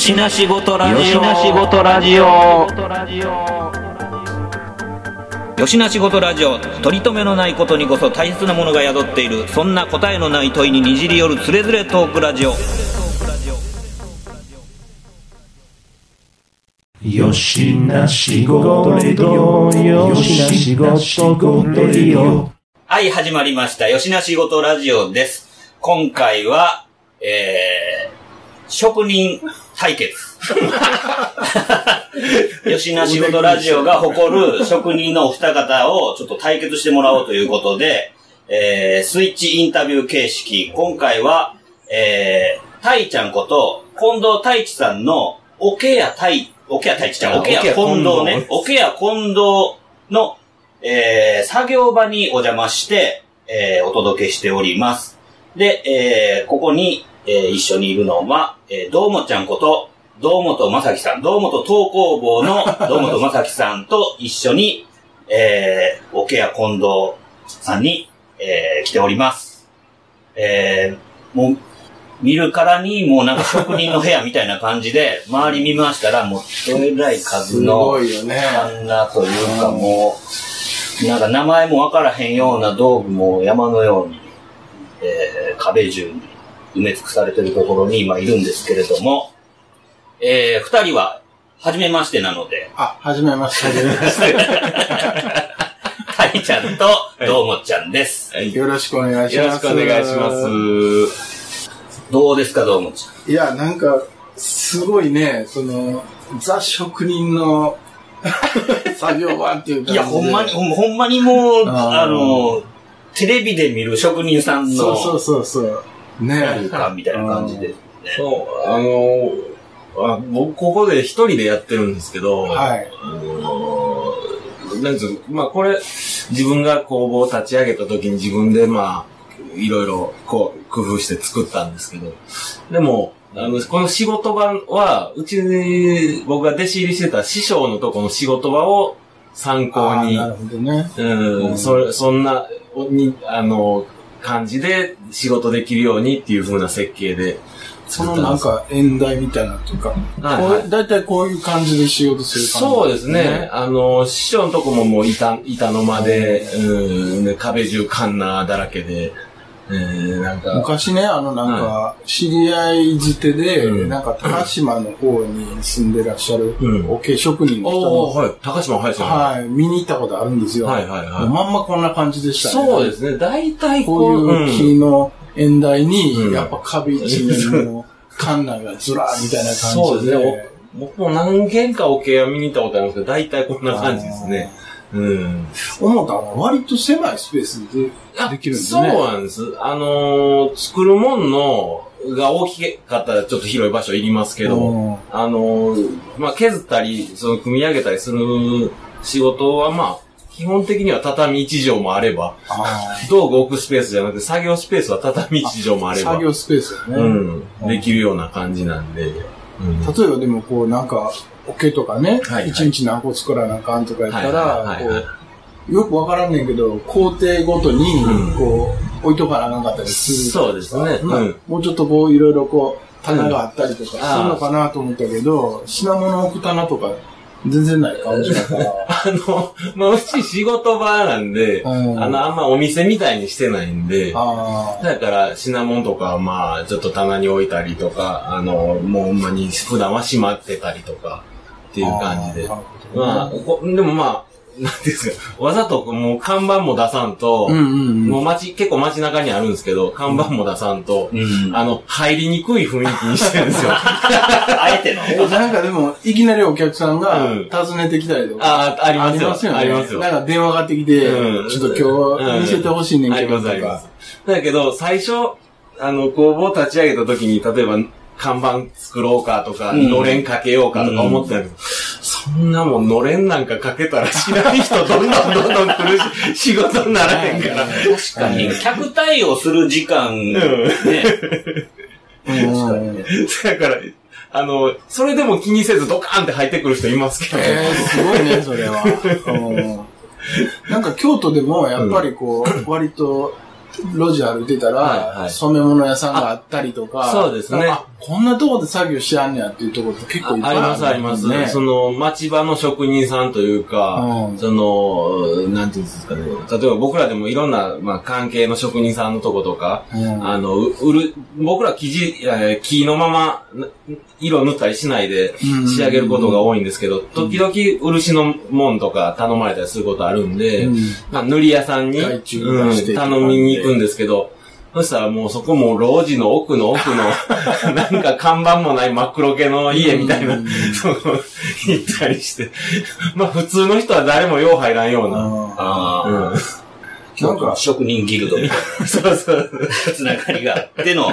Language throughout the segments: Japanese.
よしなしごとラジオ。よしなしごとラジオ。よしなしごとラジオ。取り留めのないことにこそ大切なものが宿っている。そんな答えのない問いににじり寄るつれづれトークラジオ。よしなしごとレディオよ。しなしごとレディオ。はい始まりました。よしなしごとラジオです。今回はえー、職人対決。よしなしごとラジオが誇る職人のお二方をちょっと対決してもらおうということで、えー、スイッチインタビュー形式、今回は、えー、たいちゃんこと、近藤太一さんの、おけやたい、おけやたいちちゃん、おけや近藤ね、おけや近藤の、えー、作業場にお邪魔して、えー、お届けしております。で、えー、ここに、えー、一緒にいるのは、えー、どうもちゃんこと、堂本正樹さん、堂本東工房の 堂本正樹さんと一緒に、えー、おけや近藤さんに、えー、来ております。えー、もう、見るからに、もうなんか職人の部屋みたいな感じで、周り見ましたら、もう、どれぐらい数すの、ごいよね。版画というかもう、なんか名前もわからへんような道具も山のように、えー、壁中に埋め尽くされてるところに今いるんですけれども、えー、二人は、初めましてなので、あ、はじめまして。はじめましたいちゃんと、どうもちゃんです。て。よろしくお願いします。よろしくお願いします。どうですか、どうもちゃん。いや、なんか、すごいね、その、ザ職人の 作業場っていう感じで。いや、ほんまに、ほんまにもう、あの、テレビで見る職人さんの、そうそうそうそう。ね空間みたいな感じですね。そう、あのあ僕、ここで一人でやってるんですけど、はい。あのなんつうのまあこれ、自分が工房を立ち上げた時に自分でまあ、いろいろこう工夫して作ったんですけど、でも、あの、この仕事場は、うちに僕が弟子入りしてた師匠のとこの仕事場を参考に、なるほどね。うん、そ、そんな、に、あの、感じで仕事できるようにっていう風な設計でそ。のなんか、演題みたいなっていうか、はいだいたいこういう感じで仕事する感じ。そうですね。。あの、師匠のとこももう板、板の間で、うん、で壁中カンナーだらけで、えー、なんか、昔ね、あのなんか、知り合いづてで、うんなんか高島の方に住んでらっしゃる、うんおけ職人の人のおー、はい。高島はい。はい、見に行ったことあるんですよ。はいはいはいもうまんまこんな感じでしたね。そうですね。大体ここう、ういう木の演台に、うんやっぱ壁一面のカンナがずらーみたいな感じで。そうですね。お僕も何軒かおケア見に行ったことあるんですけど、大体こんな感じですね。うん。思ったのは割と狭いスペースでできるんですね。そうなんです。あのー作るもんの、が大きかったらちょっと広い場所いりますけど、うんあのーまあ、削ったり、その、組み上げたりする仕事は、まあ、基本的には畳1畳もあれば、あ道具置くスペースじゃなくて、作業スペースは畳1畳もあーれば、作業スペースよね。うん、できるような感じなんで、うん例えばでもこうなんか、桶とかね、一、はいはい。日何個作らなあかんとかやったら、よくわからんねんけど、工程ごとにうん、こう、置いとかなあかんかったりする。そうですね。もうちょっとこう、いろいろこう、棚があったりとかするのかなと思ったけど、品物置く棚とか、全然ない感じだから。あの、まあ、うち仕事場なんで、うん。あの、あんまお店みたいにしてないんで、あだから、品物とかはまあ、ちょっと棚に置いたりとか、あの、もうほんまに普段は閉まってたりとか、ってーいう感じで。あまあ、こでもまあ、なんていうんですか、わざともう看板も出さんと、うんうんうん。もう街、結構街中にあるんですけど、看板も出さんと、うん。あの、入りにくい雰囲気にしてるんですよ。あえての。えなんかでも、いきなりお客さんがうん訪ねてきたりとか。ああ、ありますよ。ありますよね。ありますよ。なんか電話がかってきて、うんちょっと今日見せてほしいねんけどとあります、ありまかす。。だけど、最初、あの、工房立ち上げた時に、例えば、看板作ろうかとか、うん。のれんかけようかとか思ってたけど、そんなもん、のれんなんかかけたら知らん人どんどんどんどん来るし、仕事にならへんから。確かに、客対応する時間、ね、うん。だから、あの、それでも気にせずドカーンって入ってくる人いますけど。えー、すごいね、それは。うん。なんか京都でもやっぱりこう、割と路地歩いてたら、はいはい。染め物屋さんがあったりとか、あそうですね。あ、こんなとこで作業しやんねやっていうところって結構いっぱいありますあります。ね。その、町場の職人さんというか、うん。その、なんていうんですかね。例えば僕らでもいろんな、まあ、関係の職人さんのとことか、うん。あの、う売る、僕ら生地、えー木のまま、な色塗ったりしないでうん。仕上げることが多いんですけど、時々漆のもんとか頼まれたりすることあるんで、うん。まあ、塗り屋さんに、頼みに行くんですけど、そしたらもうそこも路地の奥の奥の、なんか看板もない真っ黒系の家みたいな、うんそこ行ったりして。まあ普通の人は誰もよう入らんような。ああ、うん。なんか職人ギルドみたい そうそう。なつながりがあっての、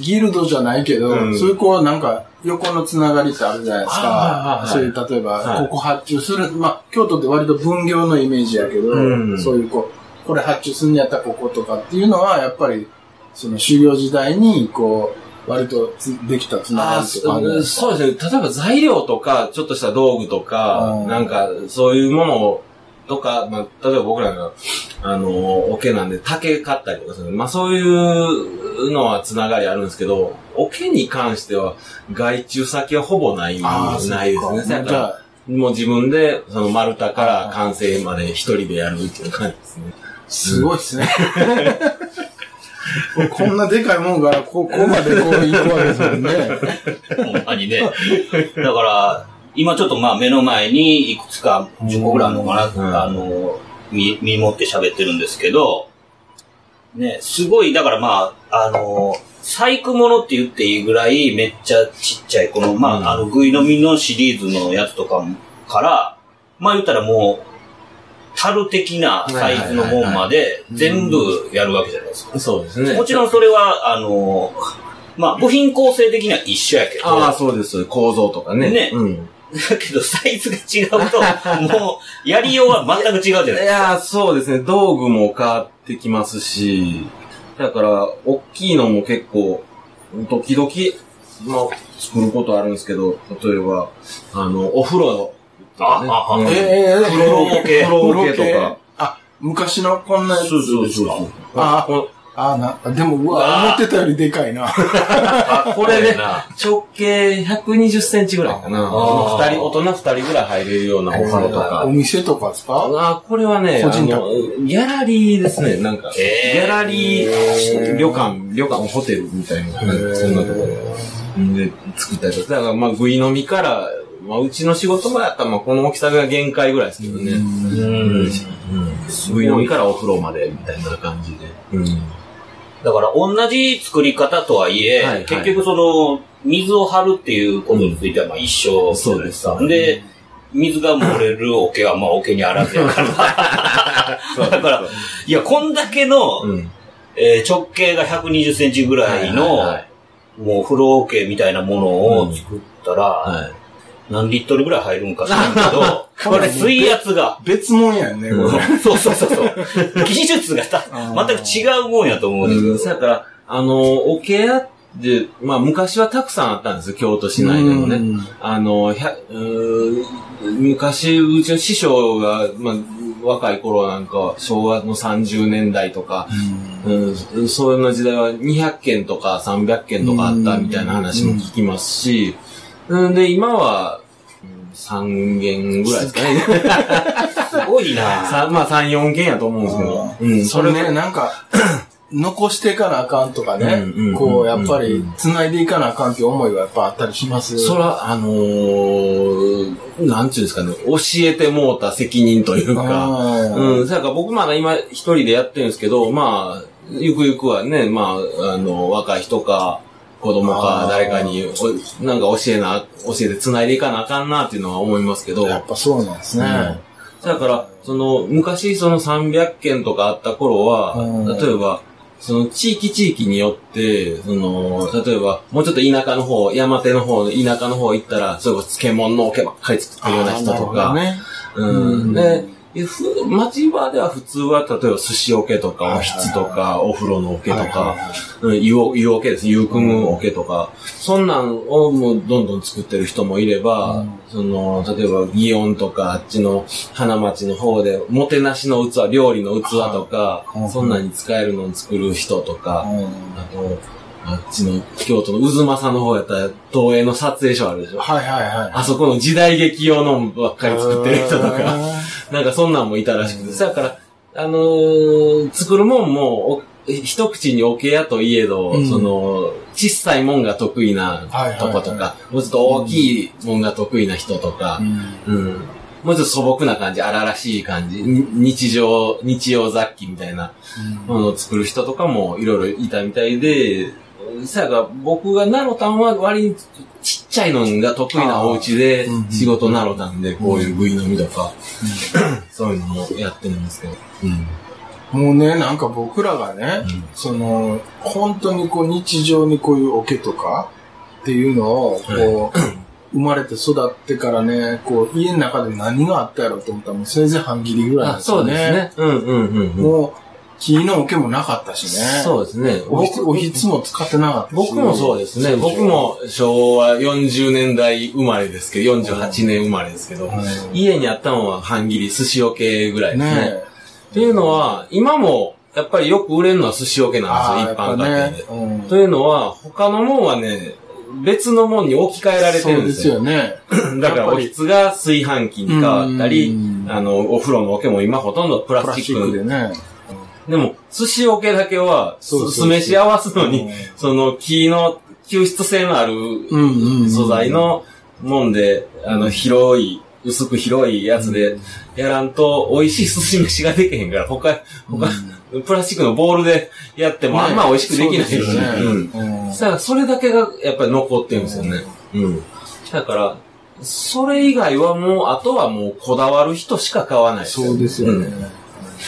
ギルドじゃないけど、うんそういうこうなんか横のつながりってあるじゃないです。かそういう例えば、はいここ発注する、まあ京都って割と分業のイメージやけど、うんそういうこう、これ発注するんやったらこことかっていうのはやっぱりその修行時代にこう、割とつできたつながありって感じなんーですか？そうですね。例えば材料とか、ちょっとした道具とかう、んなんか、そういうものとか、まあ、例えば僕らが、あの、桶なんで竹買ったりとかする。まあ、そういうのはつながりあるんですけど、桶に関しては、外注先はほぼない、ないですね。だからもう自分で、その丸太から完成まで一人でやるっていう感じですね。すごいですね。こんなでかいもんから、ここまでこう行くわけですもんね。ほんまにね。だから、今ちょっとまあ目の前にいくつか10個ぐらいあるのかな、うんあの、見、見持って喋ってるんですけど、ね、すごい、だからまあ、あの、細工物って言っていいぐらいめっちゃちっちゃい、この、まあ、うんあの、ぐいのみのシリーズのやつとかもから、まあ言ったらもう、樽的なサイズのもんまで全部やるわけじゃないですか。そうですね。もちろんそれは、あの、まあ部品構成的には一緒やけど、ああ、そうです。構造とかね。ねうん。だけど、サイズが違うと、もう、やりようは全く違うじゃないいですか。やー、そうですね。道具も変わってきますし、だから、大きいのも結構、時々、まあ、作ることあるんですけど、例えば、あの、お風呂とかね。あああうんええ風呂桶風呂桶とか。あ、昔のこんなやつそうそうそうですかあこあ、な、でも、うわ、思ってたよりでかいな。これねな直径120センチぐらいかな。二人、大人二人ぐらい入れるようなお風呂とおか。店とかですか？あこれはね、あ個人ギャラリーですね。なんか、ギャラリー、旅館、旅館、ホテルみたいな、そんなところで作ったりとか。だから、まあ、ぐい飲みから、まあ、うちの仕事場やったら、まあ、この大きさが限界ぐらいですけどね。うん。ぐい飲みからお風呂まで、みたいな感じで。うん。だから、同じ作り方とはいえ、はいはい結局その、水を張るっていうことについてはまあ一緒じゃないですか。そうですで、水が漏れる桶はまあ桶にあらずやから。だから、いや、こんだけの、うん。えー直径が120センチぐらいの、はいもう風呂桶みたいなものを作ったら、はい。何リットルぐらい入るんか知らんけど、これ水圧が、別物やんね、これ。そうそうそうそう。技術がた全く違うもんやと思うんですうん、けど。そやから、あの、おけ屋って、まあ昔はたくさんあったんですよ、京都市内でもね。うんあの、昔、うちの師匠が、まあ、若い頃なんか、昭和の30年代とか、うん、そういうの時代は200件とか300件とかあったみたいな話も聞きますし、うん、で、今は、うん3件ぐらいですかね。すごいな。さまあ3、4件やと思うんですけど。うん、それね、な。んか、残していかなあかんとかね。こう、やっぱり、繋いでいかなあかんっていう思いはやっぱあったりします。そら、あのー、なんちゅうんですかね、教えてもうた責任というか、あうん、そやから僕まだ今一人でやってるんですけど、まあ、ゆくゆくはね、まあ、あの、若い人か、子供か誰かに、おなんか教えな、教えて繋いでいかなあかんなっていうのは思いますけど、やっぱそうなんですね。だから、その、昔その300件とかあった頃はうん、例えば、その地域地域によって、その、例えば、もうちょっと田舎の方、山手の方、田舎の方行ったら、それこそ漬物の桶ばっかり作ってるような人とか、ね。うん。うんで、町場では普通は、例えば寿司桶とか、はいおひつとか、お風呂の桶とか湯桶です。湯汲む桶とか、そんなんをもうどんどん作ってる人もいれば、うん。その、例えば祇園とか、あっちの花町の方で、もてなしの器、料理の器とかはい、そんなんに使えるのを作る人とか、うん。あと、あっちの京都の渦政の方やったら、東映の撮影所あるでしょ。はいはいはい。あそこの時代劇用のばっかり作ってる人とか、なんかそんなんもいたらしくて。だから、あのー作るもんも、お一口におけやといえど、うんその、小さいもんが得意なとことか、もうちょっと大きいもんが得意な人とかう、んうん。もうちょっと素朴な感じ、荒々しい感じ、に日常、日用雑記みたいなものを作る人とかもいろいろいたみたいで、さやか僕がナロタンは割にちっちゃいのが得意なお家で仕事ナロタンでこういう部位飲みとか、そういうのもやってるんですけど。うん。もうね、なんか僕らがね、うんその、本当にこう日常にこういう桶とかっていうのを、こう、生まれて育ってからね、こう、家の中で何があったやろうと思ったらもうせいぜい半切りぐらいなんですよね。うですね。うんうんうんうん。もう、木の桶もなかったしね。そうですね。おひつ、おひつも使ってなかったし。僕もそうですね。僕も昭和40年代生まれですけど、48年生まれですけど、うん家にあったのは半切り、寿司桶ぐらいですね。ねっていうのは、今も、やっぱりよく売れるのは寿司桶なんですよ、一般家庭で。うんというのは、他のもんはね、別のもんに置き換えられてるんですよ。そうですよね。だから、おひつが炊飯器に変わったりうん、あの、お風呂の桶も今ほとんどプラスチックでね。でも、寿司桶だけは、酢飯合わすのうん。に、その木の吸湿性のあるうんうんうん。素材のもんで、あの、広い、薄く広いやつでやらんと、美味しい寿司飯ができへんから、他、他、プラスチックのボールでやってもあんま美味しくできないそうですよね。うん。うん。だからそれだけがやっぱり残ってるんですよね。うん。だから、それ以外はもう、あとはもうこだわる人しか買わないそうですよね。うん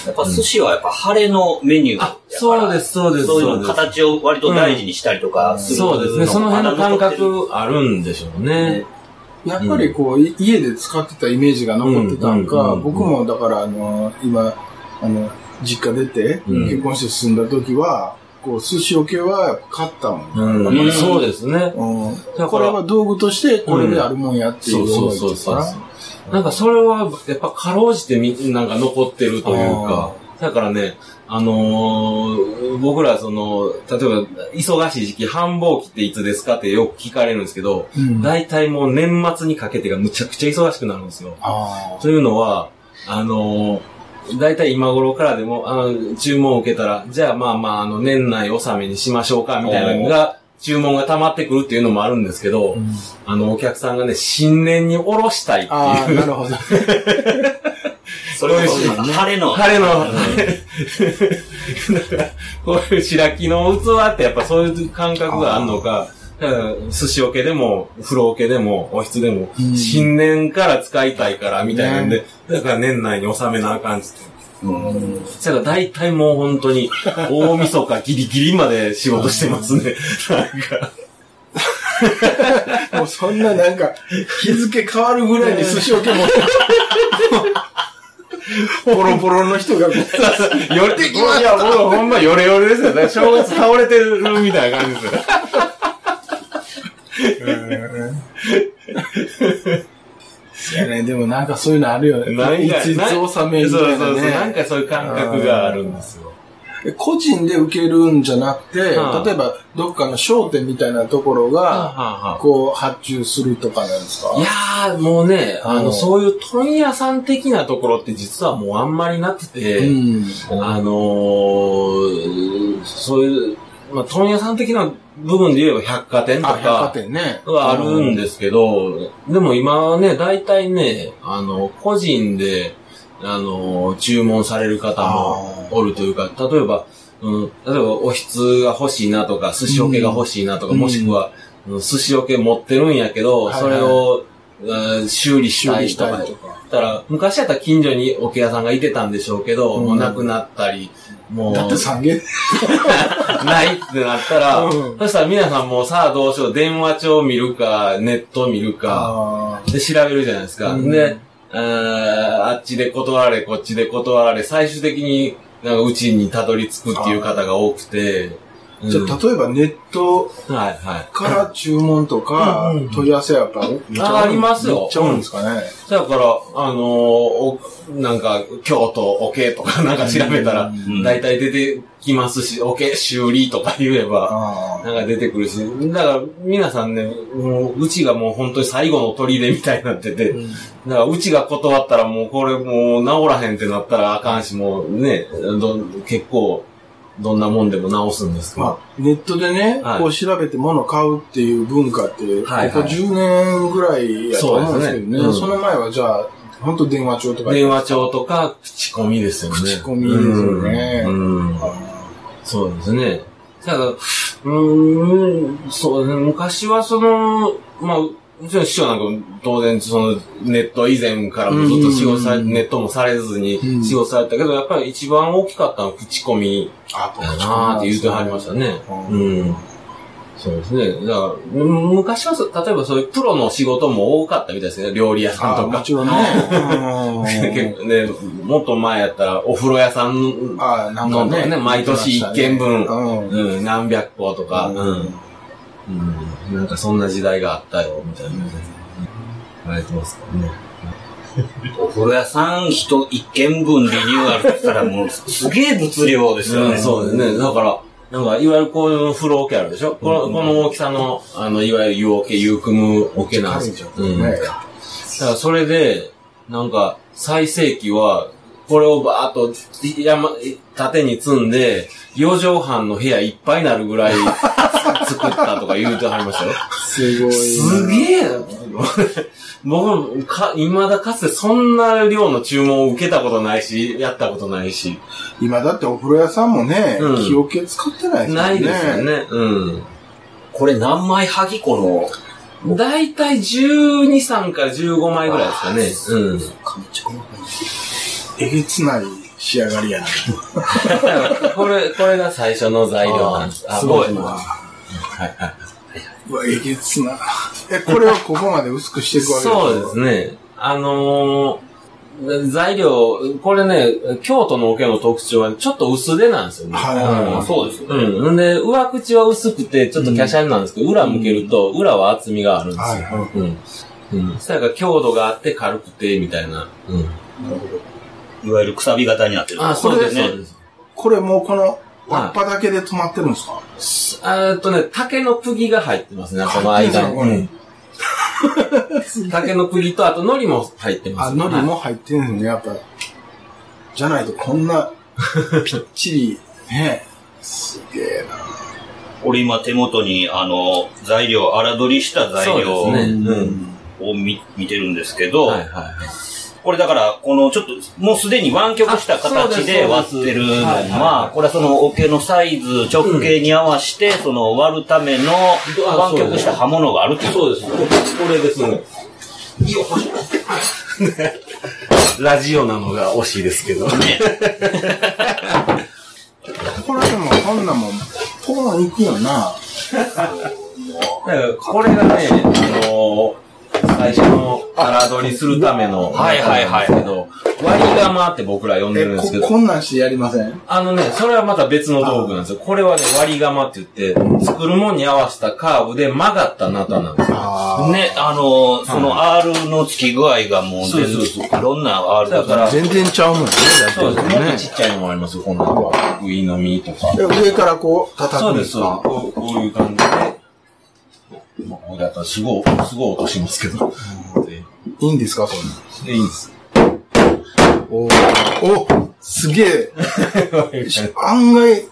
やっぱ寿司はやっぱ晴れのメニューだからあ、そうです、そうです、そういう。形を割と大事にしたりとかするそうですね。その辺の感覚あるんでしょうね。やっぱりこう、い家で使ってたイメージが残ってたんか、僕もだからあの、今、あの、実家出て、うん結婚して住んだ時は、こう、寿司桶は買ったもん。うん。うんそうですね。うんらこれは道具としてこれであるもんやっていう思いとかなんかそれは、やっぱかろうじてみ、なんか残ってるというか、だからね、あのー僕らその、例えば、忙しい時期、繁忙期っていつですかってよく聞かれるんですけど、うん。大体もう年末にかけてがむちゃくちゃ忙しくなるんですよ。あというのは、あのー大体今頃からでも、あの、注文を受けたら、じゃあまあまあ、あの、年内納めにしましょうか、みたいなのが、注文が溜まってくるっていうのもあるんですけど、あ。うんあの、お客さんがね、新年におろしたいってああ、いうな。るほど。それこそ晴れの。晴れの、だから、こういう白木の器ってやっぱそういう感覚があるのか、寿司桶でも、風呂桶でも、お室でも、うん新年から使いたいから、みたいなんで、だから年内に収めなあかんっつって。うんだから大体もう本当に、大晦日ギリギリまで仕事してますね。なんか。もうそんななんか、日付変わるぐらいに寿司桶持って、ポロポロの人がこう、よれ、いや、もうほんまヨレヨレですよね。正月倒れてるみたいな感じですよ。いやね、でもなんかそういうのあるよね。なんかいついつ納めみたいなそうそうそう。なんね。かそういう感覚があるんですよ。個人で受けるんじゃなくて、はあ例えばどっかの商店みたいなところが、はこう発注するとかなんですか？いやー、もうね、あの、うんそういう問屋さん的なところって実はもうあんまりなくて、うん。あのー、そういう、まあ、問屋さん的な部分で言えば百貨店とあ、百貨か店ね。はあるんですけど、でも今はね、大体ね、あの、個人で、あの、注文される方もおるというか、例えば、うん、例えばおひつが欲しいなとか、寿司桶が欲しいなとか、うん。もしくは、うん。寿司桶持ってるんやけど、はいはい。それを、うん修理した修理しいとかたりとか。たら、昔やったら近所に桶屋さんがいてたんでしょうけど、うん。もうなくなったり、もう、だって三軒。ないってなったら、うんそしたら皆さんもうさあどうしよう、電話帳見るか、ネット見るか、あで調べるじゃないですか。うんで、えーあっちで断られ、こっちで断られ、最終的になんかうちにたどり着くっていう方が多くて。うん。じゃあ、例えばネット。から注文とか問い合わせやっぱあありますよ。めっちゃ多いんですかね。だから、あのなんか、京都、オケとか なんか調べたらん、大体出てきますし、オケ修理とか言えば、あなんか出てくるし、だから皆さんね、もう、うちがもう本当に最後の砦みたいになってて、だからうちが断ったらもうこれもう治らへんってなったらあかんし、もうね、ど結構、どんなもんでも直すんです。まあ、ネットでね、はいこう調べて物買うっていう文化って、はいはいここ10年ぐらいやと思うんですけどね。そうですねうんその前はじゃあ、本当電話帳とか電話帳とか、口コミですよね。口コミですよねうんうんあそうですね。ただ、うーん、そうですね。昔はその、まあ、うちの師匠なんか当然そのネット以前からもずっと仕事され、うんネットもされずにうん仕事されたけど、やっぱり一番大きかったのは口コミあとやなーって言うてはりましたね。ううんん。そうですね。だから、うん昔はそ、例えばそういうプロの仕事も多かったみたいですね。料理屋さんあとか。もちろんね。結構ね、もっと前やったら、お風呂屋さんあなんかね。ね毎年一件分うん。うん、何百個とか、ううんん。うん。なんかそんな時代があったよ、みたいな。言われてますからね。お風呂屋さん人一軒分リニューアルって言ったらもうすげえ物量ですよね。うん、そうですね。だから、なんか、いわゆるこういう風呂桶あるでしょ、このこの大きさの、あの、いわゆる湯桶、湯組む桶なんですよ。うん。だねからそれで、なんか、最盛期は、これをバーっと山、縦に積んで、4畳半の部屋いっぱいになるぐらい作ったとか言うてはりましたよ。すごいな。すげえな。僕、か、未だかつてそんな量の注文を受けたことないし、やったことないし。今だってお風呂屋さんもね、うん木桶使ってないですよね。ないですよね。うん。これ何枚はぎこの、だいたい12、3から15枚ぐらいですかね。うん。えげつない仕上がりやな。これ、これが最初の材料なんです。あすごいはいはい。うわ、えげつな。え、これはここまで薄くしていくわけそうですね。あのー、材料、これね、京都の桶の特徴はちょっと薄手なんですよね。はいはいはいうんそうですよね。うん。んで、上口は薄くて、ちょっと華奢なんですけど、裏向けると、裏は厚みがあるんですよ。はいはうん。うん。それから強度があって軽くて、みたいな。うん。いわゆるくさび型になってる。あ、そうです、ねそうです。これもうこの輪っぱだけで止まってるんですか、あーっとね、竹の釘が入ってますね、この間に。うん 竹の釘と、あと海苔も入ってます。あ、海苔も入ってるんですね、やっぱ。じゃないとこんな、ぴっちり、ね。すげえな。俺今手元に、あの、材料、荒取りした材料を見見てるんですけど、はいはいはい。これだから、このちょっと、もうすでに湾曲した形であ割ってるのはこれはその桶のサイズ、直径に合わせて、その割るためのあ湾曲した刃物があるっていうそうです。これですね。ラジオなのが惜しいですけど。ね。これでもこんなもん、ポーンいくよな。だからこれがね、あのー最初の荒取りするための、はいはいはいけど、割り釜って僕ら呼んでるんですけど、こんなんしてやりません？あのね、それはまた別の道具なんですよ。これはね、割り釜って言って、作るもんに合わせたカーブで曲がったナタなんですよ。あね、あの、その R の付き具合がもう全そうそう然、いろんな R だから全然ちゃうもんね。だってそうです。もっとねちっちゃいのもありますよ、こんなの。ウイの実とか。え上からこう叩そうです、くんですか？そうです。こうこういう感じで。まあ、これだったらすごい、すごい落としますけど。でいいんですかそんなでいいんです。おおすげえ。案外、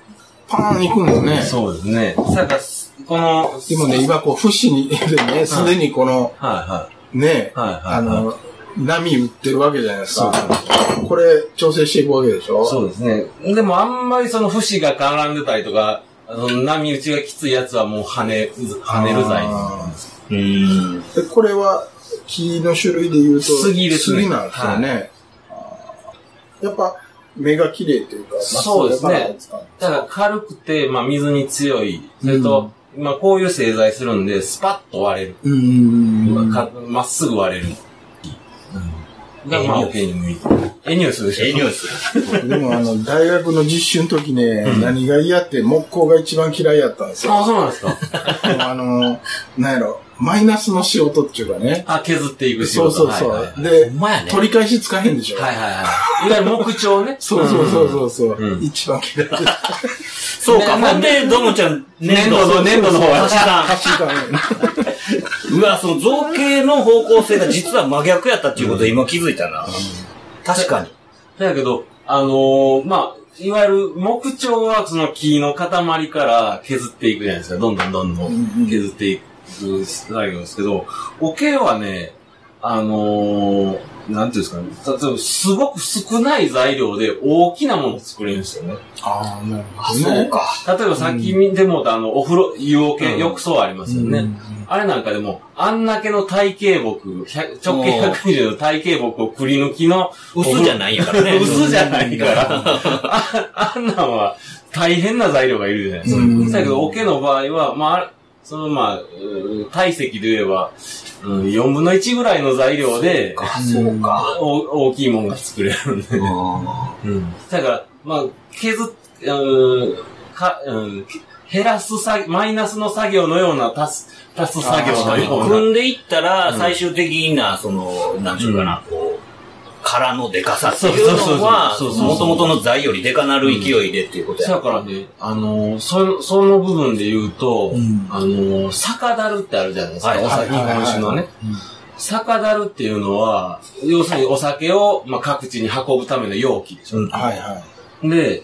パーンいくんですね。そうですね。さか、この、でもね、今こう、節に、でね、すでにこの、はね、はいはいはいあの、波打ってるわけじゃないですか。これ、調整していくわけでしょ？いはい。そうですね。でもあんまりその節が絡んでたりとか、あの波打ちがきついやつはもう跳ね、跳ねる材あうん。で、これは、木の種類で言うと、杉ですね杉なんですよね。やっぱ、目が綺麗というか、そうですねまっぐだ軽くて、まあ水に強い。それと、まあこういう製材するんで、スパッと割れる。うんまっすぐ割れる。が、まあ、オケに向いてる。エニュースでしょええニュース。でもあの、大学の実習の時ね、何が嫌って木工が一番嫌いやったんですよ。あ、そうなんですか。あの、なんやろ、マイナスの仕事っていうかね。あ、削っていく仕事。そうそうそう。はいはいはいで、取り返しつかへんでしょ。はいはいはい。いわゆる木彫ね。そうそうそうそうそう、うん一番嫌いでそうか。んで、ドムちゃん、粘土の、粘土の方は。足し。うわ、その造形の方向性が実は真逆やったっていうことを今気づいたな。確かに。だけど、あのーまあ、いわゆる木彫はその木の塊から削っていくじゃないですか。どんどんどんどうんうんん削っていく作業ですけど、桶はね、あのーなんていうんですかね。例えば、すごく少ない材料で大きなものを作れるんですよね。ああ、なるあ、ほどね。そうか。例えばさっき見てもうたあの、お風呂、湯桶、うん浴槽ありますよね。うんあれなんかでも、あんだけの体型木、100直径120の体型木をくり抜きの、薄じゃないからね。薄じゃないから、ああんなんは大変な材料がいるじゃないですか。うんだけど、桶の場合は、まあ、そのまあ、う体積で言えば、うん、4分の1ぐらいの材料で、か、そうか。お大きいものが作れるんで。うん。だから、まあ、削っ、うん、か、うん、減らす作マイナスの作業のような足す、足す作業のような。組んでいったら、うん最終的な、その、なんちゅうかな、こう、殻のデカさっていうそうそうそうのは、もともとの材よりデカなる勢いでっていうことや。だからね、あのーそ、その部分で言うと、うんあのー、酒樽ってあるじゃないですか。はいお酒、日本酒のね。酒樽っていうのは、要するにお酒を、まあ、各地に運ぶための容器でしょ。うんはいはで、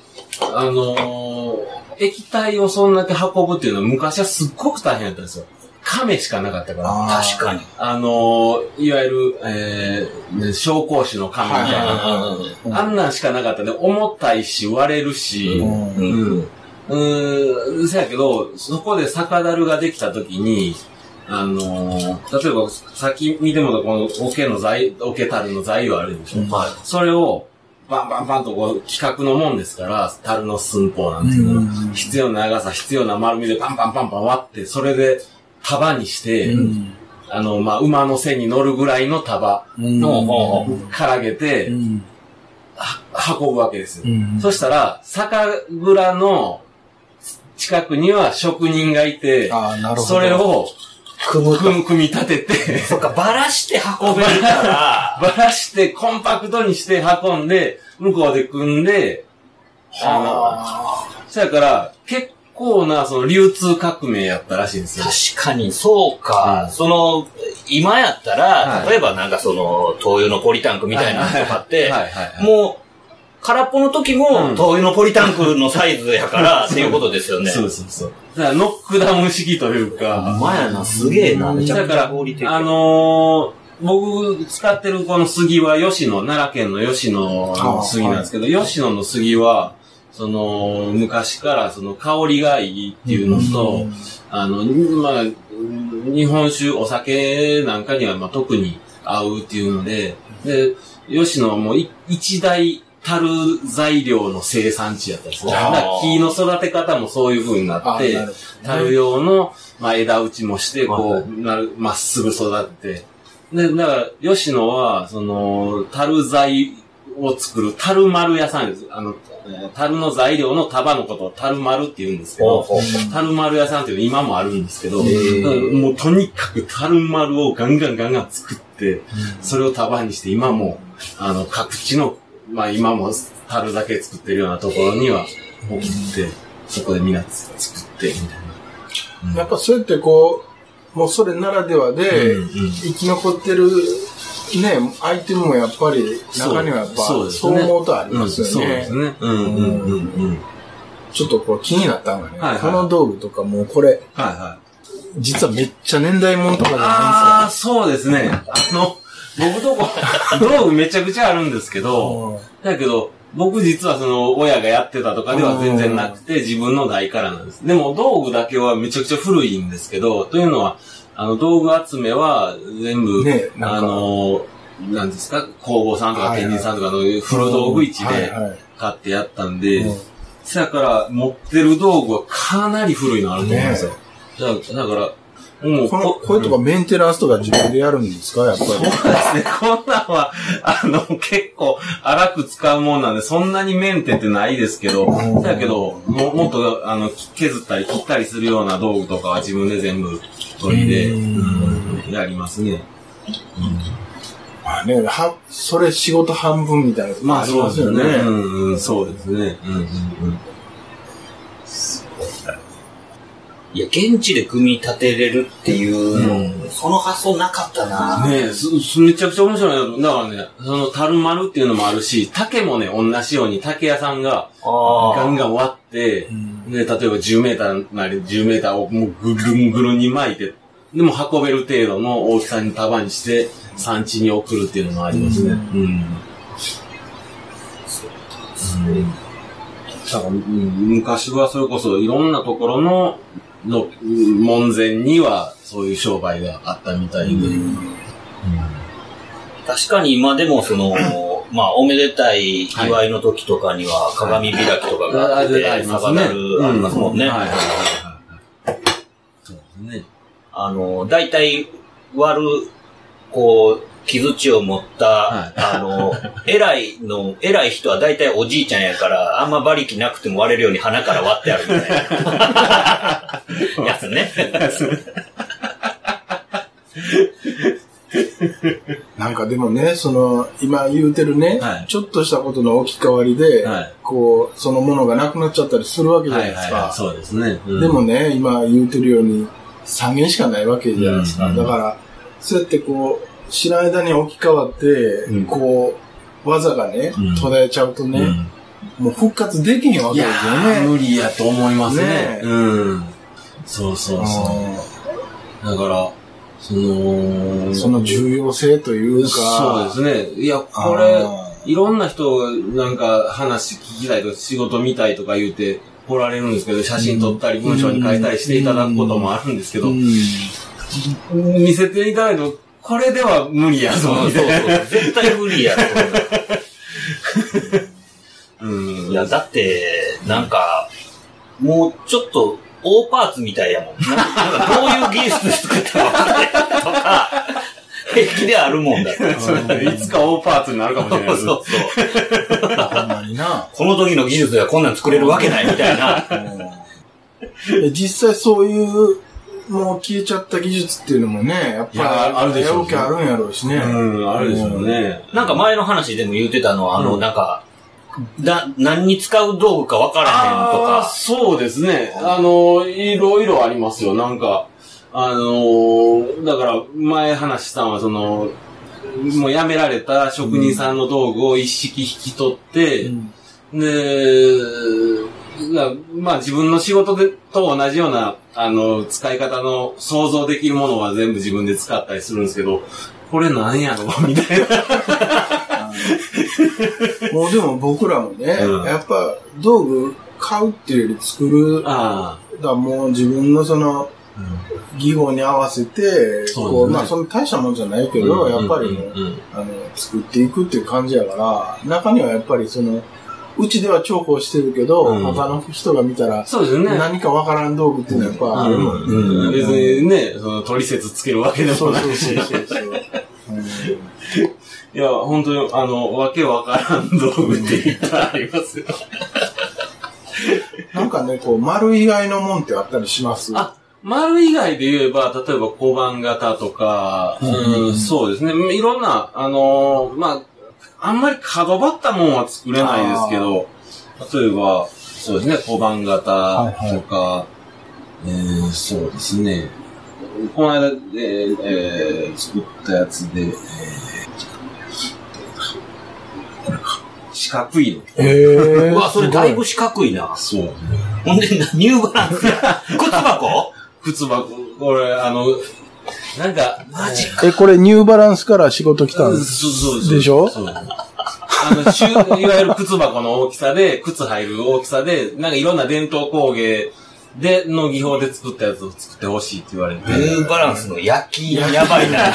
あのー液体をそんだけ運ぶっていうのは昔はすっごく大変だったんですよ。亀しかなかったから。あ確かに。あのーいわゆる、えー、ね紹興酒の亀みたいな。あんなんしかなかったね。重たいし、割れるし、い。うんうん。うーん、そやけど、そこで酒樽ができたときに、あのー例えば、さっき見てもこの桶の材、桶樽の材料あるでしょ。はい。それを、バンバンバンとこう、規格のもんですから、樽の寸法なんですけど、うん必要な長さ、必要な丸みでパンパンパンパン割って、それで束にして、うんあの、まあ、馬の背に乗るぐらいの束うんをからげて、運ぶわけですよ。うんそしたら、酒蔵の近くには職人がいて、ああ、なるほど。それを組むと。組む組み立てて、そっか、ばらして運べるから、ばらしてコンパクトにして運んで、向こうで組んで、あの、そやから、結構なその流通革命やったらしいんですよ。確かに、そうか。うんその、今やったら、はい例えばなんかその、灯油のポリタンクみたいなのとかって。もう、空っぽの時も、うん灯油のポリタンクのサイズやから、っていうことですよね。そうそうそう。だからノックダウン式というか、まやな、すげえな、めちゃくちだから、あゃ合理的。のー僕使ってるこの杉は吉野、奈良県の吉野の杉なんですけど、吉野の杉は、その、昔からその香りがいいっていうのと、あの、まあ、日本酒、お酒なんかにはまあ特に合うっていうので、で、吉野はもうい一大樽材料の生産地やったんですね。木の育て方もそういう風になあって、なる用の、まあ、枝打ちもして、こう、なる、まっすぐ育って。で、だから、吉野は、その、樽材を作る樽丸屋さんです。あの、えー樽の材料の束のことを樽丸って言うんですけど、樽丸屋さんっていうの今もあるんですけど、ー。もうとにかく樽丸をガンガンガンガン作って、それを束にして今も、あの、各地の、まあ今も樽だけ作ってるようなところには送って、そこでみんな作って、みたいな。やっぱそうやってこう、もうそれならではで、生き残ってる、ね、アイテムもやっぱり、中にはやっぱ、そう思うとありますよね。うんそうですね。うんうんうんうん。ちょっとこう気になったのがね、はいはいこの道具とかもうこれ、はいはい。実はめっちゃ年代物とかじゃああ、そうですね。あの、僕とこ、道具めちゃくちゃあるんですけないんど、ですだけど、僕実はその、親がやってたとかでは全然なくて、自分の代からなんです。でも、道具だけはめちゃくちゃ古いんですけど、というのは、あの、道具集めは全部、ねあの、なんですか、工房さんとかはいはい。天神さんとかの古道具市で買ってやったんで、うん。そやから持ってる道具はかなり古いのあると思うんですよ。だだから、もうこの、これとかメンテナンスとか自分でやるんですか？やっぱり。そうですね。こんなんは、あの、結構荒く使うもんなんで、そんなにメンテってないですけど、だけど、ももっと、あの、削ったり切ったりするような道具とかは自分で全部取りで、うんやりますね。まあね、は、それ仕事半分みたいなまあ、そう。ですすよね。うんうん、そうですね。うんうんうん。いや、現地で組み立てれるっていうの、その発想なかったな。ねえ、す、すめちゃくちゃ面白いな。だからね、その、タルマルっていうのもあるし、竹もね、同じように竹屋さんが、ガンガン割って、ね、例えば10メーターなり10メーターをもうぐるんぐるんに巻いて、でも運べる程度の大きさに束にして、産地に送るっていうのもありますね。うん。うんだからうん昔はそれこそいろんなところの、の、うん門前にはそういう商売があったみたいで。確かに今でもその、まあ、おめでたい祝いの時とかには鏡開きとかがあって、ありますサバね。ナルありますもんね。はいはいはいはい。そうですね。あの、大体割る、こう、傷地を持った、はいあの、偉いの、偉い人は大体おじいちゃんやから、あんま馬力なくても割れるように鼻から割ってあるみたいな。やつね。なんかでもね、その、今言うてるね、はいちょっとしたことの置き換わりで、はいこう、そのものがなくなっちゃったりするわけじゃなはいいですか。はいはい。そうですね。うんでもね、今言うてるように、3件しかないわけじゃないですか。うんだから、そうやってこう、知らん間に置き換わって、うんこう、技がね、うん途絶えちゃうとね、うんもう復活できへんわけですよー、ね。無理やと思いますね。ねうん。そうそうそう。だから、その、その重要性というか、そうですね。いや、これ、いろんな人がなんか話聞きたいとか仕事見たいとか言うて来られるんですけど、写真撮ったり文章に書いたりしていただくこともあるんですけど、うん見せていただいても、これでは無理やぞ、そうそうみたいな。そう。絶対無理やろ。うんいや、だって、なんか、もうちょっと、大パーツみたいやもん。なんかどういう技術で作ったのかねとか、平気であるもんだって。いつか大パーツになるかもしれないそう。そう。ほんまにな。この時の技術ではこんなん作れるわけないみたいな。で実際そういう、もう消えちゃった技術っていうのもね、やっぱりあるでしょうねあるんやろうしね。うん、あるでしょうね。なんか前の話でも言ってたのは、あの、うんなんか、な、何に使う道具か分からへんとか。そうですね。あの、いろいろありますよ。なんか、あのだから、前話したのは、その、もう辞められた職人さんの道具を一式引き取って、うんで、なまあ自分の仕事でと同じような、あの、使い方の想像できるものは全部自分で使ったりするんですけど、これなんやろ？みたいな。もうでも僕らもね、うん。やっぱ道具買うっていうより作る、だもう自分のそのあ。技法に合わせて、そうね。まあその大したもんじゃないけど、うん。やっぱりね、うんうん。あの、作っていくっていう感じやから、中にはやっぱりその、うちでは重宝してるけど、うん他の人が見たら、そうですね。何かわからん道具っていうのはやっぱあるもんね。うん別にね、その取説つけるわけでもないし。そうそうそういや、本当に、あの、わけわからん道具って言ったらありますよ。なんかね、こう、丸以外のもんってあったりします？あ、丸以外で言えば、例えば小判型とか、うん、そうですね。いろんな、あのーまあ、あんまり角張ったもんは作れないですけど、例えば、そうですね、小判型とか、えーそうですね。この間、えーえー作ったやつで、えー。四角いの。へえうわ、それだいぶ四角いな。そう。ほんで、ニューバランスや。靴箱？靴箱、これ、あの、なんか、マジえ、これニューバランスから仕事来たんです。そうそうそう。でしょ？そうあの、しゅいわゆる靴箱の大きさで、靴入る大きさで、なんかいろんな伝統工芸で、の技法で作ったやつを作ってほしいって言われて。ニューバランスの焼きやばいな。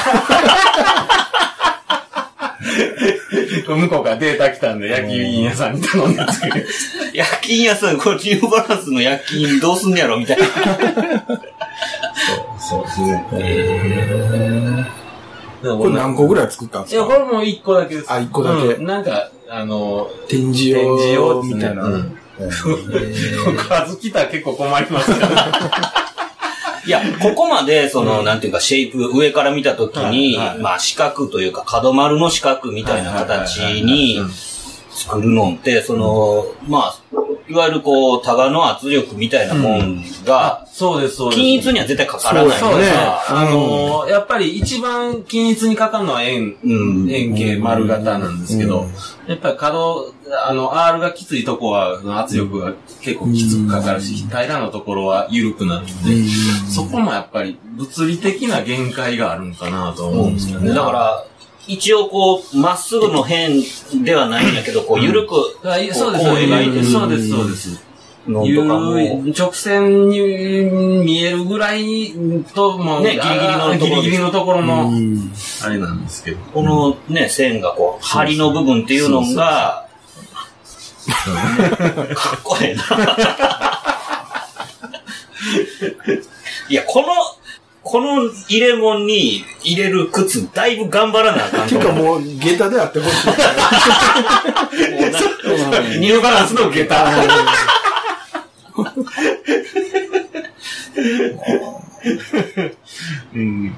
向こうからデータ来たんで、焼き印屋さんに頼んで作る。焼き印屋さん、これニューバランスの焼き印どうすんねやろみたいな。そうですね。これ何個ぐらい作ったんでいや、すかこれも一個だけです。あ一個だけ。うん。なんか、あの、展示展示用用みたいな。うん。たら結構困りますから。いや、ここまで、その、なんていうか、シェイプ、上から見たときに、はいはいまあ、四角というか、角丸の四角みたいな形に作るのって、その、まあ、いわゆるこう、タガの圧力みたいなもんが、そうです、そうです。均一には絶対かからないそうですね。うん。あのーやっぱり一番均一にかかるのは円、うん。円形丸型なんですけど、うん。やっぱり角、あの、R がきついとこは圧力が結構きつくかかるし、平らなところは緩くなるので、そこもやっぱり物理的な限界があるんかなと思うんですよね。だから、一応こう、まっすぐの辺ではないんだけど、こう、緩く、だから、そうです、こう描いてるそうです、そうです。のとゆかも、るい直線に見えるぐらいと、もう、ねギリギリのところギリギリのところの、うんあれなんですけど。このね、線がこう、針の部分っていうのが、かっこええな。いや、この、この入れ物に入れる靴、だいぶ頑張らなあかん。ていうかもう、下駄であってほしい。ニューバランスの下駄。うん。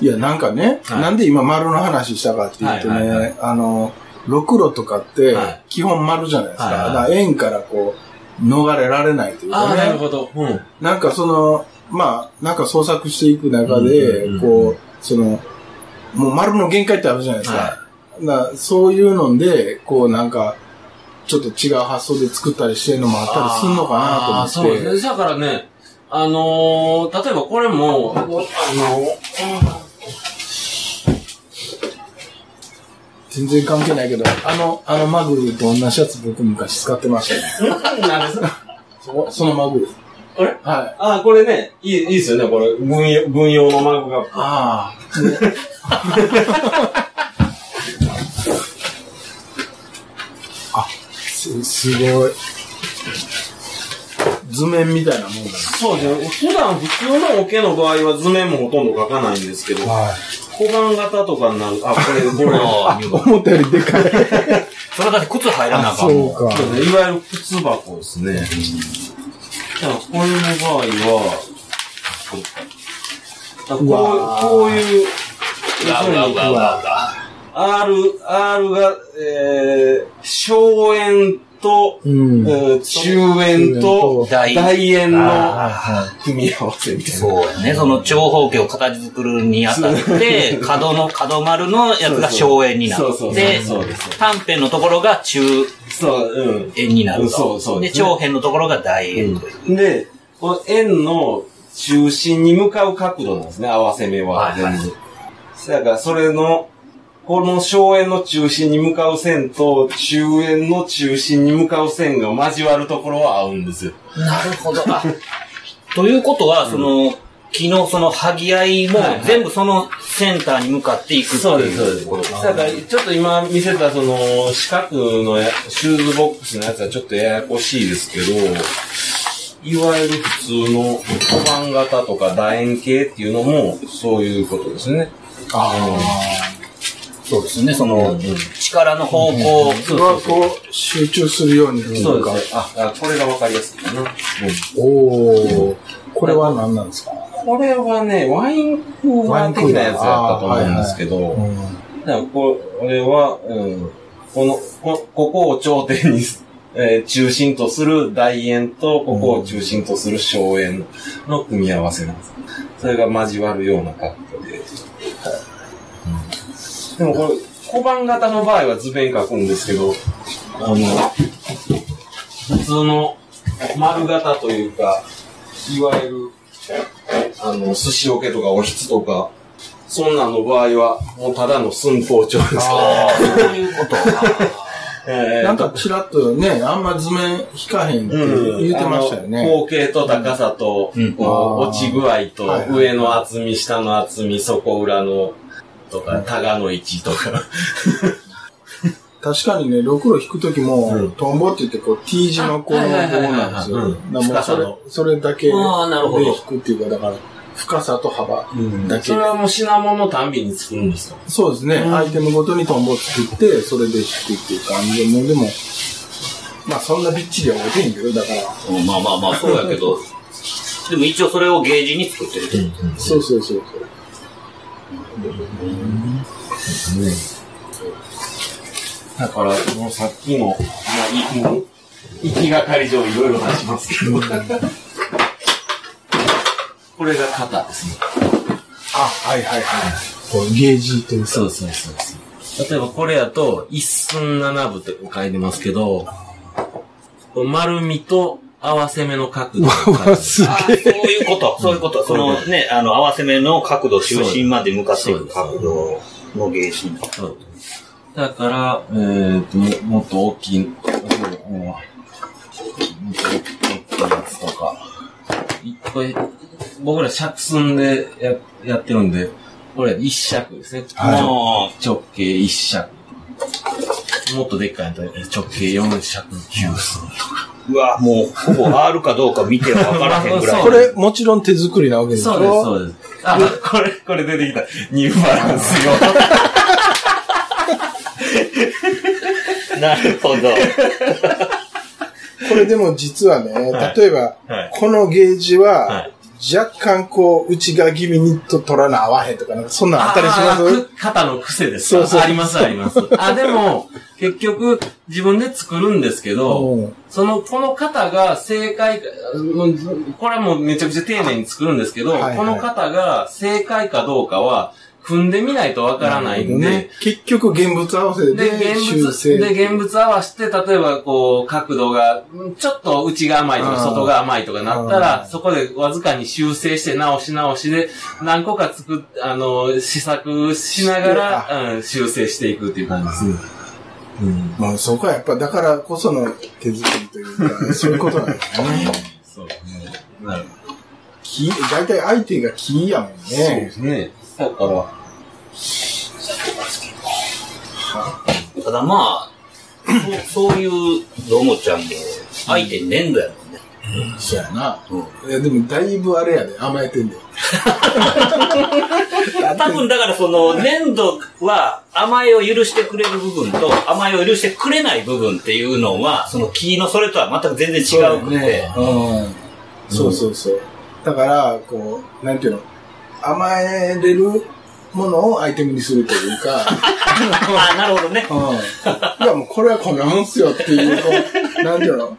いや、なんかね、はいなんで今丸の話したかっていうとね、はいはいはいあの、ろくろとかってはい、基本丸じゃないですか。はいはいだから円からこう、逃れられないというああ、かね。なるほど。うん。なんかその、まあ、なんか創作していく中うんでこう、その、もう丸の限界ってあるじゃないですか。はだからそういうので、こうなんか、ちょっと違う発想で作ったりしてるのもあったりするのかなとあ思あそうって。ですね。だからね、あのー例えばこれも、あの全然関係ないけど、あの、あのマグルと同じやつ僕昔使ってましたね。なんですか？そそのマグル。あれ？はい。あ、これね、いい、いいですよね、これ。軍用、軍用のマグが。ああ。あ、す、すごい。図面みたいなもんだね。そうですね。普段普通のオケの場合は図面もほとんど書かないんですけど、は小判型とかになる、あ、これ、これ。思ったよりでかい。それだって靴入らなあかんそもん。うか。そうですねいわゆる靴箱ですね。だからこれの場合は、こううこうこういう、うわうわうわうわ R、R が、えー、小円と、うん。えー中円と大大円のは組み合わせみたいな。そうやね。その長方形を形作るにあたって、角の、角丸のやつが小円になって。短辺のところが中そう、うん。円になると。そうそうで、ですね長辺のところが大円という。で、この円の中心に向かう角度なんですね、合わせ目ははいはい全部。だから、それの、この小円の中心に向かう線と中円の中心に向かう線が交わるところは合うんですよ。なるほど。あ ということは、その、木のその剥ぎ合いも全部そのセンターに向かっていくってそうです、そうです。いうことか。だから、ちょっと今見せたその、四角のやシューズボックスのやつはちょっとややこしいですけど、いわゆる普通の小判型とか楕円形っていうのもそういうことですね。あそうですね。その、力の方向。あ。それはこう、集中するように。そううですね。あ、あこれがわかりやすいかな。おお。これは何なんですか？これはね、ワインクーラー的なやつやったと思うんですけど、うん。だからこれは、うん、このこ、ここを頂点に、えー中心とする大円と、ここを中心とする小円の組み合わせなんです。それが交わるような格好で。でもこれ、小判型の場合は図面書くんですけど、あの、普通の丸型というか、いわゆる、あの、寿司桶とかおひつとか、そんなんの場合は、もうただの寸法帳です。ああ、そういうこと。えーなんかちらっとね、あんま図面引かへんって言ってましたよあのね。口径と高さと、うん落ち具合と、はいはい上の厚み、下の厚み、底裏の、とか、タガの位置とか。確かにね、ろくろ引くときも、うん。トンボって言って、こう、T 字のこの棒なんですよ。それ深さの、それだけであーなるほど。引くっていうか、だから、深さと幅だけ。それはもう品物のたんびに作るんですか？そうですね。アイテムごとにトンボを作って、それで弾くっていう感じで、もうでも、まあそんなびっちりは覚えてんけど、だから、うんまあまあまあ、そうやけど、でも一応それをゲージに作ってるってことそうそうそうそう。だから、もうさっきも、まあ、いもう行きがかり上いろいろ出しますけど。これが型ですね。あ、はいはいはい。こうゲージというか。そうそうそうそう。例えばこれやと、一寸七分って書いてますけど、丸みと合わせ目の角度す。あそういうこと、そういうこと。そのね、あの、合わせ目の角度、中心まで向かっていく角度のゲージ。そうだから、えーと、ももっと大きい、もっと大きいやつとか、いこれ、僕ら尺寸でややってるんで、これ一尺ですね。あ直径一尺。もっとでっかいやつ直径四尺九寸とか。ーうわ、もう、ほぼ R かどうか見ては分からへんぐらい。これ、もちろん手作りなわけですそうです、そうです。あ、これ、これ出てきた。ニューバランスよ。なるほど。これでも実はね、はい。例えば、はい。このゲージは、はい。若干こう、内側気味にと取らな合わへんとか、なんかそんなんあったりしあます肩の癖ですか？そうそうあります、あります。あ、でも、結局、自分で作るんですけど、うん。その、この型が正解か、うんこれはもうめちゃくちゃ丁寧に作るんですけど、はいはい。この型が正解かどうかは、組んでみないとわからないんで、ね、結局現物合わせで、修正。物、で、現物合わせて、例えば、こう、角度が、んちょっと内が甘いとか、外が甘いとかなったあら、ーそこでわずかに修正して、直し直しで、何個か作っ、あの、試作しながら、うん、修正していくっていう感じです。うん。まあそこはやっぱだからこその手作りというか、そういうことなんですね。そうですね。なる木、大体相手が木やもんそうでね。すね。だから、ただまあ、そうそういうどーもちゃんも、相手に粘土やもんね。そうやな。うんいやでもだいぶあれやで、甘えてんで。多分だからその粘土は甘えを許してくれる部分と甘えを許してくれない部分っていうのは、その木のそれとは全く全然違うくて、うん。そうそうそう。だから、こう、なんていうの、甘えれるものをアイテムにするというか、あ あ、なるほどね。うん。いやもうこれはこんなもんっすよっていう、こう、なんていうの、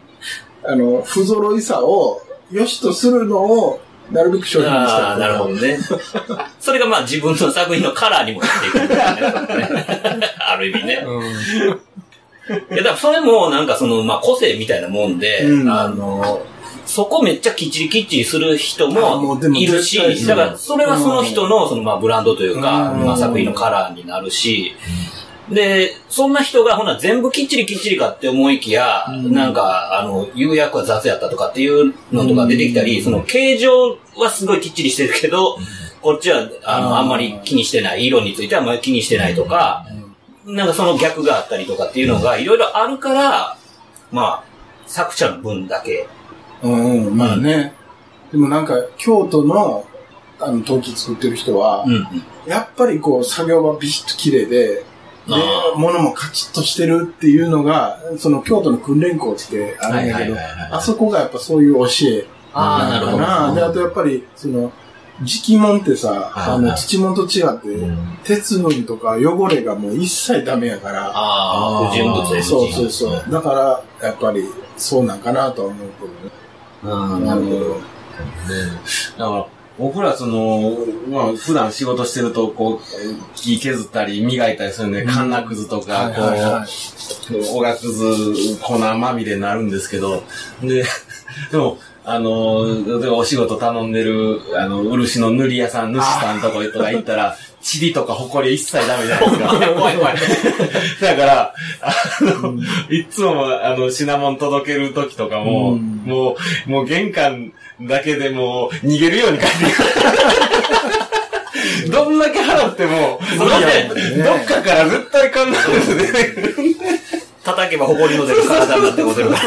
あの、不揃いさを良しとするのを、なるべく商品にしたああ、なるほどね。それがまあ自分の作品のカラーにもなっていくんだよね。ある意味ね。うん。いや、だからそれもなんかその、まあ個性みたいなもんで、うんあの、そこめっちゃきっちりきっちりする人あもいるし、だからそれはその人のそのまあブランドというか、うん。まあ作品のカラーになるし、で、そんな人がほな全部きっちりきっちりかって思いきや、うん。なんか、あの、釉薬は雑やったとかっていうのとか出てきたり、その形状はすごいきっちりしてるけど、こっちは、あの、あんまり気にしてない、色についてはあんまり気にしてないとか、なんかその逆があったりとかっていうのがいろいろあるから、まあ、作者の分だけ。うん、うん、まあね。でもなんか、京都の、あの、陶器作ってる人は、うんうん。やっぱりこう、作業場ビシッと綺麗で、であ、ー物もカチッとしてるっていうのが、その京都の訓練校ってあるんやけどはいはいはいはい、あそこがやっぱそういう教えああ、なるほど。な。で、あとやっぱり、その、磁気門ってさ、はいあの、土門と違って、うん鉄分とか汚れがもう一切ダメやから、ああ、不純物そうそうそう。だから、やっぱり、そうなんかなとは思うけどね。ああ、なるほど。だから、僕らその、まあ、普段仕事してると、こう、木削ったり磨いたりするんで、カンナくずとか、こう、おがくず、粉まみれになるんですけど、で、でも、あの、例えばお仕事頼んでる、あの、漆の塗り屋さん、主さんとかとか行ったら、塵とか埃一切ダメじゃないですか。怖 い怖い。だから、あの、いつも、あの、品物届ける時とかも、うんもう、もう玄関だけでもう逃げるように帰ってくる。どんだけ払っても、それでねどっかから絶対こんなこと出てくる。叩けば埃の出る体になってことる。だか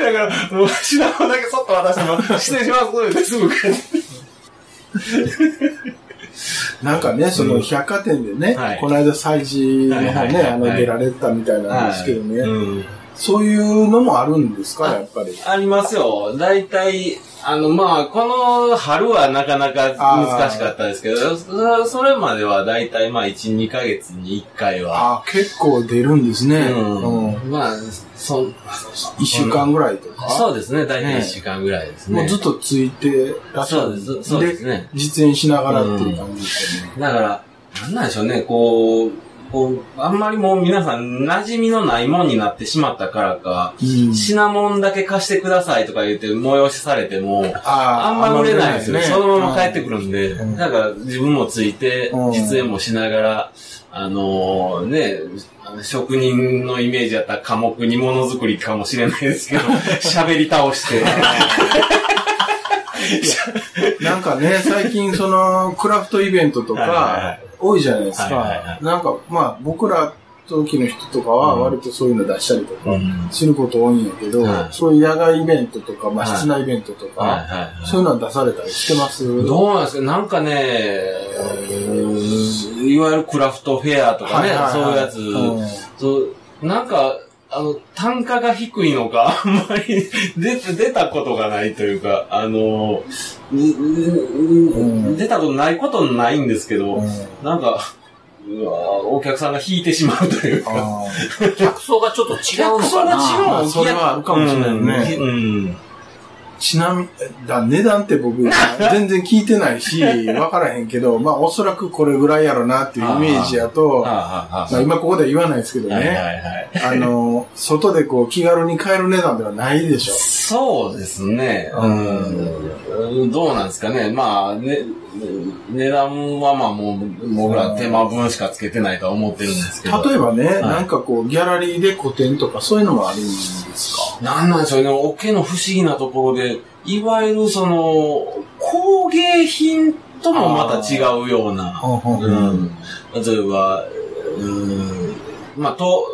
ら、もう品物だけそっと渡しても、失礼しますすぐ帰って。なんかね、その百貨店でね、はい。この間催事の方はいはいね、あの、出られたみたいなんですけどね、うん。そういうのもあるんですか、やっぱり？ありますよ。大体、あの、まあ、この春はなかなか難しかったですけど、そそれまでは大体まあ、1、2ヶ月に1回は。あ結構出るんですね。うん。うん。まあ、そ、一週間ぐらいとか。そうですね。大体1週間ぐらいですね。もうずっとついてらっしゃるんそうですそうですね実演しながらっていう感じですよね。だから、なんなんでしょうね、こう、こう、あんまりもう皆さん馴染みのないもんになってしまったからか、うん品物だけ貸してくださいとか言って催しされても、ああんま売れないんですよ。そのまま帰ってくる。るんで、うんだから自分もついてう、ん実演もしながら、あのね、職人のイメージだったら科目にものづくりかもしれないですけど、喋り倒して。なんかね、最近その、クラフトイベントとかい、多いじゃないですか。なんか、まあ、僕ら時の人とかは割とそういうの出したりとかうん。すること多いんやけどは、い。そういう野外イベントとか、まあ、はい。室内イベントとはいか、そういうのは出されたりしてます？どうなんですか？なんかね、うんいわゆるクラフトフェアとかね、そういうやつ、うん。そう、なんか、あの、単価が低いのか、あんまり出て、出たことがないというか、あの、うん。出たことないことないんですけど、うん。なんか、うわお客さんが引いてしまうというか、あ客層がちょっと違うの客層がかな違うまあそれはあるかもしれないねうんうんちなみに、だ値段って僕、全然聞いてないし、わからへんけど、まあおそらくこれぐらいやろなっていうイメージやと、まあ今ここでは言わないですけどはいはいね、はい。あの、外でこう気軽に買える値段ではないでしょ。そうですね。うん。どうなんですかね。まあ、ね、値段はまあもう、僕ら手間分しかつけてないとは思ってるんですけど。例えばね、いなんかこうギャラリーで個展とかそういうのもあるんですか？なんなんでしょうね。オケの不思議なところで、いわゆるその、工芸品ともまた違うような。うん。例えば、うん。まあ、と、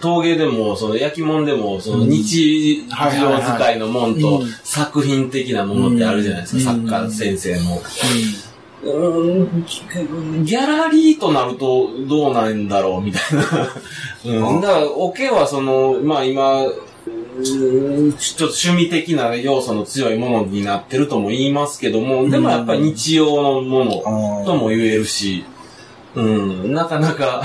陶芸でも、その焼き物でも、その日常使いのもんとうん作品的なものってあるじゃないですか、うん。作家先生の。うん。ギャラリーとなるとどうなんだろうみたいな。うん、だから、オケはその、まあ今、うんちょっと趣味的な要素の強いものになってるとも言いますけども、でもやっぱり日常のものとも言えるし、うん、なかなか、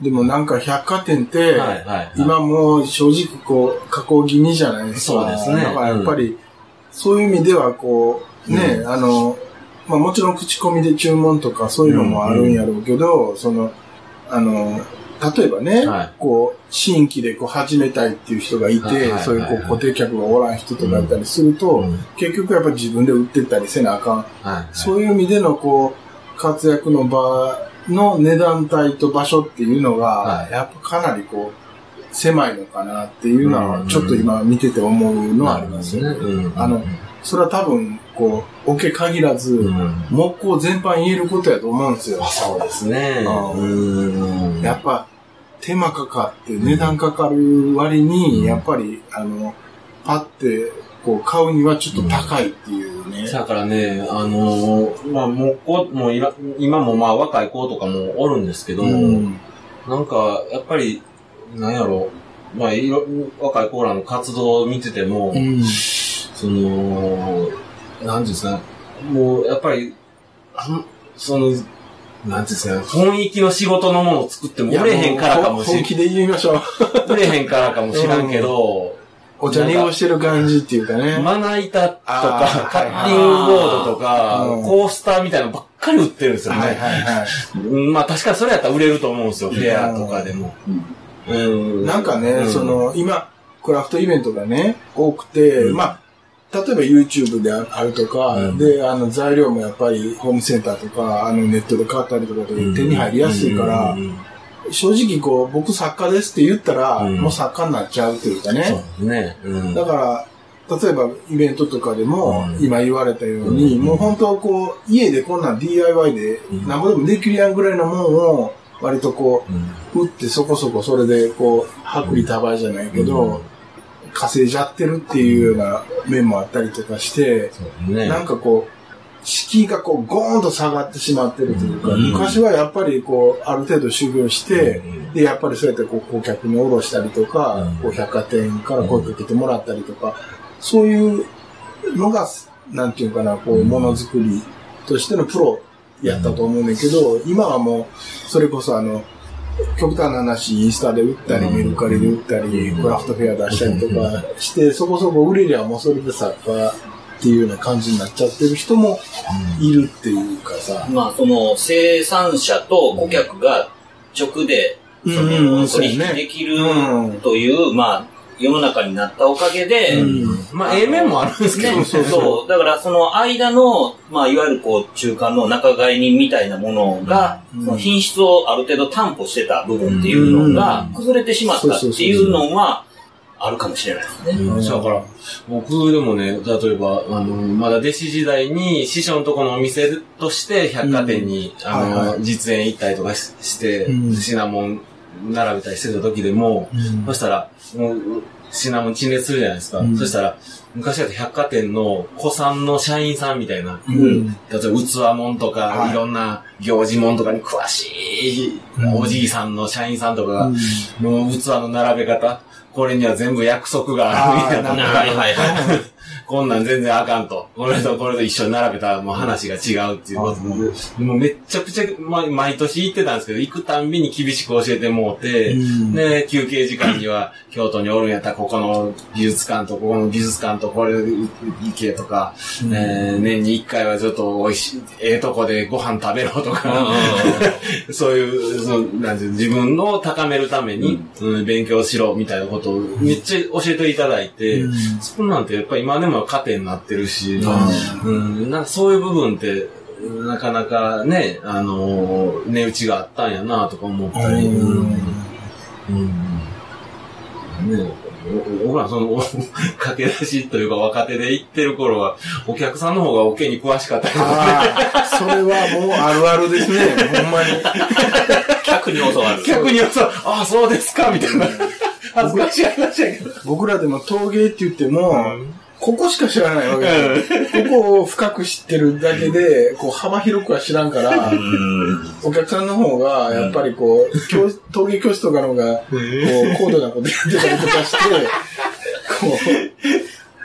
でもなんか百貨店って、はいはいはい。今もう正直こう加工気味じゃないですか。そうですね。だからやっぱり、そういう意味ではこう、ね、あの、まあもちろん口コミで注文とかそういうのもあるんやろうけど、その、あの、例えばね、はい。こう、新規でこう始めたいっていう人がいて、はいはいはいはい。そういうこう固定客がおらん人とかだったりすると、うん。結局やっぱ自分で売ってったりせなあかん。はいはい。そういう意味でのこう、活躍の場の値段帯と場所っていうのが、はい。やっぱかなりこう、狭いのかなっていうのはう、ん。ちょっと今見てて思うのはありますよね。うん。あの、それは多分、こう、オケ限らず、うん。木工全般言えることやと思うんですよ。そうですね。やっぱ、手間かかって値段かかる割に、うん。やっぱり、あの、パって、こう、買うにはちょっと高いっていうね。だからね、あのーまあ、もうこ、もう今、今もまあ若い子とかもおるんですけど、うんなんか、やっぱり、なんやろ、まあ、いろ、若い子らの活動を見てても、うん。その、なんていうんですかね、もう、やっぱり、その、なんていうんですかね、本域の仕事のものを作っても売れへんからかもし本気で言いましょう。売れへんからかもしらんけど、お茶濁してる感じっていうかね。まな板とあか、ーカッティングボードとかうん、コースターみたいなのばっかり売ってるんですよね。はいはいはうんまあ確かにそれやったら売れると思うんですよ、フェアとかでも。うん。い。なんかね、うん。その、今、クラフトイベントがね、多くて、うん。まあ、例えば YouTube であるとか、うん。で、あの、材料もやっぱりホームセンターとか、あの、ネットで買ったりとかで手に入りやすいから正直こう、僕作家ですって言ったら、うん。もう作家になっちゃうというかね。そうね。うん。だから、例えばイベントとかでも、うん。今言われたように、うん。もう本当こう、家でこんなん DIY でうん。なんぼでもできるやんぐらいのもんを、割とこうん。う、打ってそこそこそれでこう、薄利多売じゃないけど、稼いじゃってるっていうような面もあったりとかして、ね。なんかこう、敷居がこう、ゴーンと下がってしまってるというか、うん。昔はやっぱりこう、ある程度修行して、うん。で、やっぱりそうやってこう、顧客に卸したりとか、うん。こう、百貨店から声かけてもらったりとか、そういうのが、なんていうかな、こう、ものづくりとしてのプロやったと思うんだけど、今はもう、それこそあの、極端な話、インスタで売ったり、うんメルカリで売ったり、クラフトフェア出したりとかして、そこそこ売れりゃもうそれで作家っていうような感じになっちゃってる人もいるっていうかさ。まあ、その、生産者と顧客が直で、その、取引できるうん。という、まあ、世の中になったおかげで、うん。まあ、ええ面もあるんですけど、ね、そうそう。だから、その間の、まあ、いわゆるこう、中間の仲買人みたいなものが、うん。その品質をある程度担保してた部分っていうのがうん。崩れてしまったっていうのは、あるかもしれないですね。うん。だから、僕でもね、例えば、あの、まだ弟子時代に師匠のとこのお店として百貨店に、あの、はいはい。実演行ったりとかしして、うん。品物並べたりしてた時でも、うん。そしたら、もう、品物陳列するじゃないですか。うん。そしたら、昔だと百貨店の古参の社員さんみたいな、うん。例えば器物とか、はい。い、ろんな行事物とかに詳しいおじいさんの社員さんとかが、もう器の並べ方、これには全部約束があるみたいな。はいはいはい。こんなん全然あかんと。これとこれと一緒に並べたらもう話が違うっていう。ことで。もうめっちゃくちゃ、ま、毎年行ってたんですけど、行くたんびに厳しく教えてもうて、うん。で、休憩時間には京都におるんやったらここの美術館とここの美術館とこれ行けとか、うん。えー年に一回はちょっと美味しい、ええとこでご飯食べろとか、そういう、そうなんていう自分の高めるために、うん。勉強しろみたいなことをめっちゃ教えていただいて、うん。そんなんてやっぱり今でも糧になってるし、ううん、なんかそういう部分って、なかなかね、あのー値打ちがあったんやなとか思ったり、うん。うん。ねお僕らその、駆け出しというか若手で行ってる頃は、お客さんの方がオケに詳しかったりとかああ、それはもうあるあるですね、ほんまに。客に教わる。逆に言うと、ああ、そうですかみたいな。恥ずかしい話やけど。僕らでも陶芸って言っても、ここしか知らないわけで。ここを深く知ってるだけで、こう幅広くは知らんからう、ん。お客さんの方が、やっぱりこう、教陶芸教室とかの方が、こう、高度なことやってたりとかして、こ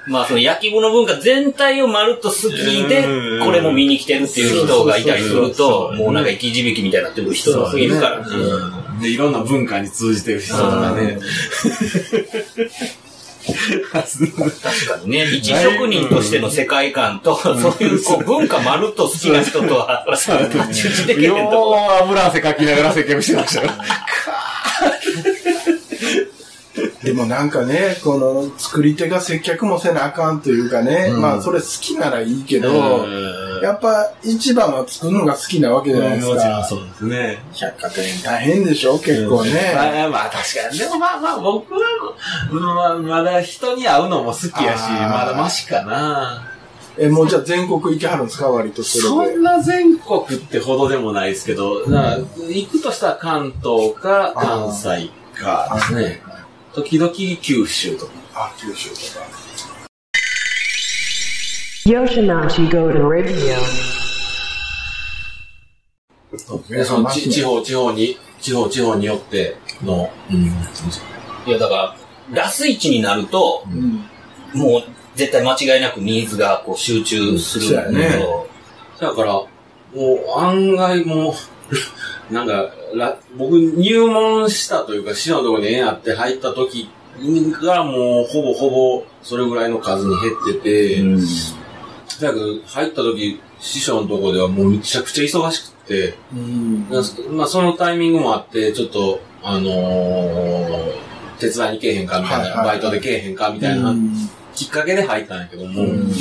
まあその焼き物文化全体をまるっと好きでうん、これも見に来てるっていう人がいたりすると、もうなんか生き字引みたいになってくる人がいるから。ね。うん。で、いろんな文化に通じてる人とかね。確かにね、一職人としての世界観と、そういうこう文化まるっと好きな人とは、太刀打ちできへんよとこ。う油汗かきながら接客してましたよ。うでもなんかね、この、作り手が接客もせなあかんというかね、うんまあ、それ好きならいいけど、うんやっぱ一番は作るのが好きなわけじゃないですもちろんか。そうですね。百貨店大変でしょ結構ね。まあ、まあ確かに。でもまあまあ僕は、まあ、まだ人に会うのも好きやし、まだマシかな。え、もうじゃあ全国行きはるんですか割とそれでそん。な全国ってほどでもないですけど、だから行くとしたら関東か関西かですね。時々九州とか。あ、九州とか。Yoshinashi Go to Radio. 地方、地方に、地方、地方によっての、うん。いや、だから、ラスイチになると、うん。もう絶対間違いなくニーズがこう集中するんだけそうやね、だから、もう案外もう、なんか、僕入門したというか、師匠のところに縁あって入った時がもうほぼほぼそれぐらいの数に減ってて、うんだけど入った時、師匠のところではもうめちゃくちゃ忙しくて、うん。まあそのタイミングもあって、ちょっと、あのー手伝いに来えへんかみたいな、はいはいはいバイトで来えへんかみたいなうんきっかけで入ったんやけども、うん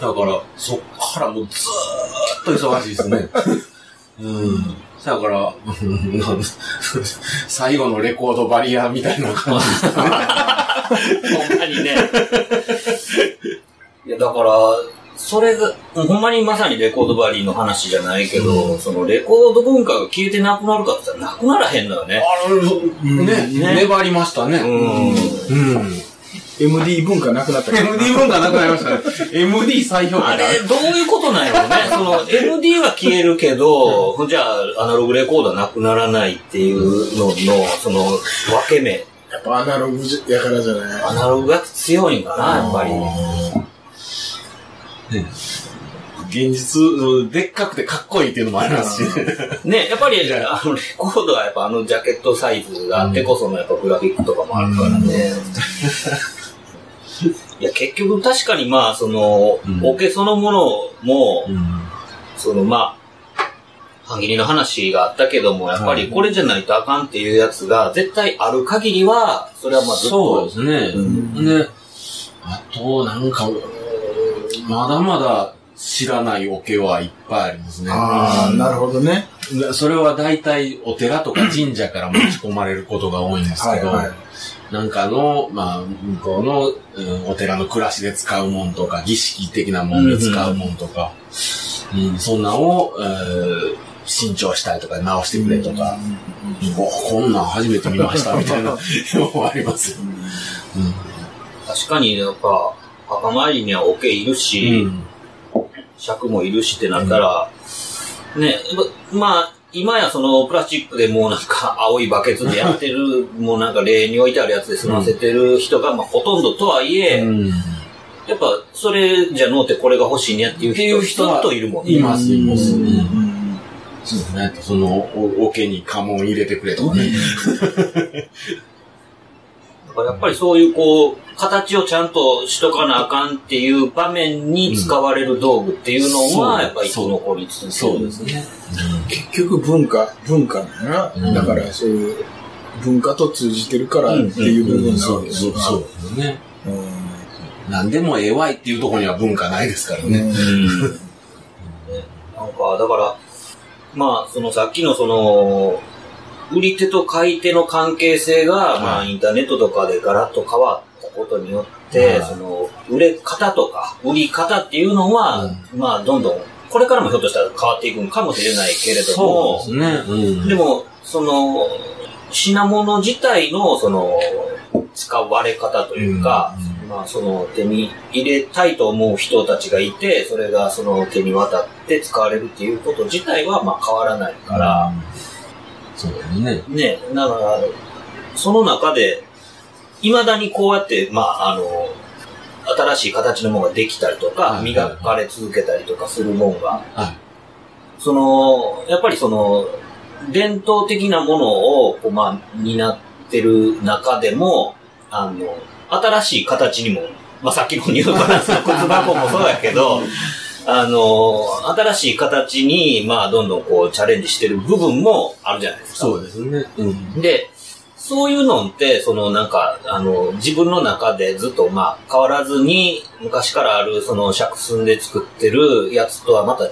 だから、そっからもうずーっと忙しいですね。うん。だから、最後のレコードバリアみたいな感じですね。ほんまにね。いや、だから、それが、ほんまにまさにレコードバリーの話じゃないけど、そのレコード文化が消えてなくなるかって言ったらなくならへんのよね。あのね、ね粘りましたね。うんうん。MD 文化なくなった MD 文化なくなりましたね。MD 再評価あれ、どういうことなんやろうね。その、MD は消えるけど、じゃあ、アナログレコードはなくならないっていうのの、その、分け目。やっぱアナログやからじゃないアナログが強いんかな、やっぱり。現実、でっかくてかっこいいっていうのもありますし。ね。ね、やっぱり、あの、レコードはやっぱあのジャケットサイズがあってこそのやっぱグラフィックとかもあるからね。いや、結局確かにまあ、その、うん。オケそのものも、うん。そのまあ、半切りの話があったけども、やっぱりこれじゃないとあかんっていうやつが絶対ある限りは、それはまあずっと、そうですね。うん。で、あと、なんか、まだまだ知らないおけはいっぱいありますね。ああ、なるほどね。でそれは大体お寺とか神社から持ち込まれることが多いんですけど、はいはいなんかの、まあ、向こうの、うんお寺の暮らしで使うもんとか、儀式的なもんで使うもんとか、うんそんなんを、えー新調したりとか直してくれとか、おこんなん初めて見ましたみたいなのもありますよ。確かにやっぱ、墓参りにはオケいるし、尺もいるしってなったら、ね、ままあ、今やそのプラスチックでもうなんか 青いバケツでやってる、もうなんか例に置いてあるやつで済ませてる人が、まあほとんどとはいえ、うんやっぱそれじゃのうてこれが欲しいねっていうっていう人、といるもんね。います、います。うんそうですね。その、お、桶に家紋入れてくれとかね。だからやっぱりそういうこう、形をちゃんとしとかなあかんっていう場面に使われる道具っていうのは、う。んやっぱり生き残り続ける。そうですね。結局文化、文化だな。うん。だからそういう文化と通じてるからっていう部分なわけですよそうそうですね。う。ん。何でもええわいっていうところには文化ないですからね。なんか、だから、まあ、そのさっきのその、売り手と買い手の関係性が、まあ、インターネットとかでガラッと変わったことによって、はい。その、売れ方とか、売り方っていうのは、まあ、どんどん、これからもひょっとしたら変わっていくんかもしれないけれども、そうですね。うん。でも、その、品物自体の、その、使われ方というか、まあ、その、手に入れたいと思う人たちがいて、それがその手に渡って使われるっていうこと自体は、まあ、変わらないから、そうですね。ね、だから、その中で、未だにこうやって、まあ、あの、新しい形のものができたりとか、はい磨かれ続けたりとかするもんが、はい。その、やっぱりその、伝統的なものを、こう、まあ、担ってる中でも、あの、新しい形にも、まあ、さっきのニューバランスの靴箱もそうやけど、あの、新しい形に、まあ、どんどんこう、チャレンジしてる部分もあるじゃないですか。そうですね。うん。で、そういうのって、そのなんか、あの、自分の中でずっとまあ変わらずに、昔からあるその尺寸で作ってるやつとはまた違う、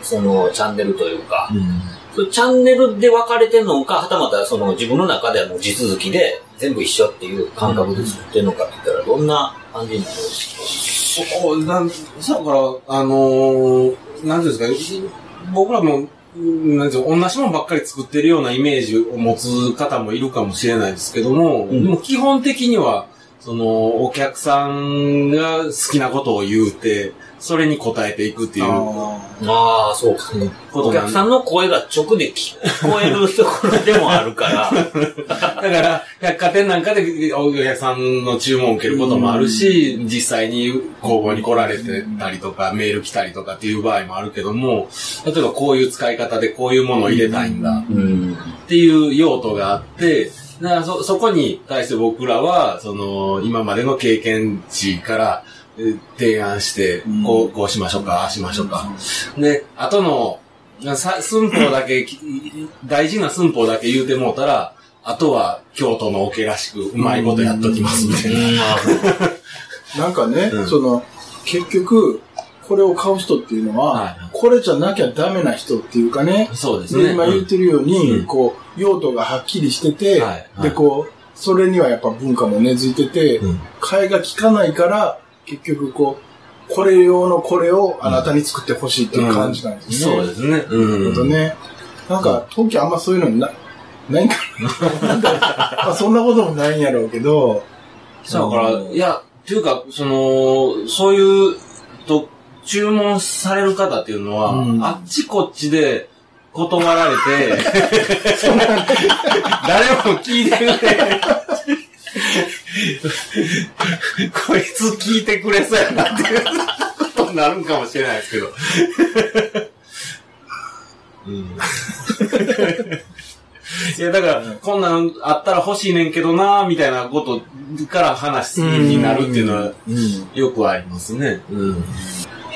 そのチャンネルというか、それチャンネルで分かれてんのか、はたまたその自分の中ではもう地続きで全部一緒っていう感覚で作ってんのかって言ったら、どんな感じ。になるんですそう、なん、だから、あのー、なんていうんですか、僕らも、うんなんていうの同じものばっかり作ってるようなイメージを持つ方もいるかもしれないですけども、ん。でも基本的には、その、お客さんが好きなことを言うて、それに応えていくっていう。あかああ、そうか。ことなんお客さんの声が直で聞こえるところでもあるから、だから、百貨店なんかでお客さんの注文を受けることもあるし、実際に工房に来られてたりとか、メール来たりとかっていう場合もあるけども、例えばこういう使い方でこういうものを入れたいんだ。うん。っていう用途があって、だからそ、そこに対して僕らは、その、今までの経験値から、えー提案して、こう、こうしましょうか、ああしましょうか。で、後の、さ寸法だけ、き大事な寸法だけ言うてもうたら、あとは京都のオケらしくうまいことやっときますみたいな。ー なんかね、うん。その、結局、これを買う人っていうのは、はいこれじゃなきゃダメな人っていうかね、そうですね。で今言ってるように、うん。こう、用途がはっきりしてて、はいはい。で、こう、それにはやっぱ文化も根付いてて、うん。替えが効かないから、結局こう、これ用のこれをあなたに作ってほしいっていう感じなんですね。そうですね。なるほどね。なんか、冬季あんまそういうのな、ないんかな。まあそんなこともないんやろうけど、だから、いや、っていうか、その、そういう、と、注文される方っていうのは、うんあっちこっちで断られて、誰も聞いてくれ こいつ聞いてくれそうやなっていうことになるんかもしれないですけど。うん いや、だから、こんなんあったら欲しいねんけどなみたいなことから話になるっていうのは、うん。よくありますね。うん。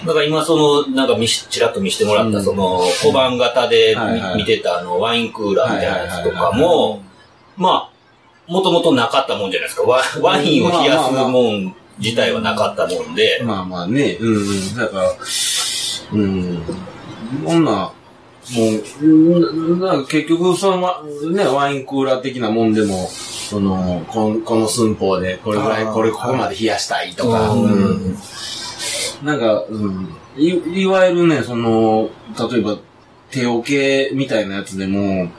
だから今その、なんか見し、ちらっと見せてもらった、うんその、小判型で見てたあの、ワインクーラーみたいなやつとかはいも、まあ、もともとなかったもんじゃないですか。ワワインを冷やすもん自体はなかったもんで、まあまあね、うんうん。だから、うん。こんな、もう、うんなんか結局、そのわ、ね、ワインクーラー的なもんでも、その、こんこの寸法で、これぐらい、これここまで冷やしたいとか、ううんん。なんか、うん。い、いわゆるね、その、例えば、手桶みたいなやつでも、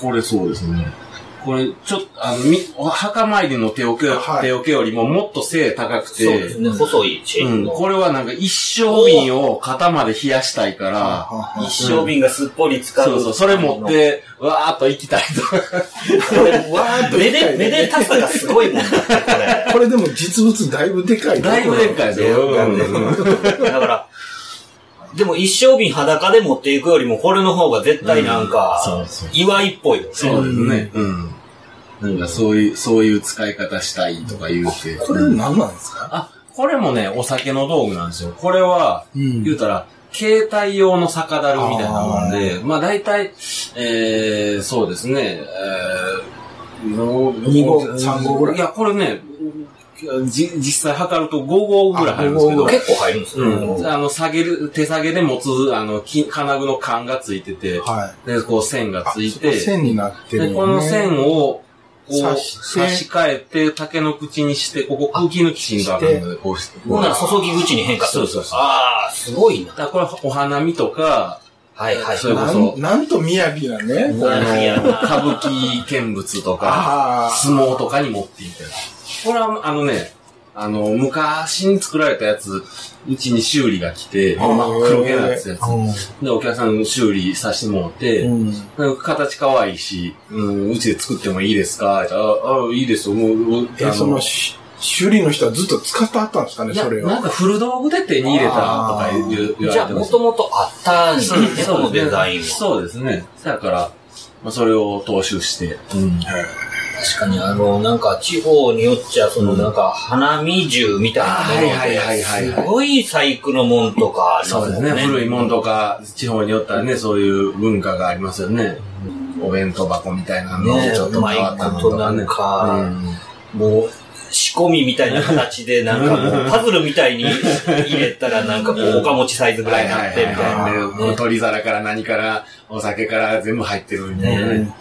これそうですね。これ、ちょっと、あの、み、墓参りの手桶、はい手桶よりももっと背高くて、そうですね、細いチェーうん。これはなんか一生瓶を肩まで冷やしたいから、一生瓶がすっぽり使う。そうそう、それ持って、わーっと行きたいとか。これ、わーっとめで、めでたさがすごいもんだって、これ。これでも実物だいぶでかい。だいぶでっかいですよ。うんだから、でも一生瓶裸で持っていくよりも、これの方が絶対なんうんかそうそう、祝いっぽいよね。そうですね。うん。なんかそういう、そういう使い方したいとか言うて。これ何なんですか？あ、これもね、お酒の道具なんですよ。これは、うん言うたら、携帯用の酒樽みたいなもんで、まあ大体、えー、そうですね、えー、の二合三合ぐらい？いや、これね、じ実際測ると5合ぐらい入るんですけど、結構入るんですよ。うん、あの、下げる、手下げで持つ、あの、き金具の缶がついてて、はで、こう線がついて、線になってるね。この線を、こう、刺差し替えて、竹の口にして、ここ空気抜きしんとあかんので、こうして。ほんなら注ぎ口に変化する。そうそうそうああ、すごいな。だからこれ、お花見とか、はいはい。それこそなんなんと雅なね。こあの、いやな 歌舞伎見物とか。相撲とかに持っていったやつこれは、あのね、あの、昔に作られたやつ、うちに修理が来て、真っ黒毛なやつやつ。で、お客さん修理させてもらって、うん。形可愛いし、うん、うちで作ってもいいですか？ああ、いいですよ。もう、うえ、あその、し修理の人はずっと使ってあったんですかね、それを？なんか古道具で手に入れたとか言われじゃあ、もともとあったんですね、このデザインは。そうですね。だから、まあ、それを踏襲して。うん。確かに、あの、なんか、地方によっちゃ、その、なんか、花見銃みたいなものいはいはいはいはいすごい細工のもんとかありますもんそうですね。古いもんとか、地方によったらね、そういう文化がありますよね。お弁当箱みたいなのねちょっと変わったのとかね。かうんもう、仕込みみたいな形で、なんかもう、パズルみたいに入れたら、なんかこう、おかもちサイズぐらいになって、みたいな。で ね取り皿から何から、お酒から全部入ってるみたいなね。うん。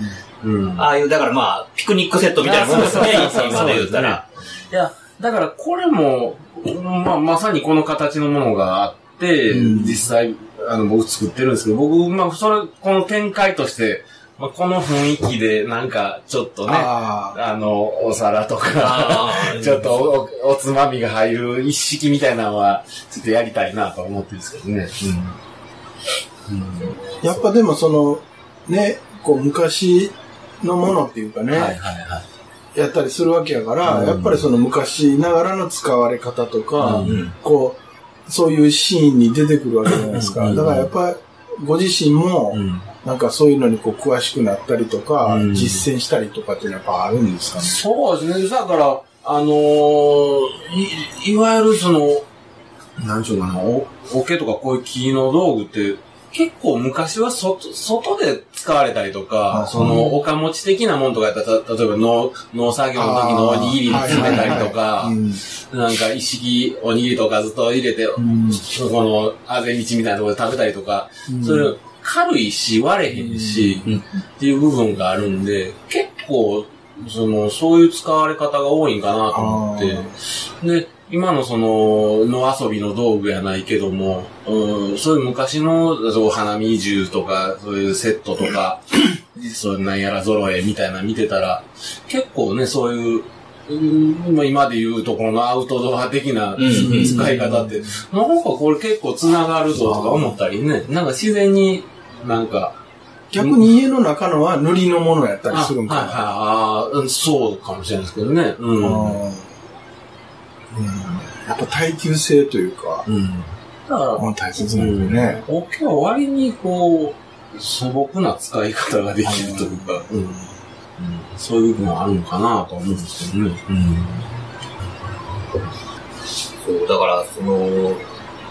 ああいう、だからまあ、ピクニックセットみたいなもんですね、今で言ったら。いや、だからこれも、まあ、まさにこの形のものがあって、うん。実際、あの、僕作ってるんですけど、僕、まあ、それ、この展開として、まあ、この雰囲気で、なんか、ちょっとね、ああの、お皿とか、ちょっとおおつまみが入る一式みたいなのは、ちょっとやりたいなと思ってるんですけどね。あ。やっぱでもその、ね、こう昔のものっていうかね、はいはいはい。やったりするわけやから、うんやっぱりその昔ながらの使われ方とか、うんこう、そういうシーンに出てくるわけじゃないですか。うんだからやっぱりご自身も、うんなんかそういうのにこう詳しくなったりとか、うん実践したりとかっていうのはやっぱあるんですかね？そうですね。だから、あのーい、いわゆるその、なんちゅうかな、お、桶とかこういう木の道具って、結構昔は外、外で使われたりとか、あその、おかもち的なもんとかやったら、た例えば農、農作業の時のおにぎりに詰めたりとか、なんか一式おにぎりとかずっと入れて、うん。そこのあぜ道みたいなところで食べたりとか、うん。それ軽いし割れへんし、っていう部分があるんで、結構、その、そういう使われ方が多いんかなと思って、で、今のその、野遊びの道具やないけども、うん、そういう昔の、そう花見銃とか、そういうセットとか、そういうなんやら揃えみたいなの見てたら、結構ね、そういう、うんまあ今で言うところのアウトドア的な使い方って、なんかこれ結構繋がるぞとか思ったりね、なんか自然になんか、逆に家の中のは塗りのものやったりあするんかな。はいはいあーうんそうかもしれないですけどね。うん。うん。やっぱ耐久性というか、うん。だから、まあ大切なんでね。お経は割にこう、素朴な使い方ができるというか、うん。そういうのもあるのかなと思うんですけどね。そう、だから、その、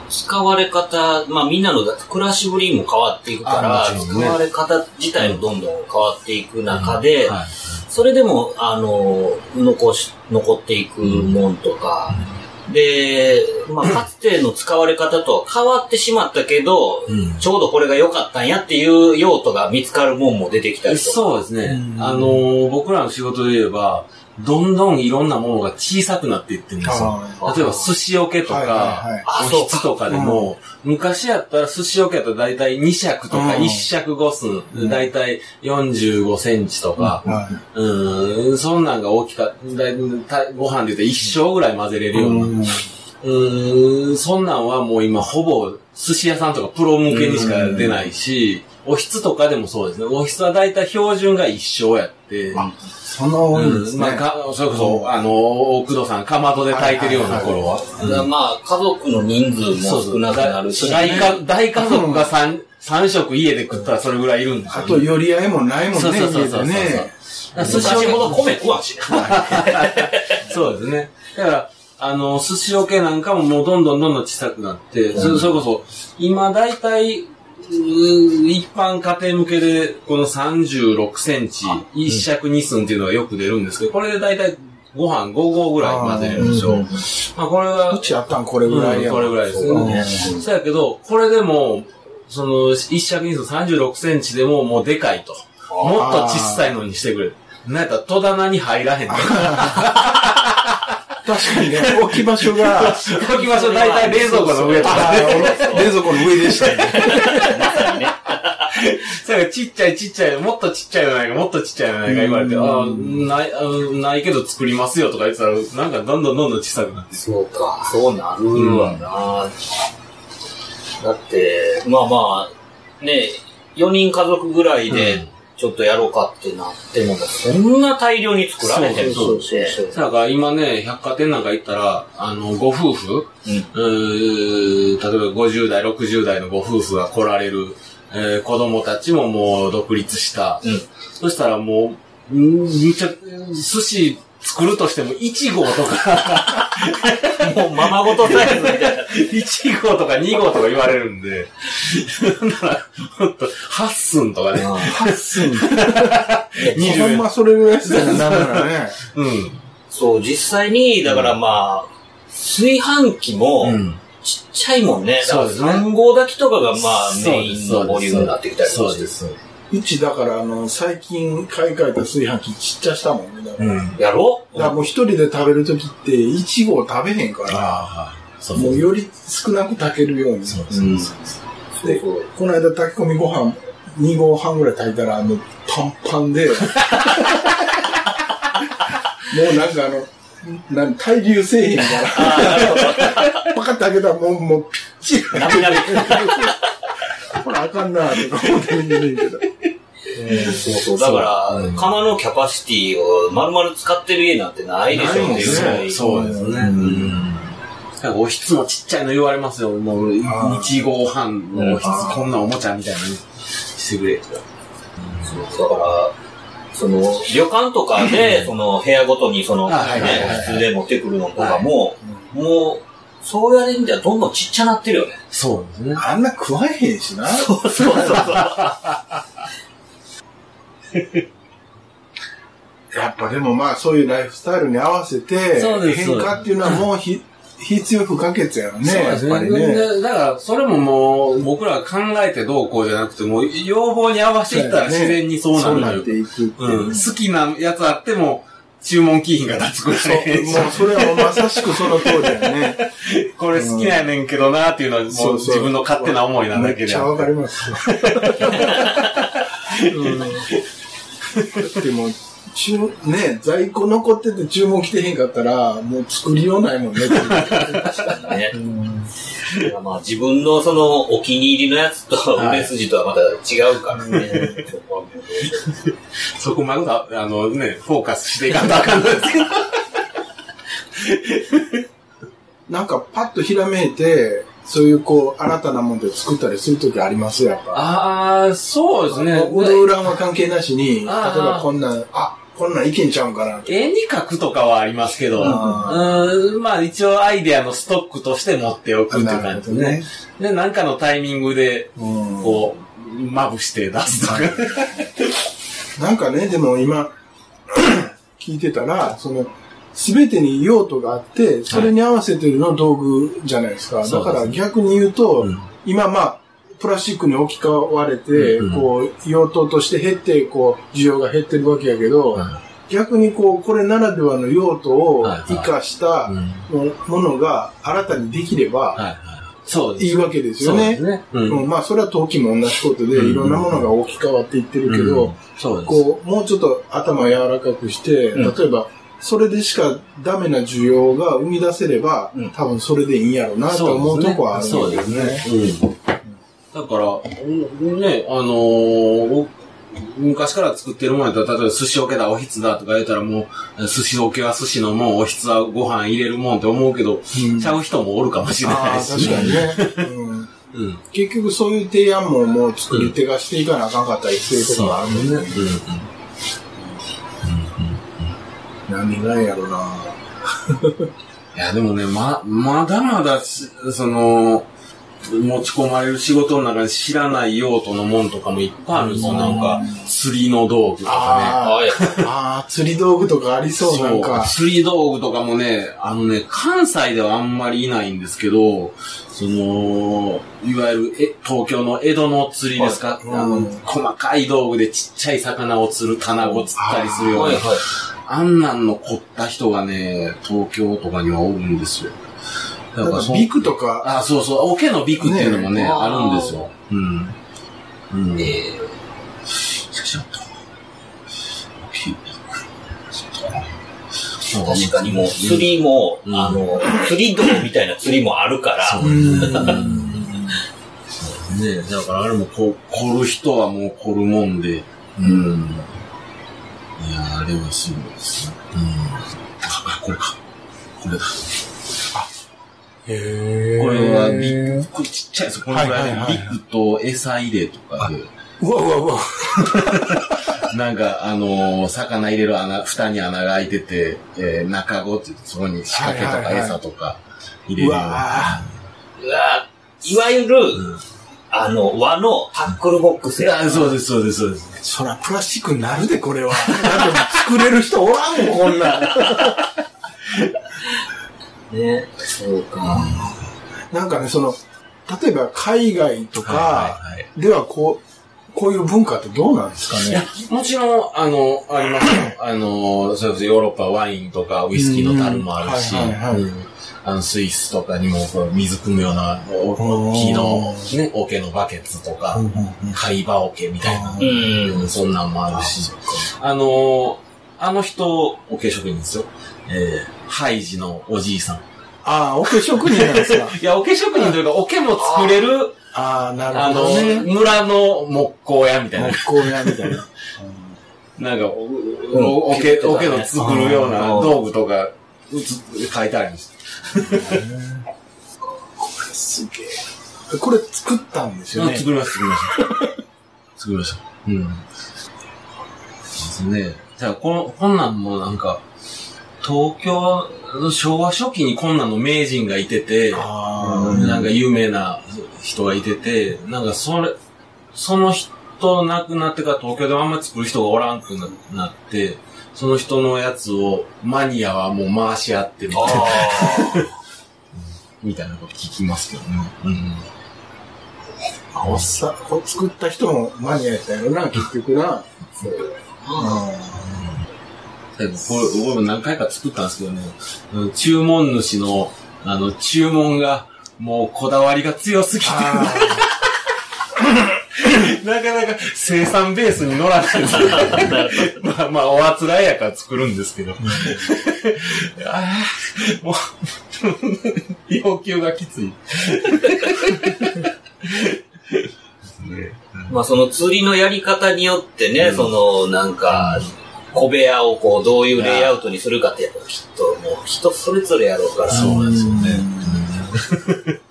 使われ方、まあみんなの暮らしぶりも変わっていくから、ね。使われ方自体もどんどん変わっていく中で、はいそれでも、あの、残し、残っていくもんとか、で、まあ、かつての使われ方とは変わってしまったけど、うんちょうどこれが良かったんやっていう用途が見つかるもんも出てきたりとか。そうですね。うんあのー僕らの仕事で言えば、どんどんいろんなものが小さくなっていってるんですよ。あ例えば寿司桶とか、おひつとかでも、昔やったら寿司桶やったらだいたい2尺とかうん。1尺5寸、だいたい45センチとか、はい。うん、そんなんが大きかだいたご飯で言うと一升ぐらい混ぜれるような。うん。うん、そんなんはもう今ほぼ寿司屋さんとかプロ向けにしか出ないし、おひつとかでもそうですね。おひつはだいたい標準が一升やって、あそんな多いんですね。うんまあ、かそれこそ、あの、工藤さん、かまどで炊いてるような頃は。まあ、家族の人数も少なくなるし、大家大家族が三三食家で食ったらそれぐらいいるんですよ、あと、寄り合いもないもんね、そうそうそうそう寿司昔ほど桶米食わんし。そうですね。だから、あの、寿司桶なんかももうどんどんどんどん小さくなって、そそれこそ、今だいたい、うー一般家庭向けで、この36センチ、一尺二寸っていうのがよく出るんですけど、これでだいたいご飯5合ぐらい混ぜれるんですよ。うんまあこれはう、ちあったん？これぐらいやうんこれぐらいですよね。そうやけど、これでも、その、一尺二寸36センチでももうでかいと。もっと小さいのにしてくれ。なんやったら戸棚に入らへんと。確かにね、置き場所が、置き場所大体冷蔵庫の上とか。冷蔵庫の上でしたね。それがちっちゃいちっちゃい、もっとちっちゃいのないか、もっとちっちゃいのないか言われて、ああ、ない、あないけど作りますよとか言ってたら、なんかどんどんどんどん小さくなって。そうか、そうなるわな、だって、まあまあ、ね、4人家族ぐらいで、ちょっとやろうかってなっても、そんな大量に作られへんそうので、だから今ね、百貨店なんか行ったら、あの、ご夫婦、うん。うー例えば50代、60代のご夫婦が来られる、えー子供たちももう独立した。うん。そしたらもう、んむちゃ、寿司作るとしても1号とか、もうままごとサイズみたいな。1号とか2号とか言われるんで、だから、ほんと、8寸とかね。8寸。20ほんまそれぐらいですよね、なんならね。うん。そう、実際に、だからまあ、炊飯器も、うん。ちっちゃいもんね。だからそうですね3号炊きとかがまあメインのボリュームになってきたりとかしてそうです。うちだから、あの、最近買い替えた炊飯器ちっちゃしたもんね。だから,、うん。やろ？だからもう一人で食べるときって、1合食べへんから、うもうより少なく炊けるように。そううん。でそうこの間炊き込みご飯2合半ぐらい炊いたら、あの、パンパンで、もうなんかあの、なん対流せえへんから、パカッて開けたらもう、もう、ピッチリ。なみなみ。これあかんなとか思って見てんけど。そうそう。だから、うん釜のキャパシティを丸々使ってる家なんてないでしょっていうぐらい。そうですね。うん。だからおひつもちっちゃいの言われますよ。もう、あー1号半のおひつ、こんなおもちゃみたいなしてくれ。そうだから、その、旅館とかで、その、部屋ごとに、その、ね、お室で持ってくるのとかも、もう、そうやれんじゃどんどんちっちゃなってるよね。そうですね。あんな食わへんしな。そうそうそう。やっぱでもまあそういうライフスタイルに合わせて、変化っていうのはもうひ必要不可欠やよね。そうですね。ね。でだから、それももう、僕らが考えてどうこうじゃなくて、もう、要望に合わせていったら自然にそうなそうるのよなっていう。うん。好きなやつあっても、注文キー品が立つくらい。もうそれはまさしくその通りだよね。これ好きなんやねんけどなっていうのは、もう自分の勝手な思いなだけでめっちゃわかりますよ。うん、だってもう、注ね、在庫残ってて注文来てへんかったら、もう作りようないもんね。確かにね。まあ自分のそのお気に入りのやつと売れ筋とはまた違うからね。そこまだ、あのね、フォーカスしていかんとあかんのですけど。なんかパッとひらめいて、そういうこう、新たなもんで作ったりするときありますやっぱ。ああ、そうですね。おど裏は関係なしに、例えばこんなん、あ、こんなんいけんちゃうんかな。絵に描くとかはありますけど、あうんまあ一応アイデアのストックとして持っておくっていう感じですね。で、なんかのタイミングで、うんこう、まぶして出すとか。なんかね、でも今、聞いてたら、その、すべてに用途があって、それに合わせてるの道具じゃないですか。そうですね。だから逆に言うと、うん。今まあ、プラスチックに置き換われて、うんこう、用途として減って、こう、需要が減ってるわけやけど、逆にこう、これならではの用途をはい。活かしたうん。ものが新たにできればはい。はい。そう。いいわけですよね。ね。うん。うん。まあ、それは陶器も同じことで、うん。いろんなものが置き換わっていってるけど。こう、もうちょっと頭柔らかくして、うん。例えば、それでしかダメな需要が生み出せれば、うん多分それでいいんやろうなと思うとこはあるんそうでですすね。ね。うん。だから、うんね、あのーお昔から作ってるもんやったら、例えば寿司桶だ、おひつだとか言ったらもう、寿司桶は寿司のもん、おひつはご飯入れるもんって思うけど、うんちゃう人もおるかもしれないです確かにね。うんうん。結局そういう提案ももう作り手がしていかなあかんかったりするところがあるもんね。何がやろうな。いや、でもね、ま、まだまだし、その、持ち込まれる仕事の中に知らない用途のもんとかもいっぱいあるんですよ。なんか、釣りの道具とかね。あはい。あ、釣り道具とかありそう、なんか。釣り道具とかもね、あのね、関西ではあんまりいないんですけど、その、いわゆるえ東京の江戸の釣りですか、はいあのうん細かい道具でちっちゃい魚を釣る棚を釣ったりするような、はいはい。あんなんの凝った人がね、東京とかにはおるんですよ。だかビクとか、あ、そうそう、桶のビクっていうのもね、ねあるんですよ。うん。うん。えちょっと。ビク。ー確かにもう釣りも、うんあの、釣り道みたいな釣りもあるから、うん。ねだからあれもこう、凝る人はもう凝るもんで、うん。いやあれはすごいですね。うん。あ、これか。これだ。へこれはビーッグ、ちっちゃいです。これぐらいで、ビッグと餌入れとかで、うわうわうわ。なんか、あのー魚入れる穴、蓋に穴が開いてて、えー中子って言って、そこに仕掛けとか餌とか入れるうような。わうわいわゆる、あの、和のタックルボックスや。あそうです、そうです、そうです。そらプラスチックになるで、これは。だってもう作れる人おらんもん、こんなん。ね。そうか。なんかね、その、例えば海外とかはいではこう、こういう文化ってどうなんですかいやね。もちろん、あの、ありますよ。あの、それこそヨーロッパワインとかウイスキーの樽もあるし、あのスイスとかにもこう水汲むようなお大きいの、ね、桶のバケツとか、貝羽桶みたいな、う。ん、そんなんもあるし、あの、あの人、桶職人ですよ。えー、ハイジのおじいさん。ああ、桶職人なんですか。いや、桶職人というか、桶も作れる、ああ、なるほどね。、村の木工屋みたいな。木工屋みたいな。なんか、おおけ、おけの作るような道具とか、うつ、書いてあるんです。すげえ。これ作ったんですよね。作りました、作りました。作りました。うん。ですね。じゃあ、この、こんなんもなんか、東京の昭和初期にこんなんの名人がいてて、なんか有名な人がいてて、なんかそれ、その人亡くなってから東京であんまり作る人がおらんくななって、その人のやつをマニアはもう回し合ってみたいな、あ みたいなこと聞きますけどね。うん。おっさん、これ作った人もマニアやったよな、結局な。でもこれ、僕も何回か作ったんですけどね、うん注文主の、あの、注文が、もうこだわりが強すぎて、あ なかなかか生産ベースに乗らない。まあまあ、おあつらいやから作るんですけど。ああ、もう、要求がきつい。まあその釣りのやり方によってね、そのなんか、小部屋をこうどういうレイアウトにするかってやっぱきっともう人それぞれやろうから。そうなんですよね。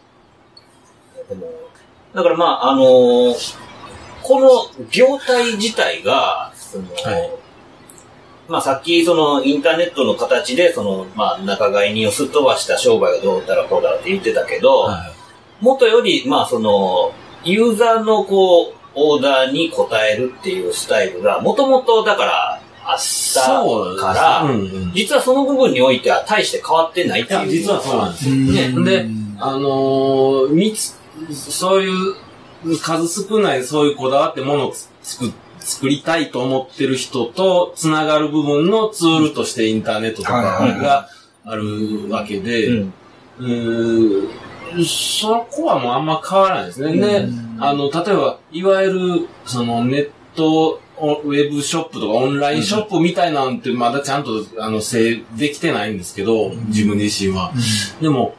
だからまああのーこの業態自体が、その、はいまあさっきそのインターネットの形でそのまあ仲買人をすっ飛ばした商売がどうたらこうだらって言ってたけど、はい元より、まあその、ユーザーのこう、オーダーに応えるっていうスタイルが、もともとだから、あったから、うんうん実はその部分においては大して変わってないっていう。いや、実はそうなんですよ。うんね。で、あのー、そういう数少ないそういうこだわってものをつ作、作りたいと思ってる人とつながる部分のツールとしてインターネットとかがあるわけで、うん。そこはもうあんま変わらないですね。で、あの、例えば、いわゆる、そのネット、おウェブショップとかオンラインショップみたいなんてまだちゃんと、あの、制できてないんですけど、自分自身は。でも、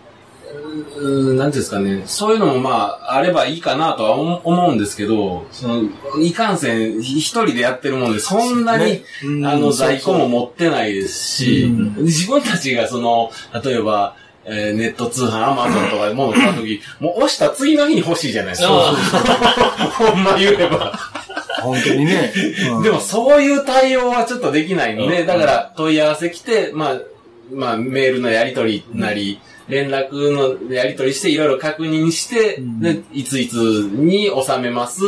うーんなんていうんですかね、そういうのもまあ、あればいいかなとは思思うんですけど、その、いかんせん、ひ一人でやってるもんで、そんなに、うん。あの、在庫も持ってないですし、うん。自分たちがその、例えば、えーネット通販、アマゾンとかで物を買うとき、もう押した次の日に欲しいじゃないですか。ほんま言えば。本当にね。うん。でもそういう対応はちょっとできないんで、だから問い合わせ来て、まあ、まあメールのやり取りなり、連絡のやり取りしていろいろ確認して、ん。で、いついつに収めます、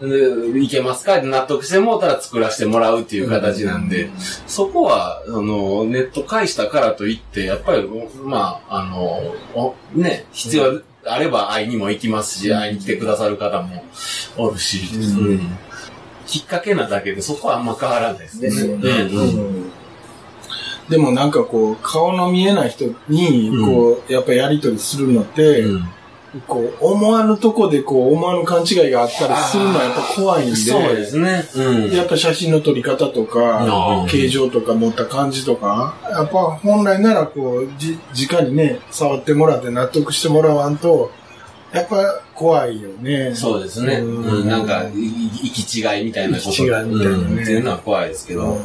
でいけますか？って納得してもうたら作らせてもらうっていう形なんで、そこは、あの、ネット返したからといって、やっぱり、まあ、あの、おね、必要あれば会いにも行きますし、会いに来てくださる方もおるし、うん。きっかけなだけで、そこはあんま変わらないですね。ですよね。うんうん。うんでもなんかこう、顔の見えない人に、こう、やっぱやりとりするのって、うんこう、思わぬとこでこう、思わぬ勘違いがあったりするのはやっぱ怖いんで、そうですね。うん。やっぱ写真の撮り方とうかん、形状とか持った感じとか、やっぱ本来ならこう、じ、直にね、触ってもらって納得してもらわんと、やっぱ怖いよね。そうですね。うんうん。なんか、い行き違いみたいなこと。行き違いみたいなねうんっていうのは怖いですけど。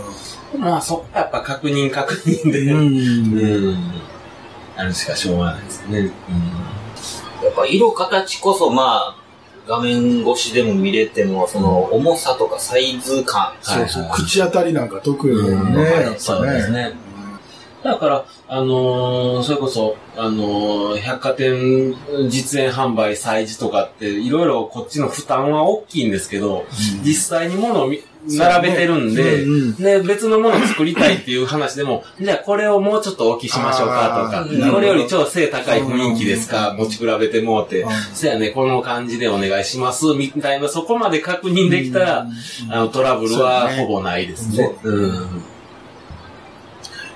まあ、そこはやっぱ確認確認で。うん。うん。あるしかしょうがないですね。やっぱ色形こそまあ、画面越しでも見れても、その重さとかサイズ感。そうそう、はいはい口当たりなんか特にうん。ね、はいやっぱそうですね。だから、あのーそれこそ、あのー百貨店実演販売催事とかって、いろいろこっちの負担は大きいんですけど、実際に物を見並べてるんで、うんうん。で、別のものを作りたいっていう話でも、じゃあこれをもうちょっと大きしましょうかとかこれより超背高い雰囲気ですか、持ち比べてもうて。うん、そやね、この感じでお願いします、みたいな、そこまで確認できたら、あの、トラブルはほぼないですね。う。ん。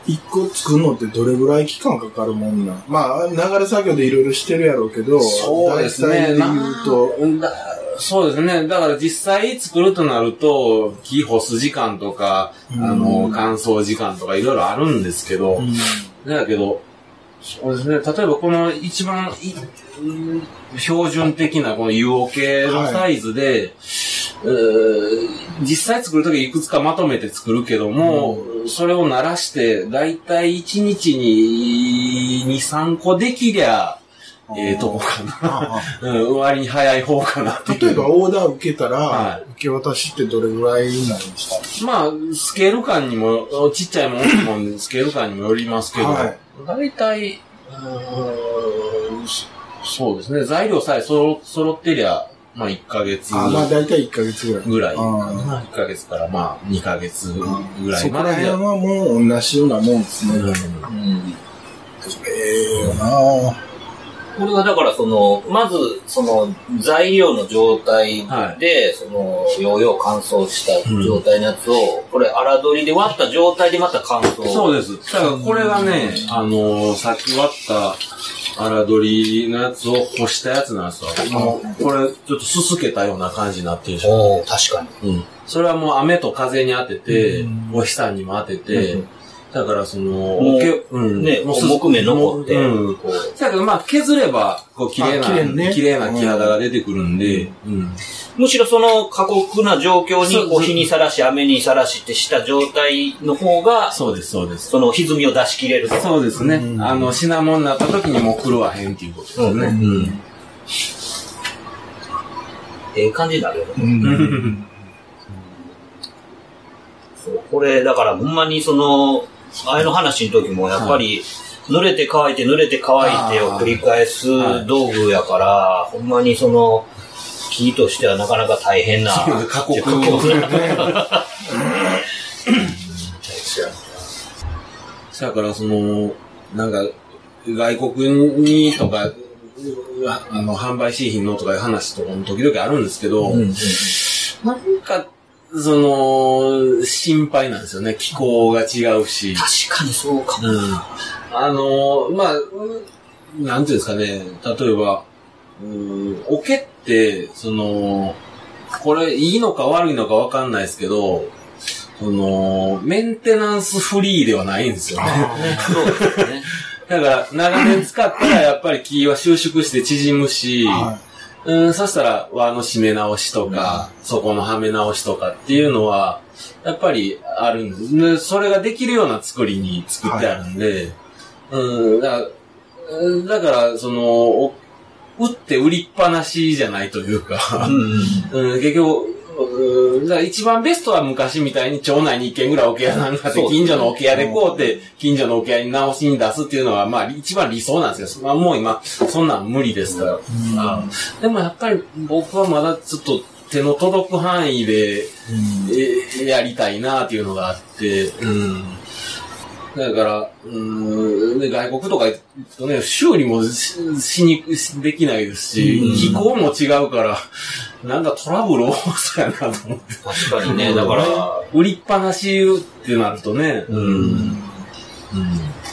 一個作るのってどれぐらい期間かかるもんなん？まあ、流れ作業でいろいろしてるやろうけど、そうですね。大体で言うと、そうですね。だから実際作るとなると、木干す時間とか、うんあの、乾燥時間とかいろいろあるんですけど、だけど、そうですね。例えばこの一番いうん標準的なこの UO 系のサイズで、うー実際作るときいくつかまとめて作るけども、それを鳴らして、だいたい1日に2、3個できりゃ、ええとこかな。うん、割に早い方かな。っていう。例えばオーダー受けたら、はい。受け渡しってどれぐらいになるんですか？まあ、スケール感にも、ちっちゃいもん、大きいもん、スケール感にもよりますけど、はい。だいたい、うーんそそうですね、材料さえ揃揃ってりゃ、まあ1ヶ月あまあ、大体1ヶ月ぐらい。ぐらいかあな。1ヶ月からまあ2ヶ月ぐらそこら辺はもう同じようなもんですね。うん。ええよなこれはだからその、まず、その、材料の状態で、その、ヨーヨー乾燥した状態のやつを、これ、粗取りで割った状態でまた乾燥。そうです。だからこれがね、あのーさっき割った、荒取りのやつを干したやつなんですわ。もう、これ、ちょっとすすけたような感じになってるでしょ。おお確かに。うん。それはもう雨と風に当てて、お日さんにも当てて、うんだからその、もうけうんね、もうす木目残って、うん。こうだけどまあ削れば、こう綺麗あ綺麗ね綺麗な木肌が出てくるんで、うん。むしろその過酷な状況にこう日にさらし、雨にさらしってした状態の方が、そうです、そうです。その歪みを出し切れると。そうですね。あの、品物になった時にもう狂わへんっていうことですね。うん。ええ感じになるよね。うん。そうこれ、だからほんまにその、あれの話の時もやっぱり、濡れて乾いて濡れて乾いてを繰り返す道具やから、ほんまにその、木としてはなかなか大変な。過酷。過酷な。だからその、なんか、外国にとか、あの、販売しひんのとかいう話とかも時々あるんですけど、なんか、その、心配なんですよね。気候が違うし。確かにそうかも。うん。あの、まあ、うんなんていうんですかね、例えば、うん、桶って、その、これいいのか悪いのかわかんないですけど、その、メンテナンスフリーではないんですよね。そうですね。だから、長年使ったらやっぱり木は収縮して縮むし、はうん、そしたら輪の締め直しとか、底のはめ直しとかっていうのは、やっぱりあるんです。でそれができるような作りに作ってあるんで、うん、だから、うんだから、その、お打って売りっぱなしじゃないというか、うん、結局、う。んだ一番ベストは昔みたいに町内に一軒ぐらい桶屋なんかで近所の桶屋でこうって近所の桶屋に直しに出すっていうのはまあ一番理想なんですけど、まあもう今そんなん無理ですから。あでもやっぱり僕はまだちょっと手の届く範囲で、えやりたいなっていうのがあって、うん。だから、うん、で外国とか行くとね、修理もししにしできないですし、気候も違うから、なんかトラブル多そうやなと思って。確かにね、だから、売りっぱなしってなるとね、うん。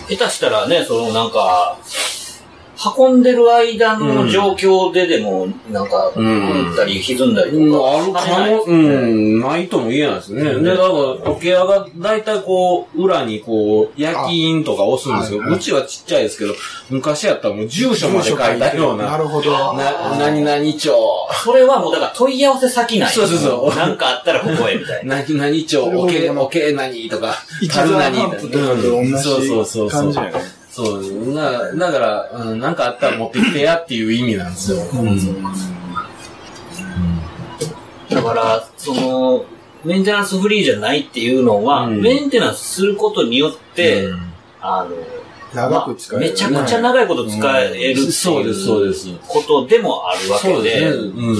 下手したらね、そのなんか、運んでる間の状況ででも、なんか、うんたり歪んだりとうん、か。あるかも、うん、ないとも言えないですね。で、だから、時計屋が大体こう、裏にこう、焼き印とか押すんですけど、はいはいうちはちっちゃいですけど、昔やったらもう住所まで書いたような、なるほど。な、何々町、それはもうだから問い合わせ先ない。そうそうそうなんかあったらここへみたいな。何々町、おけ、おけ何とか、一座何とかそうそうそうそうじ感じやね。そう、な、だから、うん、なんかあったら持ってきてやっていう意味なんですよ。うんだから、その、メンテナンスフリーじゃないっていうのは、うんメンテナンスすることによって、うんあの、長く使える。めちゃくちゃ長いこと使えるっていうそうです、そうです。ことでもあるわけで、そうですね。うん。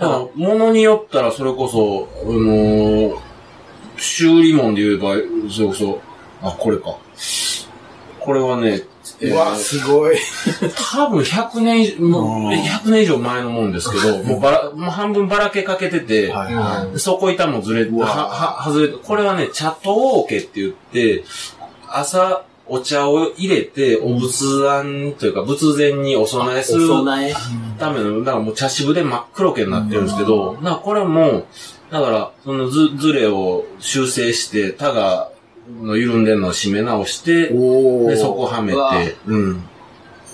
だから、ものによったら、それこそ、あのー修理門で言えば、それこそ、あ、これか。これはね、えーうわ、すごい。多分100年以上、もうんうえ100年以上前のもんですけど、もうばら、もう半分ばらけかけてて、はいは底板もずれて、は、は、外れて、これはね、茶糖桶って言って、朝、お茶を入れて、お仏壇というか、仏前にお供えするお供え。ための、だからもう茶渋で真っ黒けになってるんですけど、だからこれも、だから、そのず、ずれを修正して、タガの緩んでるのを締め直して、おで、そこはめて、うん。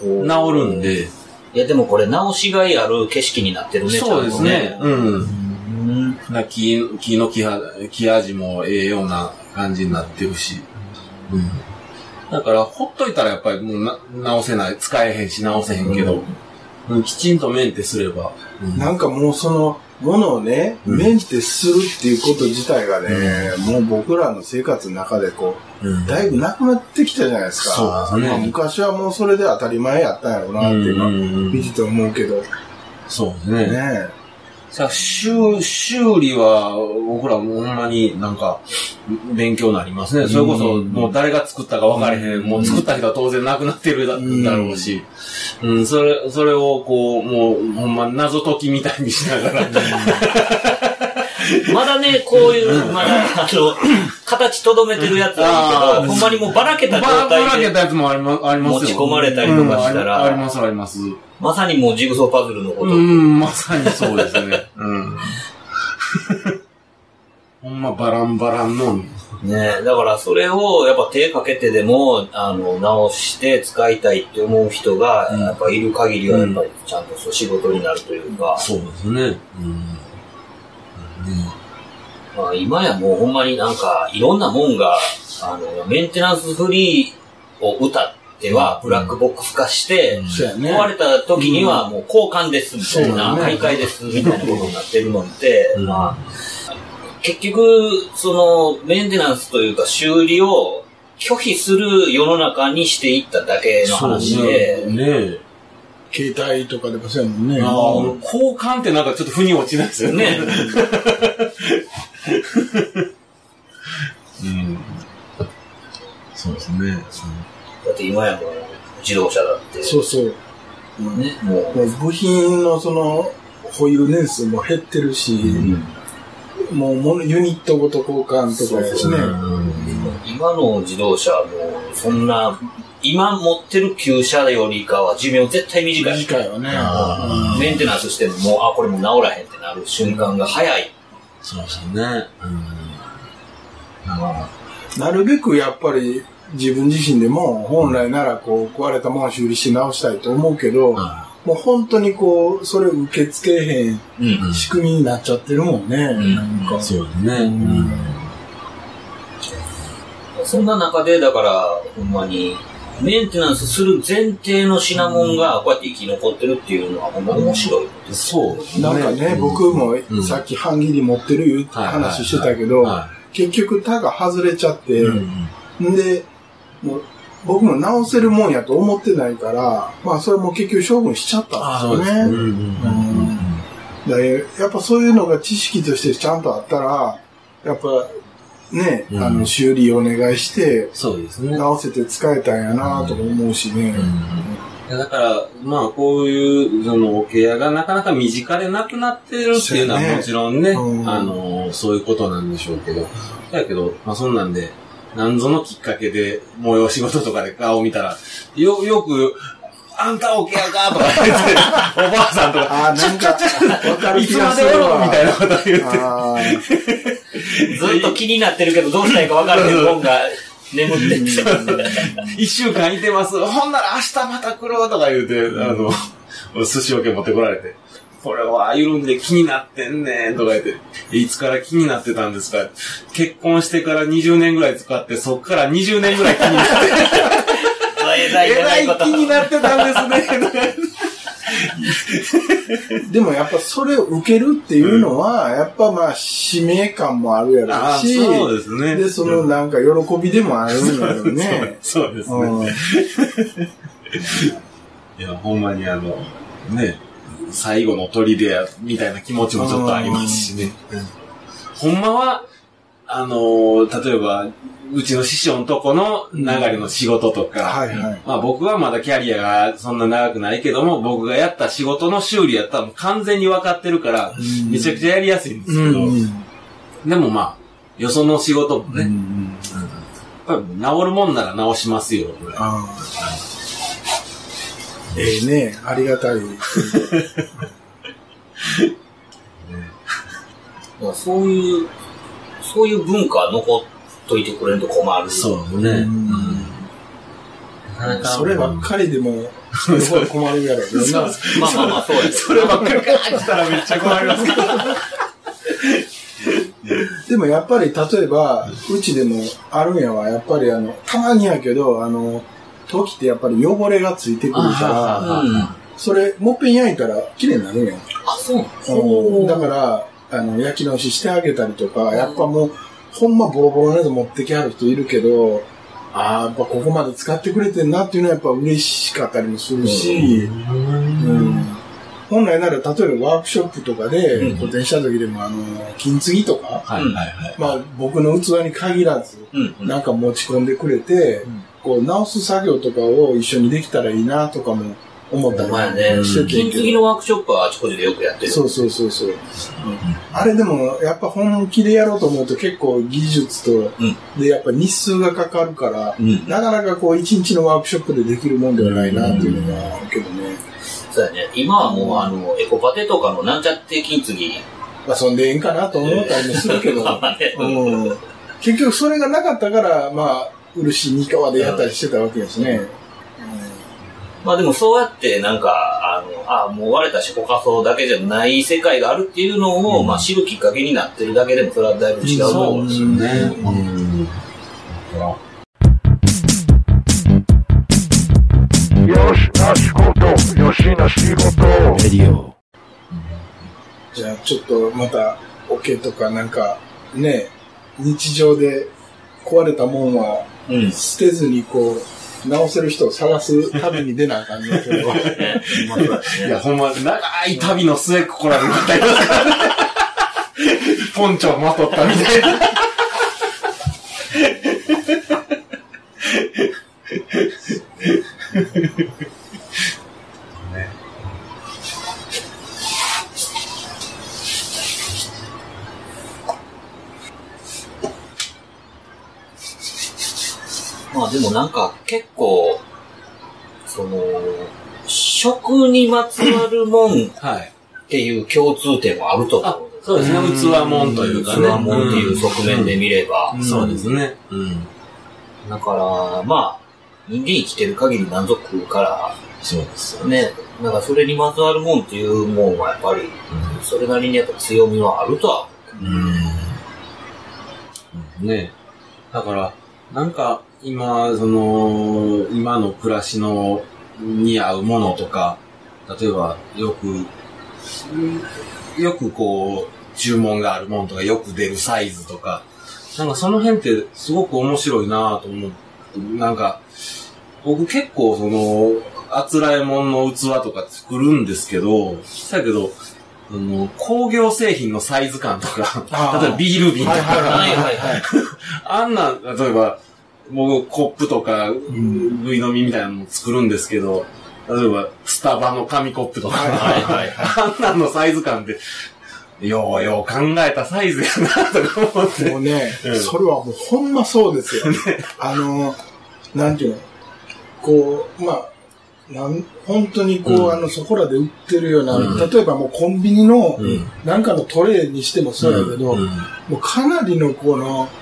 治るんで、いや、でもこれ直しがいある景色になってるね。そうですね。うん。うん。な木、木の木は、木味もええような感じになってるし。うん。だから、ほっといたらやっぱりもうな直せない、使えへんし直せへんけど、うんきちんとメンテすれば。うんなんかもうその、ものをね、うんメンテするっていうこと自体がね、もう僕らの生活の中でこうだいぶなくなってきたじゃないですか。そうですねまあ昔はもうそれで当たり前やったんやろうなって今、うんうんうん見てて思うけど、そうですね。ねさあ、修、修理は、僕らもうほんまになんか、勉強になりますね。それこそ、もう誰が作ったか分かれへん。もう作った人は当然なくなってるだろうし。うん、それ、それをこう、もう、ほんま謎解きみたいにしながら、まだね、こういう、まだ、あの、形とどめてるやつはいいけど、ほんまにもうばらけた状ばばら態で、けたやつもありますよ。持ち込まれたりとかしたらあります、あります。まさにもうジグソーパズルのこと。うん、まさにそうですね。うん。ほんまバランバランの。ねだからそれをやっぱ手かけてでも、あの、直して使いたいって思う人が、うん。やっぱいる限りはやっぱりちゃんとそう仕事になるというか、そうですね。うん。まあ今やもうほんまになんかいろんなもんが、あの、メンテナンスフリーを歌ってはブラックボックス化して、そうやね。壊れた時にはもう交換ですみたいな、買い替えですみたいなことになってるのって、うん。まあ、結局、その、メンテナンスというか修理を拒否する世の中にしていっただけの話で、ねえ。携帯とかでもそうやもんね。ああ、交換ってなんかちょっと腑に落ちないですよね。ね、うん。そうですね。だって今やもう自動車だって、そうそう。ね、もう、もう部品のその、保有年数も減ってるし、もうものユニットごと交換とかやしね。今の自動車はもう、そんな、今持ってる旧車よりかは寿命絶対短い。短いよね。あメンテナンスしてももう、あ、これもう治らへんってなる瞬間が早い。そうですね。なるべくやっぱり自分自身でも本来ならこう壊れたものを修理して直したいと思うけど、もう本当にこう、それを受け付けへんうん。仕組みになっちゃってるもんね。んなんか。そうですね。そんな中で、だから、ほんまに、メンテナンスする前提の品物がこうやって生き残ってるっていうのはほんま面白いです。そうですね。なんかね、僕もんさっき半切り持ってるいう話してたけど、は結局他が外れちゃって、いうんんで、もう僕も直せるもんやと思ってないから、まあそれも結局処分しちゃったんですよね。うんうんだからやっぱそういうのが知識としてちゃんとあったら、やっぱね、うん。あの修理お願いして、そうですね。直せて使えたんやなとか思うしね。いやだから、まあ、こういう、その、おケアがなかなか身近でなくなってるっていうのはもちろんね、うん。あの、そういうことなんでしょうけど、だけど、まあ、そんなんで、なんぞのきっかけで、催し事とかで顔見たら、よ、よく、あんたおケアかとか言って、おばあさんとか、あーなんか、わかるいつまでおろうわ。みたいなこと言って、ずっと気になってるけど、どうしたいか分からへんもんが眠ってて。一週間いてます。ほんなら明日また来るとか言うて、あの、寿司桶持ってこられて。これは緩んで気になってんねんとか言って、いつから気になってたんですか？結婚してから20年ぐらい使って、そっから20年ぐらい気になって、えらいえらいこと。気になってたんですね。でもやっぱそれを受けるっていうのは、やっぱまあ使命感もあるやろあうし、そうですね。で、そのなんか喜びでもあるんだよね。そうそうですね。うん いや、ほんまにあの、ね、最後の砦や、みたいな気持ちもちょっとありますしね。ほんまは、あのー例えば、うちの師匠のとこの流れの仕事とか、はいはい。まあ僕はまだキャリアがそんな長くないけども、僕がやった仕事の修理やったら完全に分かってるから、うん。めちゃくちゃやりやすいんですけど、うんでもまあ、よその仕事もね、うんやっぱり治るもんなら治しますよ、ぐらいええね、ありがたい。そういう、そういう文化は残っといてくれると困る。そうね。うんそればっかりでも、すごい困るやろ。まあまあまあ、そうや。そればっかりかー来たらめっちゃ困りますけど。でもやっぱり例えば、うちでもあるんやわ、やっぱりあの、たまにやけど、あの、時ってやっぱり汚れがついてくるかうん。ら、それ、もっぺん焼いたら綺麗になるんやん。あ、そううんだから、あの、焼き直ししてあげたりとか、やっぱもう、ほんまボロボロのやつ持ってきはる人いるけど、ああ、やっぱここまで使ってくれてんなっていうのはやっぱ嬉しかったりもするし、うん本来なら例えばワークショップとかでうん個展した時でもあの、金継ぎとか。まあ僕の器に限らず、うん。なんか持ち込んでくれて、こう直す作業とかを一緒にできたらいいなとかも思ったりしてて金継ぎのワークショップはあちこちでよくやってる。そうそうそうそう。あれでも、やっぱ本気でやろうと思うと結構技術と、うんで、やっぱ日数がかかるから、うんなかなかこう、一日のワークショップでできるもんではないなっていうのがあるけどね。そうだね。今はもう、あの、エコパテとかのなんちゃって金継ぎ。まあ、そんでええんかなと思ったりもするけど、うん、結局それがなかったから、まあ、漆三河でやったりしてたわけですね。まあでもそうやってなんか、あの、あもう割れたショコカソだけじゃない世界があるっていうのを、まあ知るきっかけになってるだけでもそれはだいぶ違うと思うし。ね。うん。よしな仕事よしな仕事レディオじゃあちょっとまた、オケとかなん。か、ね、日常で壊れたもんはうん。捨てずにこう、直せる人を探す旅に出なあかんねんけど。いや、ほんま、長い旅の末、ここらにまたいますか？らね。ポンチョをまとったみたいな。でもなんか結構、その、食にまつわるもんっはい。ていう共通点もあると思う。そうですね、器もんというかね。器もんっていう側面で見れば。うんそうですね。うん。だから、まあ、人間生きてる限り満足から、そうですよね、なんかそれにまつわるもんっていうもんはやっぱり、それなりにやっぱ強みはあるとは。うん。ねだから、なんか、今、その、今の暮らしの、に合うものとか、例えば、よく、よくこう、注文があるものとか、よく出るサイズとか、なんかその辺ってすごく面白いなと思う。なんか、僕結構その、あつらえもんの器とか作るんですけど、だけど、あの、工業製品のサイズ感とか、例えばビール瓶とか。あんな、例えば、僕、コップとか、ぐい飲みみたいなのも作るんですけど、例えば、スタバの紙コップとか、はいはいあんなんのサイズ感って、ようよう考えたサイズやな、とか思って。もうね、うん。それはもうほんまそうですよ。あの、なんていうの、こう、まあ、なん本当にこう、うん。あの、そこらで売ってるような、うん。例えばもうコンビニの、うん。なんかのトレーにしてもそうやけど、うん。もうかなりのこの、えー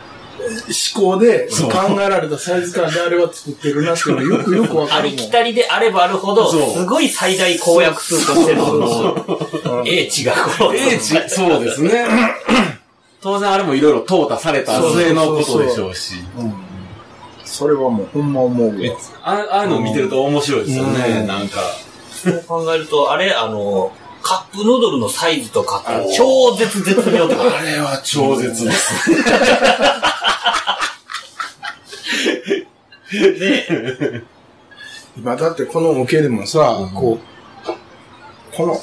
思考で考えられたサイズ感であれは作ってるなっていうのよくよくわかあるもん。りきたりであればあるほど、すごい最大公約数としての、英知がこう、英知、そうですね。当然あれもいろいろ淘汰された末のことでしょうし。うんそれはもうほんま思うわ。あああいうの見てると面白いですよね、うんなんか。そう考えると、あれ、あの、カップヌードルのサイズとか超絶絶妙とあれは超絶です。ね。今だってこの模型でもさ、こう、この、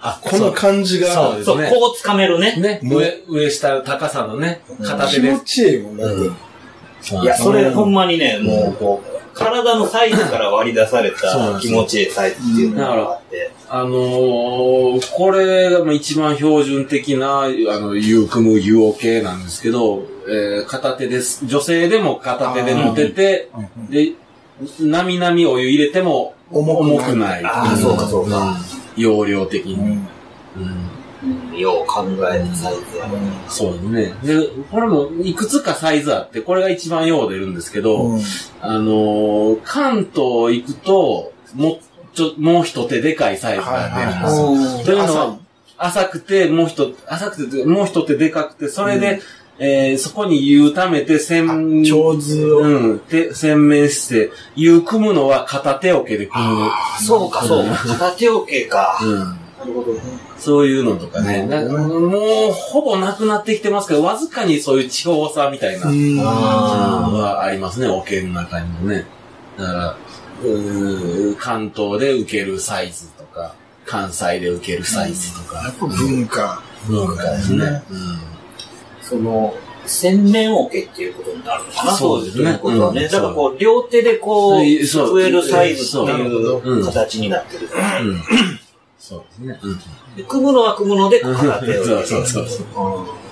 あこの感じが、そうですそう、ね。こう掴めるね。ね、上、上下高さのね、片手で気持。ちいいもんだって。いや、それうんほんまにね、もうこう、体のサイズから割り出された気持ちいいサイズっていうのがあって。あのー、これがまあ一番標準的な、あの、U 組む U 系なんですけど、えー片手です。女性でも片手で持てて、で、なみなみお湯入れても重くない。ああ、そうかそうか。うん容量的に。うんうんよう考えたサイズやね。そうですね。で、これもいくつかサイズあって、これが一番よう出るんですけど、うんあのー関東行くと、もう、ちょ、もう一手でかいサイズが出るんですよ。うんというのは、浅くて、もう一、浅くて、もう一手でかくて、それで、えーそこに湯溜めて、洗、上手を、うん、で、洗面して、湯組むのは片手桶で組む。そうかそうか。片手置けか。うん。なるほどね。そういうのとかね。もう、ほぼなくなってきてますけど、わずかにそういう地方差みたいな、うん。あーはありますね、桶の中にもね。だから、うー関東で受けるサイズとか、関西で受けるサイズとか、やっぱ文化。文化ですね。その、洗面桶っていうことになるのかな？そうですね。ということはね。うん。だからこう、両手でこう、そう。そう救えるサイズっていう形になってる。うん。そうですね。うん。で組むのは組むので片手を入れる。そうそうそううん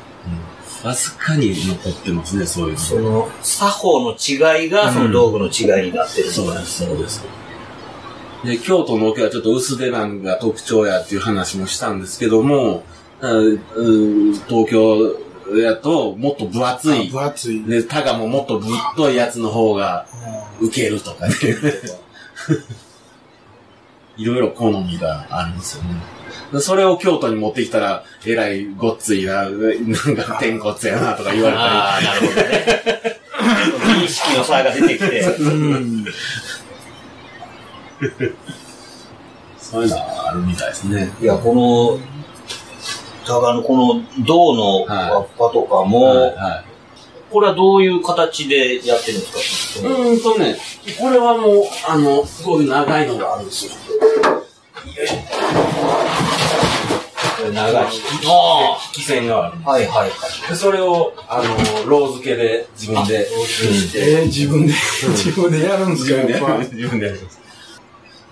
わずかに残ってますね、そういうの。その、作法の違いが、その道具の違いになってる。そうです、そうです。で、京都の桶はちょっと薄手なんが特徴やっていう話もしたんですけども、うんうん東京やともっと分厚い。分厚い。で、タガももっとぶっといやつの方が受けるとかね。いろいろ好みがあるんですよね。でそれを京都に持ってきたら、えらいごっついな、なんか天骨やなとか言われたり。ああ、なるほどね。美意識の差が出てきて。うん。そういうのはあるみたいですね。いや、この、タガのこの銅の輪っぱとかも、はいはいこれはどういう形でやってるんですか？うーんとね、これはもう、あの、こういう長いのがあるんですよ。長いあ引き線がある。あ、はいはいはい。で、それを、あの、ロー付けで自分で、えー、自分で、自分でやるんですか？自分でやります。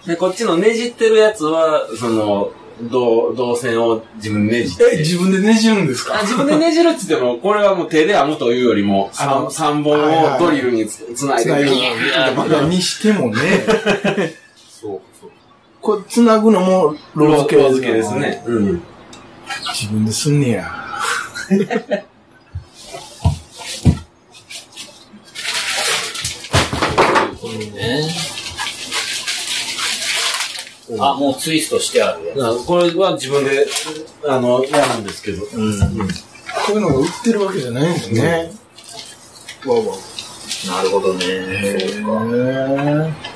で、こっちのねじってるやつは、その、銅、銅線を自分でねじって。え、自分でねじるんですか？あ自分でねじるって言っても、これはもう手で編むというよりも、あの三三本をドリルにつつないで、ビーンにしてもね、そうそう。これ、つなぐのもローロー付け付けですね。うん。自分ですんねや。ね。あ、もうツイストしてあるやつ。これは自分で、あの、やるんですけど。うん。こういうのが売ってるわけじゃないんですね。わわ。なるほどね。そうか。へ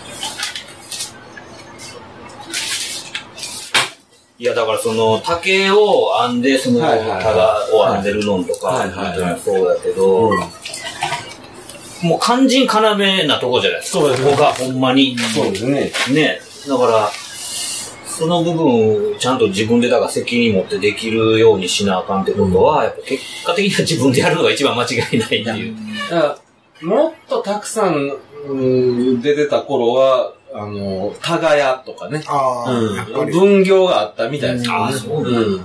いや、だからその、竹を編んで、その、はいはいはいタガを編んでるのんとか、そうだけど、もう肝心要なとこじゃないですか。そうですここがほんまに。そうですね。ね。だから、その部分をちゃんと自分でだから責任持ってできるようにしなあかんってことは、やっぱ結果的には自分でやるのが一番間違いないっていう。だからもっとたくさん、うん出てた頃は、あの、タガヤとかね。うん。り。分業があったみたいですああ、ね。そうなんだ。うん。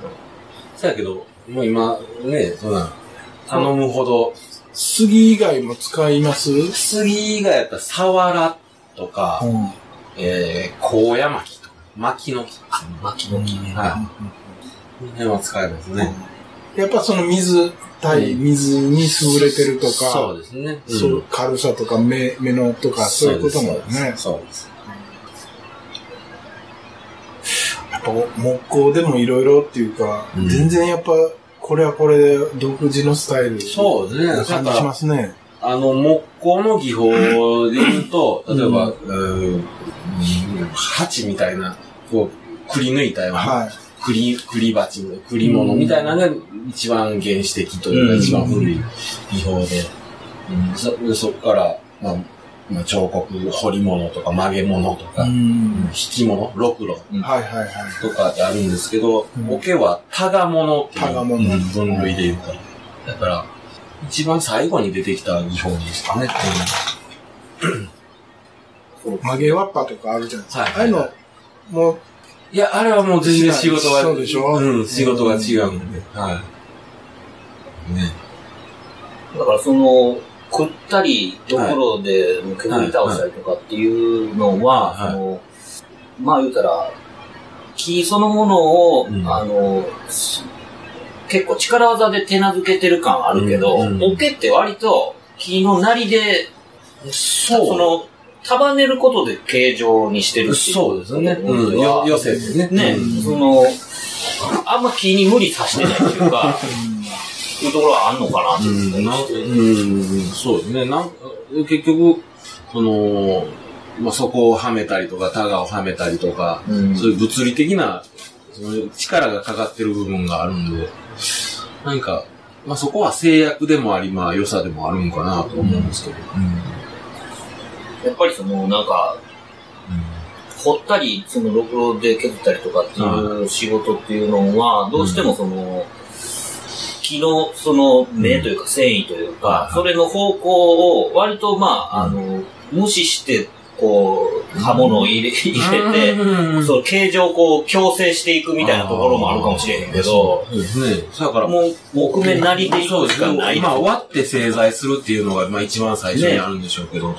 そうやけど、もう今、ね、そんな、頼むほど、杉以外も使います？杉がやったら、サワラとか、ん。えー、高野巻とか、巻きの木ですね。巻きの木ね。はい。この辺は使えますね。やっぱその水、対水に優れてるとか、そうですね。そう軽さとか目、目のとか、そういうこともね。そうです。やっぱ木工でもいろいろっていうか、うん全然やっぱ、これはこれで独自のスタイル。そうですねな感じしますね。あの、木工の技法で言うと、例えば、うーん、鉢みたいな、こう、くり抜いたような、はい。くり、くり鉢の、くり物みたいなのが一番原始的というか、うん一番古い技法で、うんそでそこから、まあ、まあ、彫刻、彫り物とか曲げ物とか、う引ん。き物、ろくろはいはいはい。とかってあるんですけど、うん桶はタガ物っていう分類で言うから。だから、一番最後に出てきた技法でしたね。曲げわっぱとかあるじゃないですか。はいああいうの、もう、いや、あれはもう全然仕事が、そうでしょ？うん、仕事が違うんで。はい。ね。だからその、食ったり、ところで削り倒したりとかっていうのは、はい。そのまあ言うたら、木そのものを、うん。あの、す結構力技で手なずけてる感あるけど、うん。うん。桶って割と木のなりで、そう。その、束ねることで形状にしてるっていう。そうですね。うん。よ、寄せてね。ね、うんその、あんま木に無理さしてないっていうか、いうところはあんのかなってうん、そうですね。なん結局、その、まあ、そこをはめたりとか、タガをはめたりとか、うんそういう物理的な、その力がかかってる部分があるんで、何か、まあ、そこは制約でもあり、まあ、良さでもあるんかなと思うんですけど。やっぱりその、なんか、掘ったり、その、ろくろで削ったりとかっていう仕事っていうのは、どうしてもその、木のその目というか繊維というか、それの方向を割とまあ、あの、無視して、こう、刃物を入れ入れて、うん。その形状をこう矯正していくみたいなところもあるかもしれへんけど、そうですね。だから、もう木目なりでい。くしかない。まあ、割って製材するっていうのが、まあ、一番最初にあるんでしょうけど、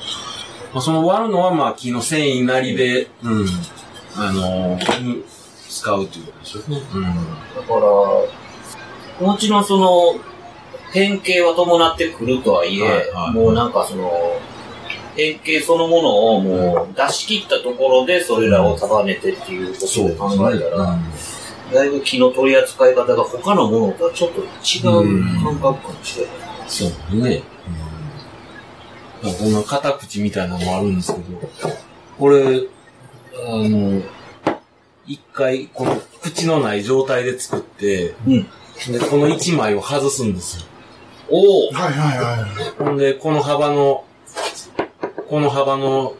まあ、その割るのは、まあ、木の繊維なりで、うん、あのーうん使うっていうことでしょ？うね。うん。だから、もちろんその、変形は伴ってくるとはいえ、はいはいもうなんかその、変形そのものをもう出し切ったところでそれらを束ねてっていうことで考えたら、だいぶ木の取り扱い方が他のものとはちょっと違う感覚かもしれない。そうですね。うん、こんな片口みたいなのもあるんですけど、これ、あの、一回、この口のない状態で作って、うんで、この一枚を外すんですよ。おおはいはいはい。ほんで、この幅の、この幅の、う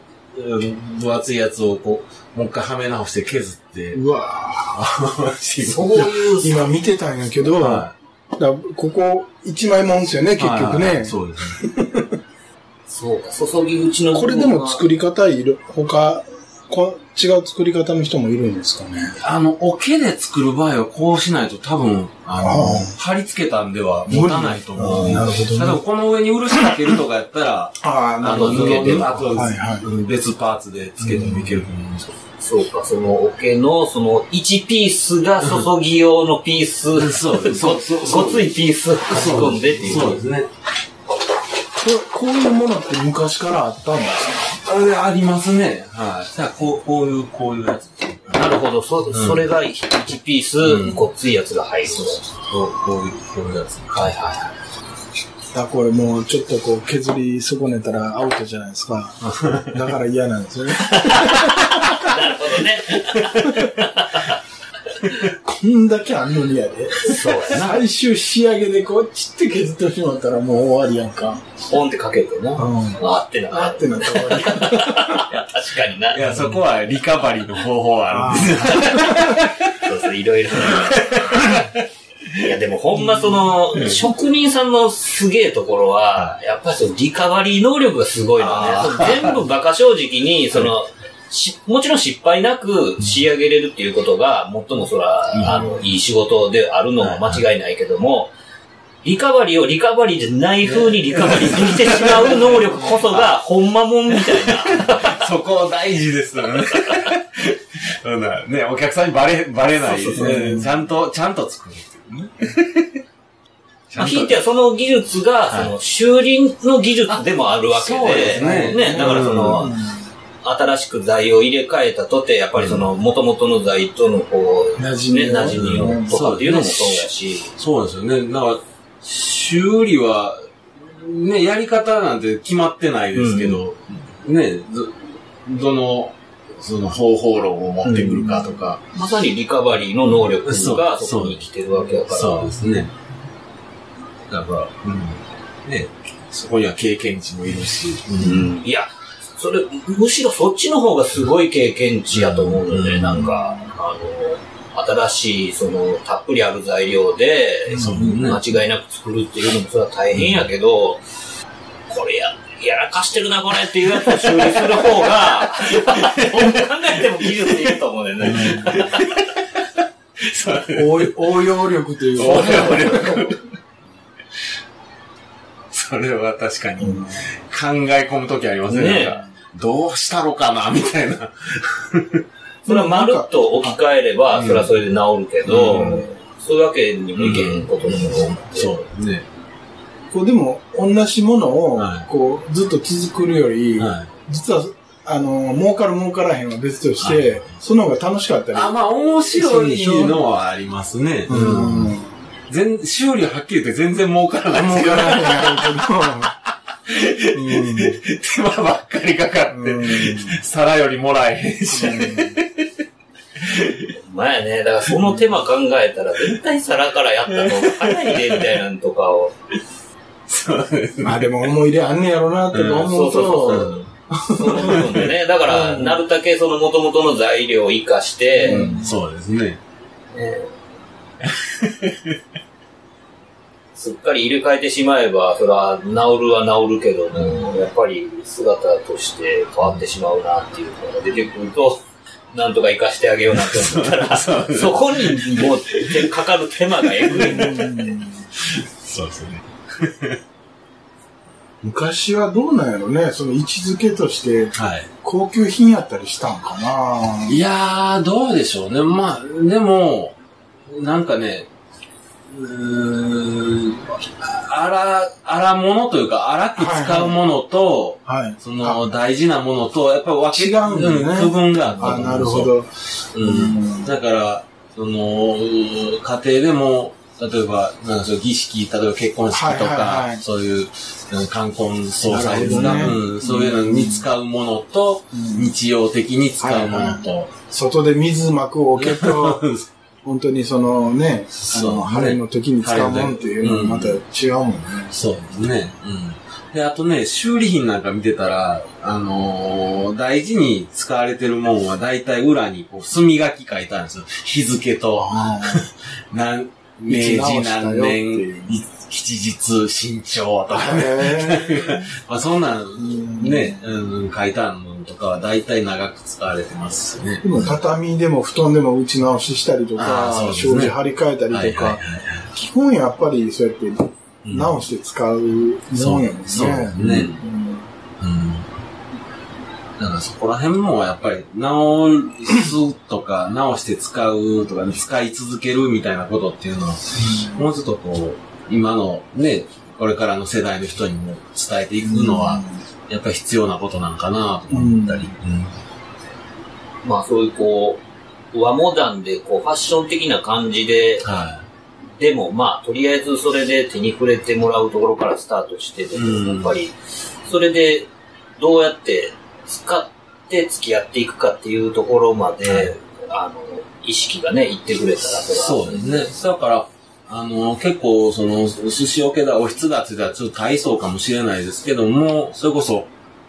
ん分厚いやつをこう、もう一回はめ直して削って、うわ そういう、今見てたんやけど、はだからここ一枚もんですよね、い結局はいはいね。そうですね。そうか、注ぎ口の部これでも作り方いる、他、こ違う作り方の人もいるんですかね。あの、桶で作る場合はこうしないと多分、あの、ああ貼り付けたんでは持たないと思う。なるほどね例えばこの上に漆かけるとかやったら、ああ、あの、布付けてあと、はいはいうん別パーツで付けてもいけると思うんですけど。そうか、その桶の、その1ピースが注ぎ用のピース、そうですそうそうごごついピース差し込んでっていう。そうですね。ここういうものって昔からあったんですか？あれありますね。はい。じゃあ、こう、こういう、こういうやつ。なるほど、そ、それが1ピース、ごっついやつが入る。こう、こういう、こういうやつ。はいはいはい。だこれもうちょっとこう削り損ねたらアウトじゃないですか。だから嫌なんですよね。なるほどね。こんだけあんのにやで。そうやな。最終仕上げでこうちって削ってしまったらもう終わりやんか。ポンってかけてな。うん。あってな。あってなったら終わり。いや確かにな。いや、そこはリカバリーの方法はあるんですよ。そうそう、いろいろ。いや、でもほんまその、職人さんのすげえところは、やっぱりそのリカバリー能力がすごいのね全部馬鹿正直に、その、しもちろん失敗なく仕上げれるっていうことが、最もそら、あの、いい仕事であるのも間違いないけども、リカバリーをリカバリーじゃない風にリカバリーできてしまう能力こそが、ほんまもんみたいな。そこ大事ですよね。そうだね、お客さんにバレ、バレない。ですね。ちゃんと、ちゃんと作るっていうね。ち まあ、ひいてはその技術が、その、修理の技術でもあるわけで、そうですね。だからその、新しく材を入れ替えたとて、やっぱりその、元々の材とのこう、馴染みね、馴染みをうんとかっていうのもそうやし、そうです。よね。だから、修理は、ね、やり方なんて決まってないですけど、ね、ど、どの、その方法論を持ってくるかとか、まさにリカバリーの能力がそこに生きてるわけだから。そうですね。だから、うん。ね、そこには経験値もいるし、うん。いや、それ、むしろそっちの方がすごい経験値やと思うので、うん。なんか、あの、新しい、その、たっぷりある材料で、そうね間違いなく作るっていうのもそれは大変やけど、これや、やらかしてるな、これっていうやつを修理する方が、どう考えても技術いると思うねんね。応応用力というか。それは確かに考え込むときありますね。ねなんかどうしたろかな、みたいな。それはまるっと置き換えれば、それはそれで治るけど、うんそういうわけにもいけへんことのも多くて。そう。ね。こうでも、同じものをはい、こう、ずっと続くより、はい。実は、あの、儲かる儲からへんは別として、その方が楽しかったり。あ、まあ、面白いのはありますね。ううんん。全、修理ははっきり言って全然儲からないですよ儲からへんやろうけど。手間ばっかりかかって、うん皿よりもらえへんし。まあやね、だからその手間考えたら、絶対皿からやったのが早いで、みたいなのとかを。そうですね。まあでも思い入れあんねやろなって思うそうそうと、その部分でね、だから、なるだけその元々の材料を活かして、そうですね。ねすっかり入れ替えてしまえば、それは治るは治るけども、やっぱり姿として変わってしまうなっていうのが出てくると、なんとか活かしてあげようなって思ったら、そこにもう手かかる手間がえぐい。そうですね。昔はどうなんやろね、その位置づけとしてはい。高級品やったりしたんかな？いやー、どうでしょうね。まあ、でも、なんかね、うーん、あら、あらものというか、荒く使うものと、はい。その大事なものと、やっぱり分け違うんだねん区分があったなるほ。ど。そううん。だから、その、家庭でも、例えば、なんかそう儀式、例えば結婚式とはいはいかはい、そういう、うん冠婚葬祭ですか、ねうん、そういうのに使うものと、うん日常的に使うものと、外で水まくおけと、本当にそのね、あの、晴れの時に使うもんっていうのもまた違うもんね。そうですね。うん。で、あとね、修理品なんか見てたら、あのー大事に使われてるもんは大体裏にこう墨書き書いてあるんですよ。日付と、何、明治何年、い吉日、身長とかね。へ まあそんなんんね、うん、書いてあるのとかは大体長く使われてますしねー。でも畳でも布団でも打ち直ししたりとか障子張り替えたりとか基本やっぱりそうやってうん直して使うもんやもんね。そうですねうんうん。だからそこら辺もやっぱり直すとか、直して使うとか、使い続けるみたいなことっていうのは、もうちょっとこう、今のね、これからの世代の人にも伝えていくのは、やっぱり必要なことなんかなと思ったり。まあそういうこう、和モダンでこうファッション的な感じで、はでもまあとりあえずそれで手に触れてもらうところからスタートしてでも、うんやっぱりそれでどうやって使って付き合っていくかっていうところまで、はいあの、意識がね、いってくれたらい。それはそうですね。だから、あの、結構、その、寿司桶だ、おひつだって言ったらちょっと大層かもしれないですけども、それこそ、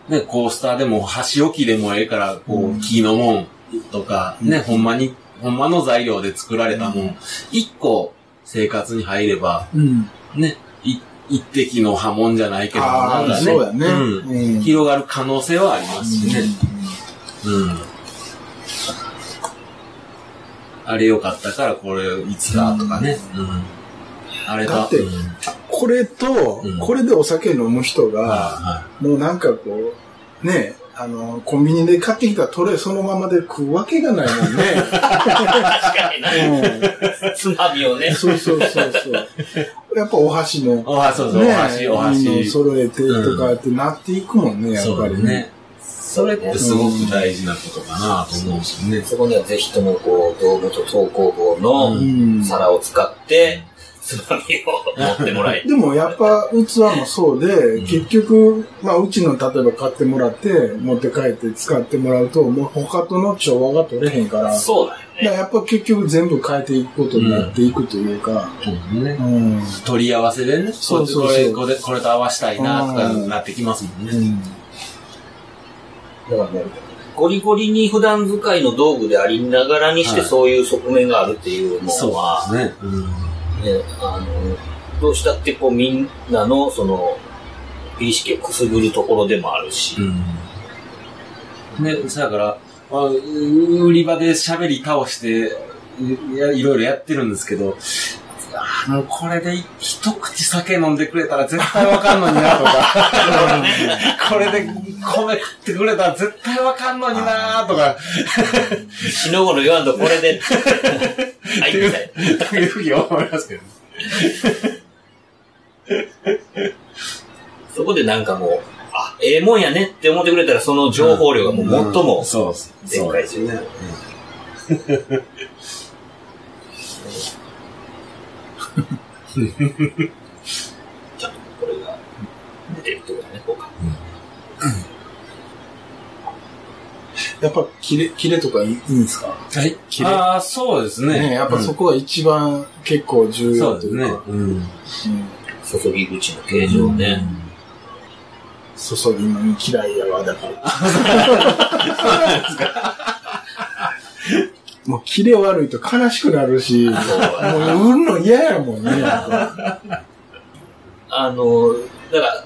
ね、コースターでも箸置きでもええから、こう、木のもんとか、ね、ほんまに、ほんまの材料で作られたもん、一個生活に入れば、うん。ね、い一滴の波紋じゃないけど、なんかね、ね。広がる可能性はありますしね。うん。あれ良かったからこれいつだとかね。うん。あれだってうんこれとうん、これでお酒飲む人が、はもうなんかこう、ね、あの、コンビニで買ってきたトレーそのままで食うわけがないもんね。確かにね、うつまみをねん、、そうそうそうそう。やっぱお箸も、い。おはそうそう、お箸、お箸。揃えてとかってなっていくもんね、やっそぱりね。それってすごく大事なことかなと思うしね。そこにはぜひともこう、道具と投稿棒のうん皿を使って、つまみを持ってもらい。でもやっぱ器もそうで、ん結局、まあうちの例えば買ってもらって、持って帰って使ってもらうと、もう他との調和が取れへんから、そうだよね。らやっぱ結局全部変えていくことになっていくというか、そうねう。ん。取り合わせでね。そうそうそうこれ、これ、これと合わしたいなとかうんなってきますもんね。うん。だからね、ゴリゴリに普段使いの道具でありながらにしてはいそういう側面があるっていうのそうは、ですね。うん。ね、あの、どうしたってこうみんなのその、美意識をくすぐるところでもあるし、うん。ね、だから、まあ、売り場で喋り倒して、いやいろいろやってるんですけど、もうこれで一口酒飲んでくれたら絶対わかんのになとか、これで米食ってくれたら絶対わかんのになとか、しのごの言わんとこれで、はい、みたいな。というふうに思いますけど。そこでなんかもう、あ、ええもんやねって思ってくれたらその情報量がもう最も、そうです。でっかいですよねちゃんとこれが出てるってことだね、こうか。やっぱキレ、キレとかいいいんですか？はい。綺麗ああ、そうですね。ねやっぱそこが一番結構重うんそうですね要というか、。うん。うん注ぎ口の形状ね。注ぎのに嫌いやわ、だから。もうキレ悪いと悲しくなるし、もう売るの嫌やもんね。あの、だから、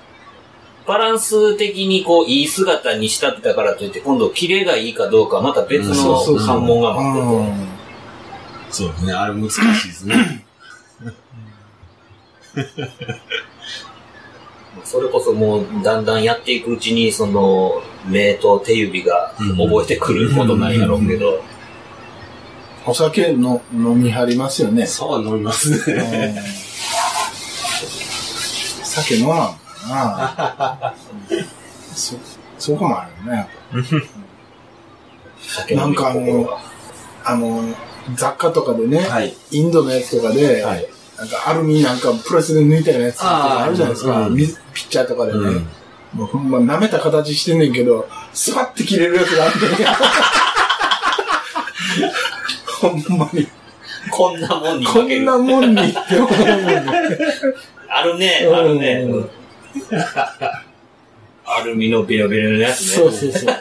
バランス的にこう、いい姿に仕立てたからといって、今度、キレがいいかどうか、また別の関門が待ってて。うんそうですね。あれ難しいですね。それこそもう、だんだんやっていくうちに、その、目と手指が覚えてくることなんやろうけど、お酒の飲みはりますよね。そう飲みますね。うん酒飲まんかな。そ、そうかもあるね。なんかあのあの、雑貨とかでね、はい。インドのやつとかで、はい。なんかアルミなんかプレスで抜いたようなやつとかあるじゃないですか。うん水ピッチャーとかでね。うんもうほんま舐めた形してんねんけど、スパッて切れるやつがあってね。ほんまに。こんなもんにこかける。んなもんに。あるね、あるね。アルミのベロベロのやつね。そうそうそう。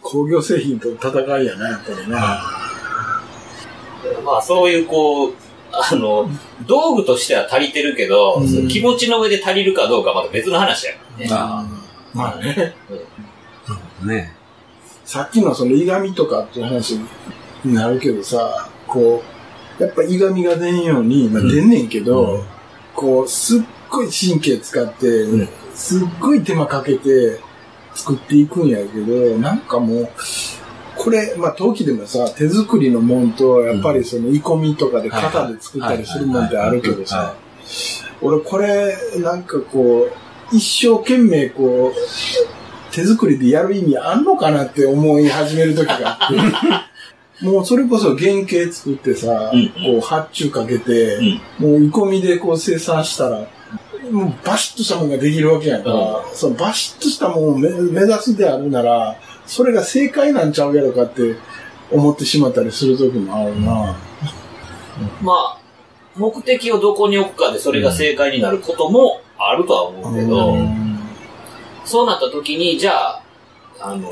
工業製品と戦いやな、やっぱりね。まあそういうこう、あの、道具としては足りてるけど、うん気持ちの上で足りるかどうかはまた別の話やからね。あまあね。あ。ね。さっきのそのいがみとかっていう話になるけどさ、こう、やっぱいがみが出んように、まあ、出んねんけど、うんこう、すっごい神経使って、んすっごい手間かけて作っていくんやけど、なんかもう、これ、まあ、陶器でもさ、手作りのもんと、やっぱりその、鋳込みとかで型で作ったりするもんってあるけどはさ、俺これ、なんかこう、一生懸命こう、手作りでやる意味あんのかなって思い始める時があって、もうそれこそ原型作ってさ、うん。こう発注かけて、うん。もう見込みでこう生産したら、もうバシッとしたものができるわけやんか。うそのバシッとしたものを目目指すであるなら、それが正解なんちゃうやろかって思ってしまったりする時もあるな。まあ、目的をどこに置くかでそれが正解になることもあるとは思うけど、うんそうなった時に、じゃあ、あの、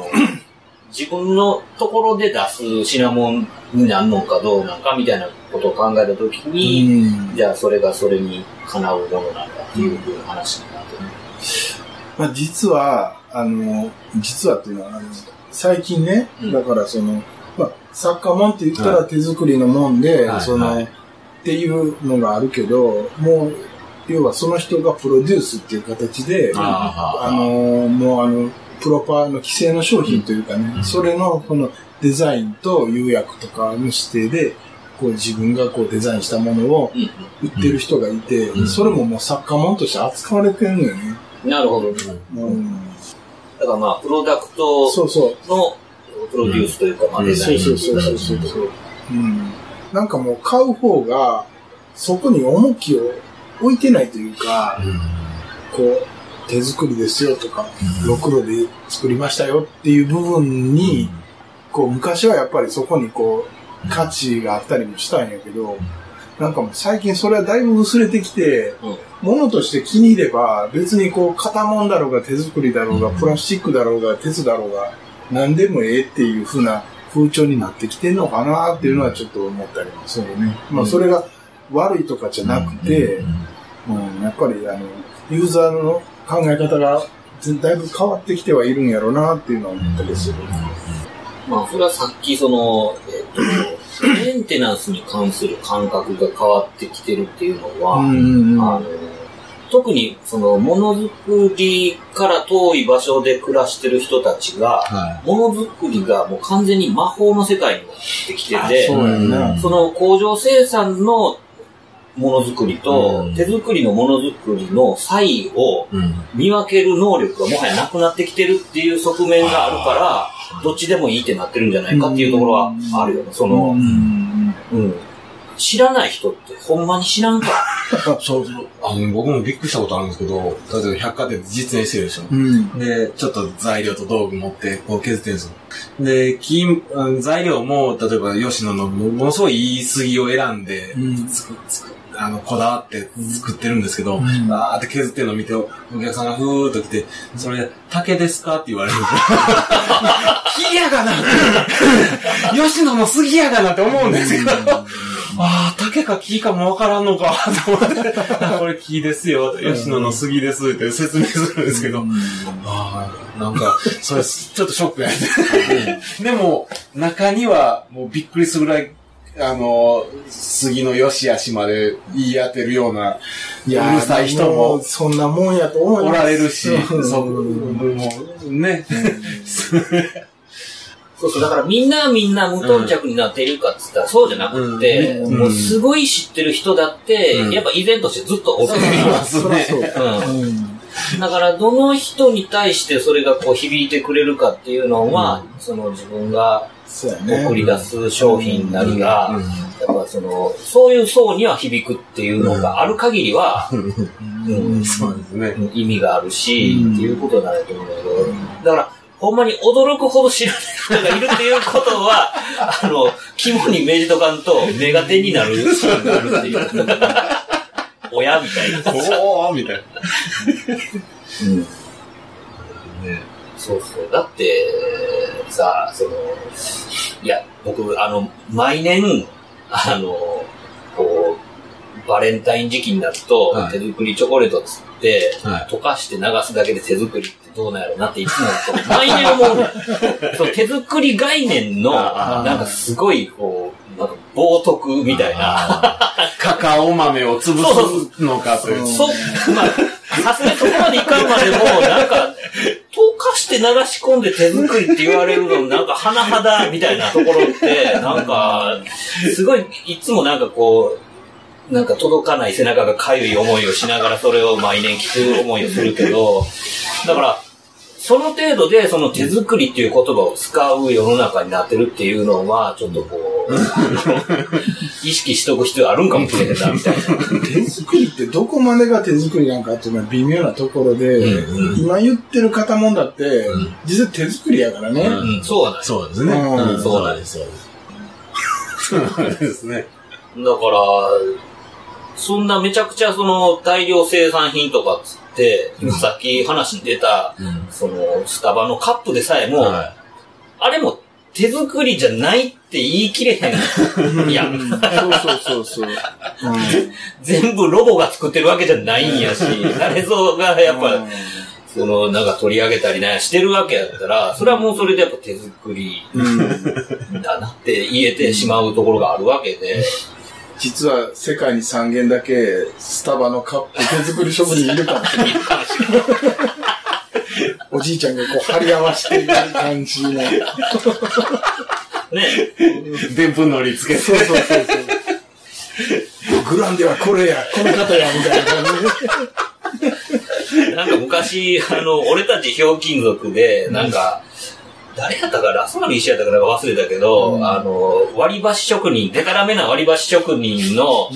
自分のところで出す品物になるのかどうなのかみたいなことを考えた時に、うんじゃあそれがそれにかなうものなんだっていう話になってね。まあ、実は、あの、実はっていうのは、あの最近ね、うん。だからその、まあ、作家もんって言ったら手作りのもんで、はい。その、はい。っていうのがあるけど、もう、要はその人がプロデュースっていう形で、ああの、もうあの、プロパーの規制の商品というかね、うん。それのこのデザインと釉薬とかの指定で、こう自分がこうデザインしたものをうん売ってる人がいて、うん。それももう作家もんとして扱われてるのよね。うん。なるほど。うん、だからまあ、プロダクトそうそう。のプロデュースというか、まあ、うんデザインそうそうそうそうそうそう。うん。なんかもう買う方が、そこに重きを置いてないというか、こう、手作りですよとか、ろくろで作りましたよっていう部分に、こう、昔はやっぱりそこにこう、価値があったりもしたんやけど、なんかもう最近それはだいぶ薄れてきて、うん物として気に入れば、別にこう、型もんだろうが手作りだろうが、うんプラスチックだろうが、鉄だろうが、何でもええっていう風な風潮になってきてんのかなっていうのはちょっと思ったりもするね。まあそれが悪いとかじゃなくて、うん、やっぱりあの、ユーザーの考え方がだいぶ変わってきてはいるんやろうなっていうのは思ったりする。まあ、それはさっきその、えっと、メンテナンスに関する感覚が変わってきてるっていうのは、うんうんあの特にそのものづくりから遠い場所で暮らしてる人たちが、はものづくりがもう完全に魔法の世界になってきてて、そうやんな。その工場生産のものづくりと、うん手作りのものづくりの差異を。見分ける能力がもはやなくなってきてるっていう側面があるから、どっちでもいいってなってるんじゃないかっていうところはあるよね。その、うんうん。知らない人ってほんまに知らんから。そうそう。あの、僕もびっくりしたことあるんですけど、例えば百貨店で実演してるでしょ。うん。で、ちょっと材料と道具持って、こう削ってるんですよ。で、金、材料も、例えば吉野のもものすごいいい杉を選んで、うんつくつくあの、こだわって作ってるんですけど、ん。わーって削ってるのを見て、お客さんがふーっと来て、それ、竹ですか？って言われる。木やがなって、吉野の杉やがなって思うんですけど、ああ、竹か木かもわからんのか、と思って、あこれ木ですよ、吉野の杉ですって説明するんですけど、ああ、なんか、それ、ちょっとショックやね。でも、中には、もうびっくりするぐらい、あの、杉の良し悪しまで言い当てるような、いやうるさい人もそんなもんやと思。おられるし、うんそう、もう、ね。そうそう、だからみんなみんな無頓着になっているかっつったらそうじゃなくて、うんもうすごい知ってる人だって、うんやっぱ依然としてずっとおる。そりゃそう。うんうんだから、どの人に対してそれがこう響いてくれるかっていうのは、その自分がね。送り出す商品なりが、うんやっぱその、そういう層には響くっていうのがある限りは、うんそうですね。意味があるし、うんっていうことになると思うんだけど、だから、ほんまに驚くほど知らない人がいるっていうことは、あの、肝に銘じとかんと、目が点になるシーンがあるっていう。親みたいな。おーみたいな。うんそうそう。だって、さ、その、いや、僕、あの、毎年、あの、こう、バレンタイン時期になると、はい。手作りチョコレートつって、はい。溶かして流すだけで手作りってどうなんやろうなっていつもこう毎年思う そう手作り概念の、なんかすごい、こう、なんか冒涜みたいな。カカオ豆を潰すのかという。そ、まあ、さすがにそこまでいかんまでも、なんか、溶かして流し込んで手作りって言われるの、なんか、甚だみたいなところって、なんか、すごい、いつもなんかこう、なんか届かない背中が痒い思いをしながらそれを毎年聞く思いをするけど、だから、その程度でその手作りっていう言葉を使う世の中になってるっていうのは、ちょっとこう、意識しとく必要あるんかもしれへんな、みたいな。手作りってどこまでが手作りなんかっていうのは微妙なところで、うん今言ってる方もんだって、実は手作りやからね。うんうん、そうはない。そうですね。うんそうなんです、そうです。そうですね。だから、そんなめちゃくちゃその大量生産品とかっつって、今さっき話に出た、うんそのスタバのカップでさえも、はあれも手作りじゃないって言い切れへん。いや、うんそうそうそうそう。うん。全部ロボが作ってるわけじゃないんやし、誰ぞがやっぱ、そのなんか取り上げたりね、してるわけやったら、それはもうそれでやっぱ手作りうんだなって言えてしまうところがあるわけで、実は世界に3軒だけスタバのカップ手作り職人いるかもしれない。おじいちゃんがこう貼り合わせている感じの。ね、い。でんぷんのりつけて。そうそうそうそう。グランデはこれや、この方や、みたいな感じで。なんか昔、あの、俺たちひょうきん族で、なんか、誰やったか、ラスマル石やったかなんか忘れたけど、うんあの、割り箸職人、デタラメな割り箸職人の、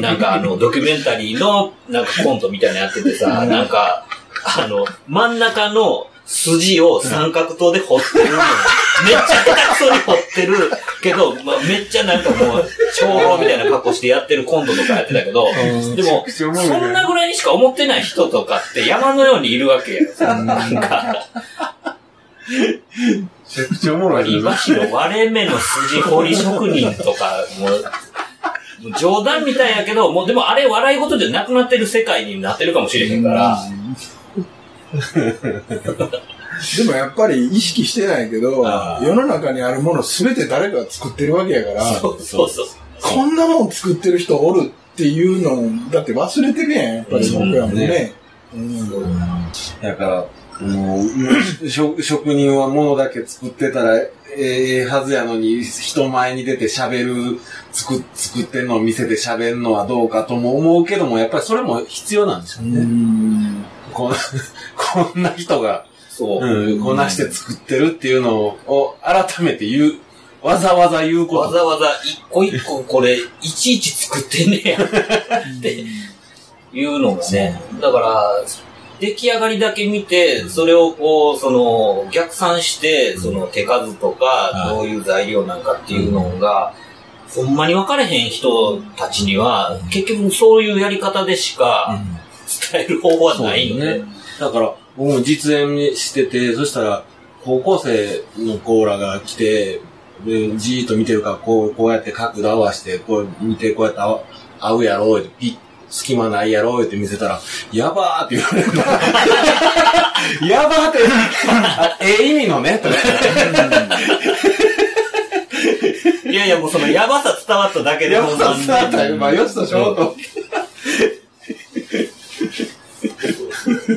なんかあの、ドキュメンタリーの、なんかコントみたいなのやっててさ、なんか、あの、真ん中の筋を三角刀で掘ってるの。めっちゃ下手くそに掘ってるけど、まあ、めっちゃなんかもう、長老みたいな格好してやってるコントとかやってたけど、でも、そんなぐらいにしか思ってない人とかって山のようにいるわけや。なんか、めちゃくちゃおもろい割り箸の割れ目の筋彫り職人とか、もう、もう冗談みたいやけど、もうでもあれ笑い事じゃなくなってる世界になってるかもしれへんから、でもやっぱり意識してないけど、世の中にあるものすべて誰かが作ってるわけやから、そうそうそう。こんなもん作ってる人おるっていうの、だって忘れてるやん、やっぱり僕らもね。うんだから、もう、職職人は物だけ作ってたらええはずやのに、人前に出て喋る、作作ってんのを見せて喋るのはどうかとも思うけども、やっぱりそれも必要なんでしょうね。うんこん こんな人が、そう。うん、こなして作ってるっていうのを改めて言う、わざわざ言うこと。わざわざ一個一個これ、いちいち作ってんねや。っていうのがね。だから、出来上がりだけ見て、それをこう、その、逆算して、その手数とか、はいどういう材料なんかっていうのが、ほんまに分かれへん人たちには、結局そういうやり方でしか伝える方法はないので、ね。だから、僕も実演してて、そしたら、高校生のコーラが来て、で、じーっと見てるから、こう、こうやって角度合わして、こう見て、こうやって合うやろ、ってピッ、隙間ないやろ、って見せたら、やばーって言われる。やばーって、あええ意味のね、とか。いやいやもうそのやばさ伝わっただけでやもばさ伝わったよ。まあ、よしとしようと。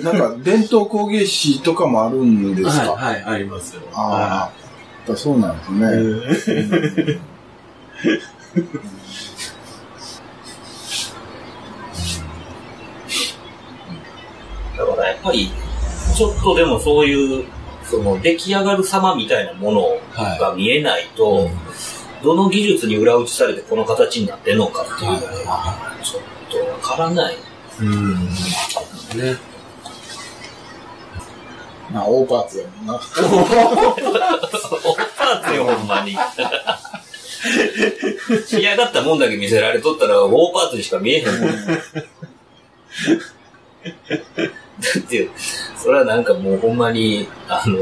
なんか、伝統工芸士とかもあるんですか、はい、はい、ありますよ。ああ、やっぱそうなんですね。だからやっぱり、ちょっとでもそういう、その出来上がる様みたいなものが見えないと、どの技術に裏打ちされてこの形になってんのかっていうのは、ちょっとわからない。うん。ね。まあ、大パーツやもんな。オーパーツよ、ほんまに。仕上がったもんだけ見せられとったら、ウォーパーツにしか見えへんもん。だって、それはなんかもうほんまに、あの、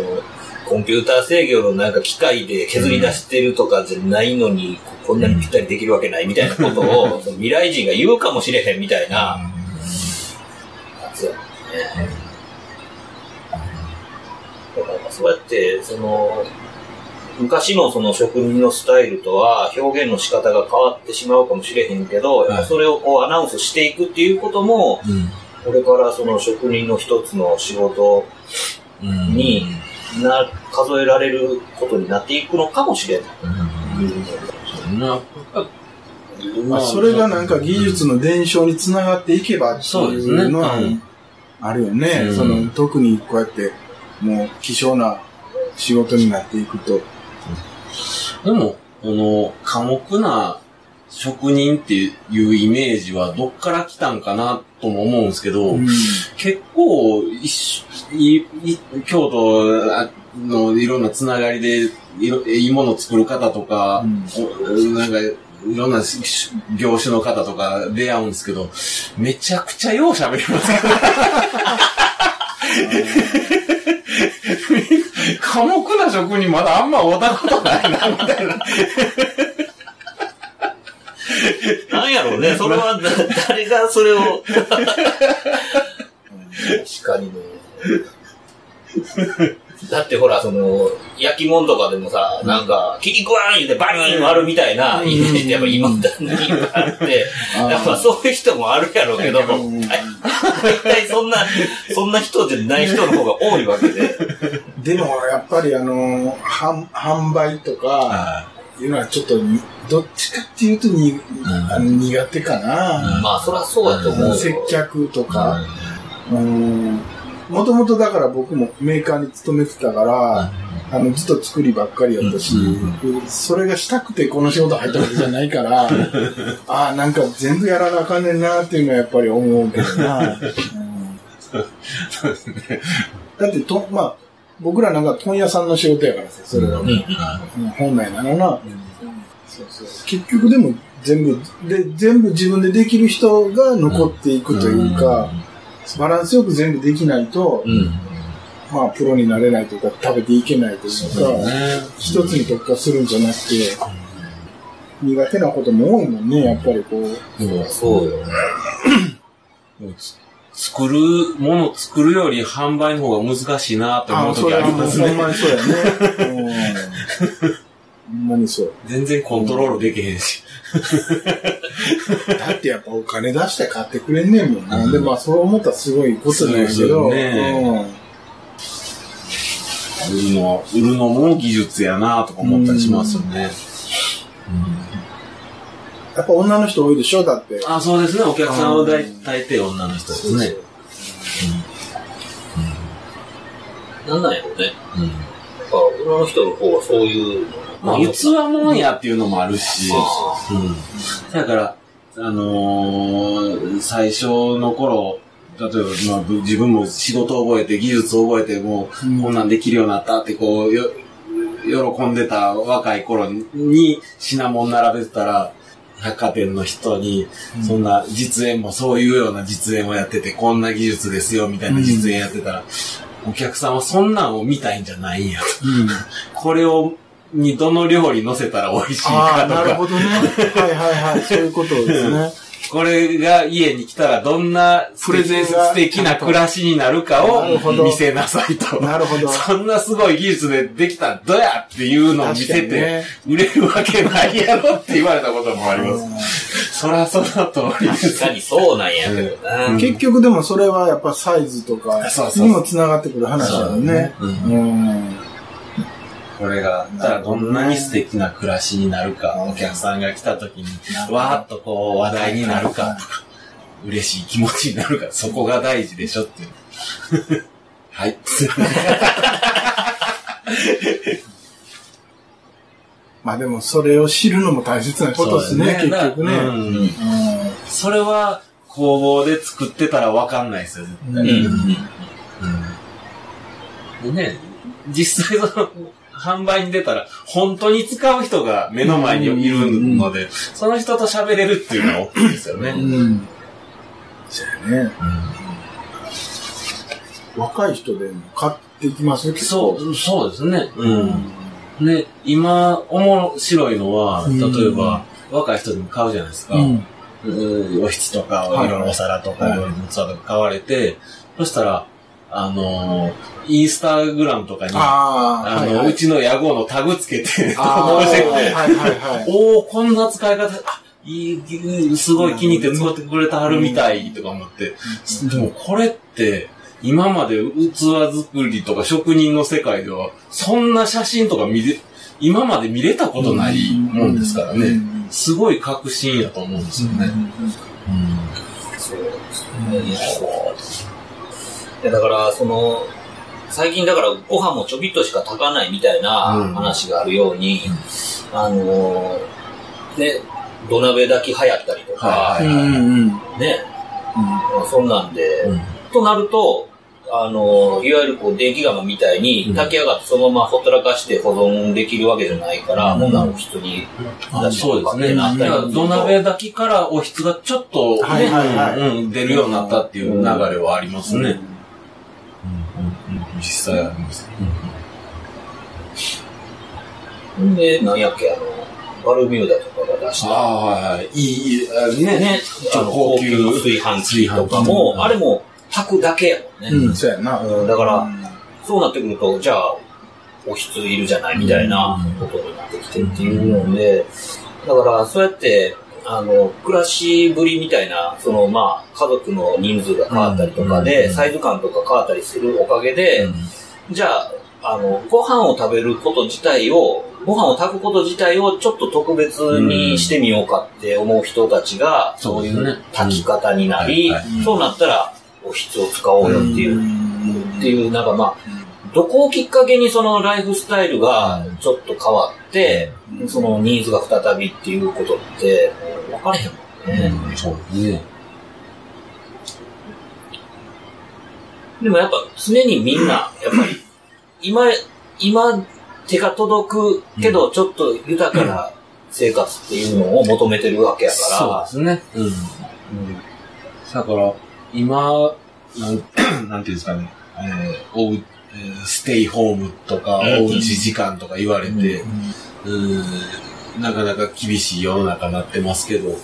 コンピューター制御のなんか機械で削り出してるとかじゃないのに、こんなにぴったりできるわけないみたいなことを、未来人が言うかもしれへんみたいな、やつやもんね。だからそうやって、その、昔のその職人のスタイルとは表現の仕方が変わってしまうかもしれへんけど、やっぱそれをこうアナウンスしていくっていうことも、これからその職人の一つの仕事うん。にな、数えられることになっていくのかもしれない。なまあ、それがなんか技術の伝承につながっていけばってそうですね。いうのはうん。あるよね。うん。その特にこうやってもう希少な仕事になっていくと。でも、この、寡黙な職人っていうイメージはどっから来たんかなとも思うんですけど、うん。結構京都のいろんなつながりでいろいいものを作る方とか、おなんかいろんなし業種の方とか出会うんですけど、めちゃくちゃよう喋ります 寡黙な職人まだあんま会ったことないな、みたいな。なんやろうね、それはだ誰がそれを。確かにね。だってほら、その、焼き物とかでもさ、なんか、切り食わん言うてバリーン割るみたいなイメージってやっぱ今だにあって、やっぱそういう人もあるやろうけど、大体そんな、そんな人じゃない人の方が多いわけで。でもやっぱりあの、販販売とか、いうのはちょっとに、どっちかっていうとに、あの苦手かな。まあ、そりゃそうだと思うよ。接客とか。うん。もともとだから僕もメーカーに勤めてたから、あの、ずっと作りばっかりやったし、それがしたくてこの仕事入ったわけじゃないから、ああ、なんか全部やらなあかんねんなっていうのはやっぱり思うけどな。うん。だってと、まあ、僕らなんか問屋さんの仕事やからさ、それは。うんうん。本来ならな。そうそう。結局でも全部、で、全部自分でできる人が残っていくというか、バランスよく全部できないと、うん。うん。まあ、プロになれないというか、食べていけないというか、ね一つに特化するんじゃなくて、苦手なことも多いもんね、やっぱりこう。もうそうよ。もうつ作る、もの作るより販売の方が難しいなって思う時ありますほんね。まにそうやね。うんほんまにそう。全然コントロールできへんし。だってやっぱお金出して買ってくれんねんもんな。で、まあそう思ったらすごいことなんやけそうど、ね売るの、売るのも技術やなとか思ったりしますよね。うんやっぱ女の人多いでしょ？だって。あ、そうですね。お客さんは大大抵女の人ですね。なんなんやろうね。うんやっぱ、女の人の方はそういうの。まあ、器もんやっていうのもあるし、うん。だから、あのー最初の頃、例えば、まあ、ぶ自分も仕事を覚えて、技術を覚えて、もう、うんこんなんできるようになったって、こう、よ、喜んでた若い頃に品物並べてたら、百貨店の人に、そんな実演もそういうような実演をやってて、こんな技術ですよ、みたいな実演やってたら、お客さんはそんなんを見たいんじゃないんやと。これを、にどの料理乗せたら美味しいかとか。なるほどね。はいはいはい。そういうことですね。これが家に来たらどんなプレゼンが素敵な暮らしになるかを見せなさいと。なるほどそんなすごい技術でできたらどうやっていうのを見せて売れるわけないやろって言われたこともあります。そらその通りです。確かにそうなんやけどな。うん結局でもそれはやっぱサイズとかにも繋がってくる話だよね。うん。これが、だからどんなに素敵な暮らしになるか、お客さんが来た時に、わーっとこう話題になるか、嬉しい気持ちになるか、そこが大事でしょっていう。はい。まあでもそれを知るのも大切なことですね、結局ね。ううんんそれは工房で作ってたらわかんないですよ、絶対。うんでね、実際その、販売に出たら、本当に使う人が目の前にいるので、その人と喋れるっていうのは大きいですよね。うん。そうやね。若い人でも買っていきますよ、結構。そう、そうですね。うん。で、今、面白いのは、うん例えば、若い人でも買うじゃないですか。うん。うん、お質とか、はいいろいろお皿とか、はいいろいろ器とか買われて、そしたら、あのー、インスタグラムとかに、あああ、の、うちの屋号のタグつけて、投 ああ、稿してて。おおこんな使い方、あいい、すごい気に入って作ってくれてはるみたいとか思って、でもこれって、今まで器作りとか職人の世界では、そんな写真とか見れ、今まで見れたことないもんですからね。すごい革新やと思うんですよね。いやだから、その、最近だからご飯もちょびっとしか炊かないみたいなうん。話があるように、あのーね、土鍋炊き流行ったりとか、はいはいうんうん。ね、そんなんで、うん。となると、あのーいわゆるこう電気釜みたいにうん。炊き上がってそのままほったらかして保存できるわけじゃないから、うん。もうなる普通にあ出しそうですね。とかってなったりだから土鍋炊きからお質がちょっと、ねはいはいはい。うんうん出るようになったっていう流れはありますね。実際あります。で、なんやっけ、あの、バルミューダとかが出した、ああ、はいはい。いい、いね。ね、あの高級炊飯器とかも、あれも炊くだけやもんね。うん、そうやな。うんだから、そうなってくると、じゃあ、おひついるじゃないみたいなことになってきてっていうので、だから、そうやって、あの、暮らしぶりみたいな、その、まあ、家族の人数が変わったりとかで、うんサイズ感とか変わったりするおかげで、じゃあ、あの、ご飯を食べること自体を、ご飯を炊くこと自体をちょっと特別にしてみようかって思う人たちが、そそういう炊き方になりそうなったら、おひつを使おうよっていう、っていう、なんかまあ、どこをきっかけにそのライフスタイルがちょっと変わって、そのニーズが再びっていうことって、分かれへんもんね。そうですね。でもやっぱ常にみんな、やっぱり、今、今手が届くけど、ちょっと豊かな生活っていうのを求めてるわけやそうかですね。うん。ら、だから、今、なん、なんていうんですかね、えーステイホームとか、うん。おうち時間とか言われて、うん、なかなか厳しい世の中になってますけど、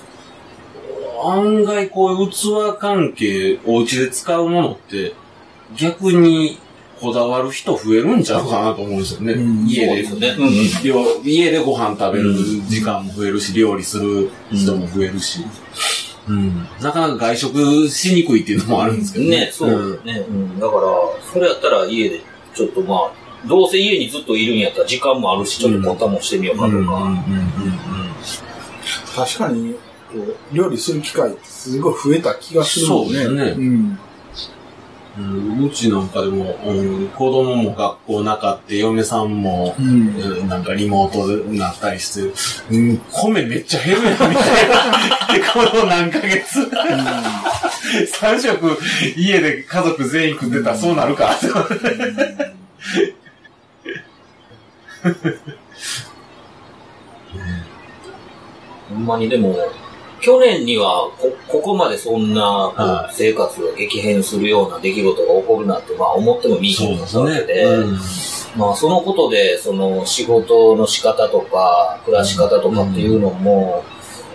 案外こういう器関係、お家で使うものって、逆にこだわる人増えるんちゃうかなと思うんですよね。うん。家で。ね。うん。家でご飯食べる時間も増えるし、料理する人も増えるし。うん。なかなか外食しにくいっていうのもあるんですけどね、そうね、うん。だから、それやったら家で、ちょっとまあ、どうせ家にずっといるんやったら時間もあるし、ちょっとポタもしてみようかとか。うんうんうんうん確かに、こう、料理する機会ってすごい増えた気がするもんね。そうですねうん。うんうちなんかでも、うん、子供も学校なかって、嫁さんも、うん。うんなんかリモートになったりして、うん、米めっちゃ減るやんみたいな。この何ヶ月。3食家で家族全員食ってたらそうなるか。ほんまにでも、去年にはこ、ここまでそんな、生活が激変するような出来事が起こるなんて、まあ思っても見えへんかったわけで、うんまあそのことで、その仕事の仕方とか、暮らし方とかっていうのも、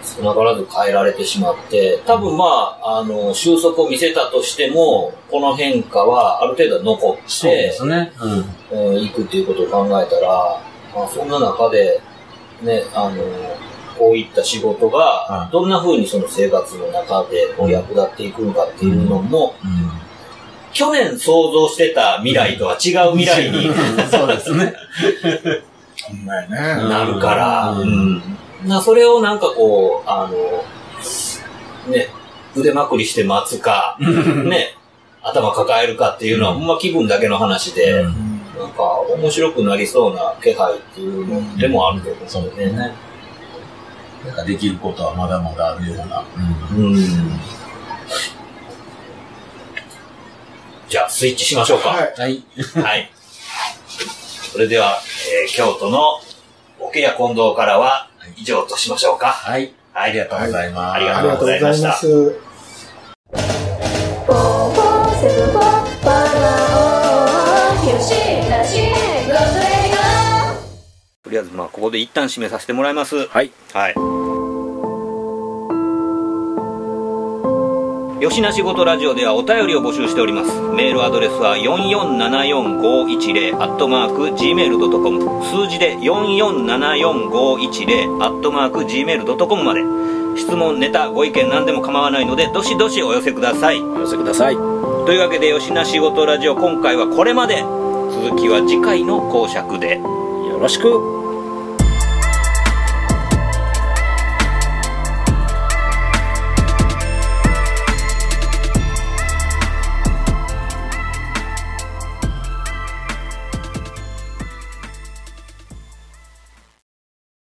少なからず変えられてしまって、多分まあ、あの、収束を見せたとしても、この変化はある程度残って、そうですね。うん。えー行くっていうことを考えたら、まあ、そんな中で、ね、あの、こういった仕事がう、んどんな風にその生活の中で役立っていくのかっていうのも、去年想像してた未来とは違う未来にそうですね。ほんまやね。なるから、ううん。ん。なそれをなんかこう、あの、ね、腕まくりして待つか、ね、頭抱えるかっていうのは、ほんま気分だけの話で、うん。なんか面白くなりそうな気配っていうのでもあると思うんだよね。なんかできることはまだまだあるような。うん。じゃあ、スイッチしましょうか。はい。はい。はい。それでは、えー京都の桶屋近藤からは以上としましょうか。はい。はい。ありがとうございます。ありがとうございます。ポりあえず、まあ、ここで一旦締めさせてもらいます。はい。はい。吉な仕事ラジオではお便りを募集しております。メールアドレスは4474510アットマーク gmail.com 数字で4474510アットマーク gmail.com まで質問、ネタ、ご意見何でも構わないのでどしどしお寄せください。お寄せください。というわけで吉な仕事ラジオ今回はこれまで続きは次回の講釈でよろしく。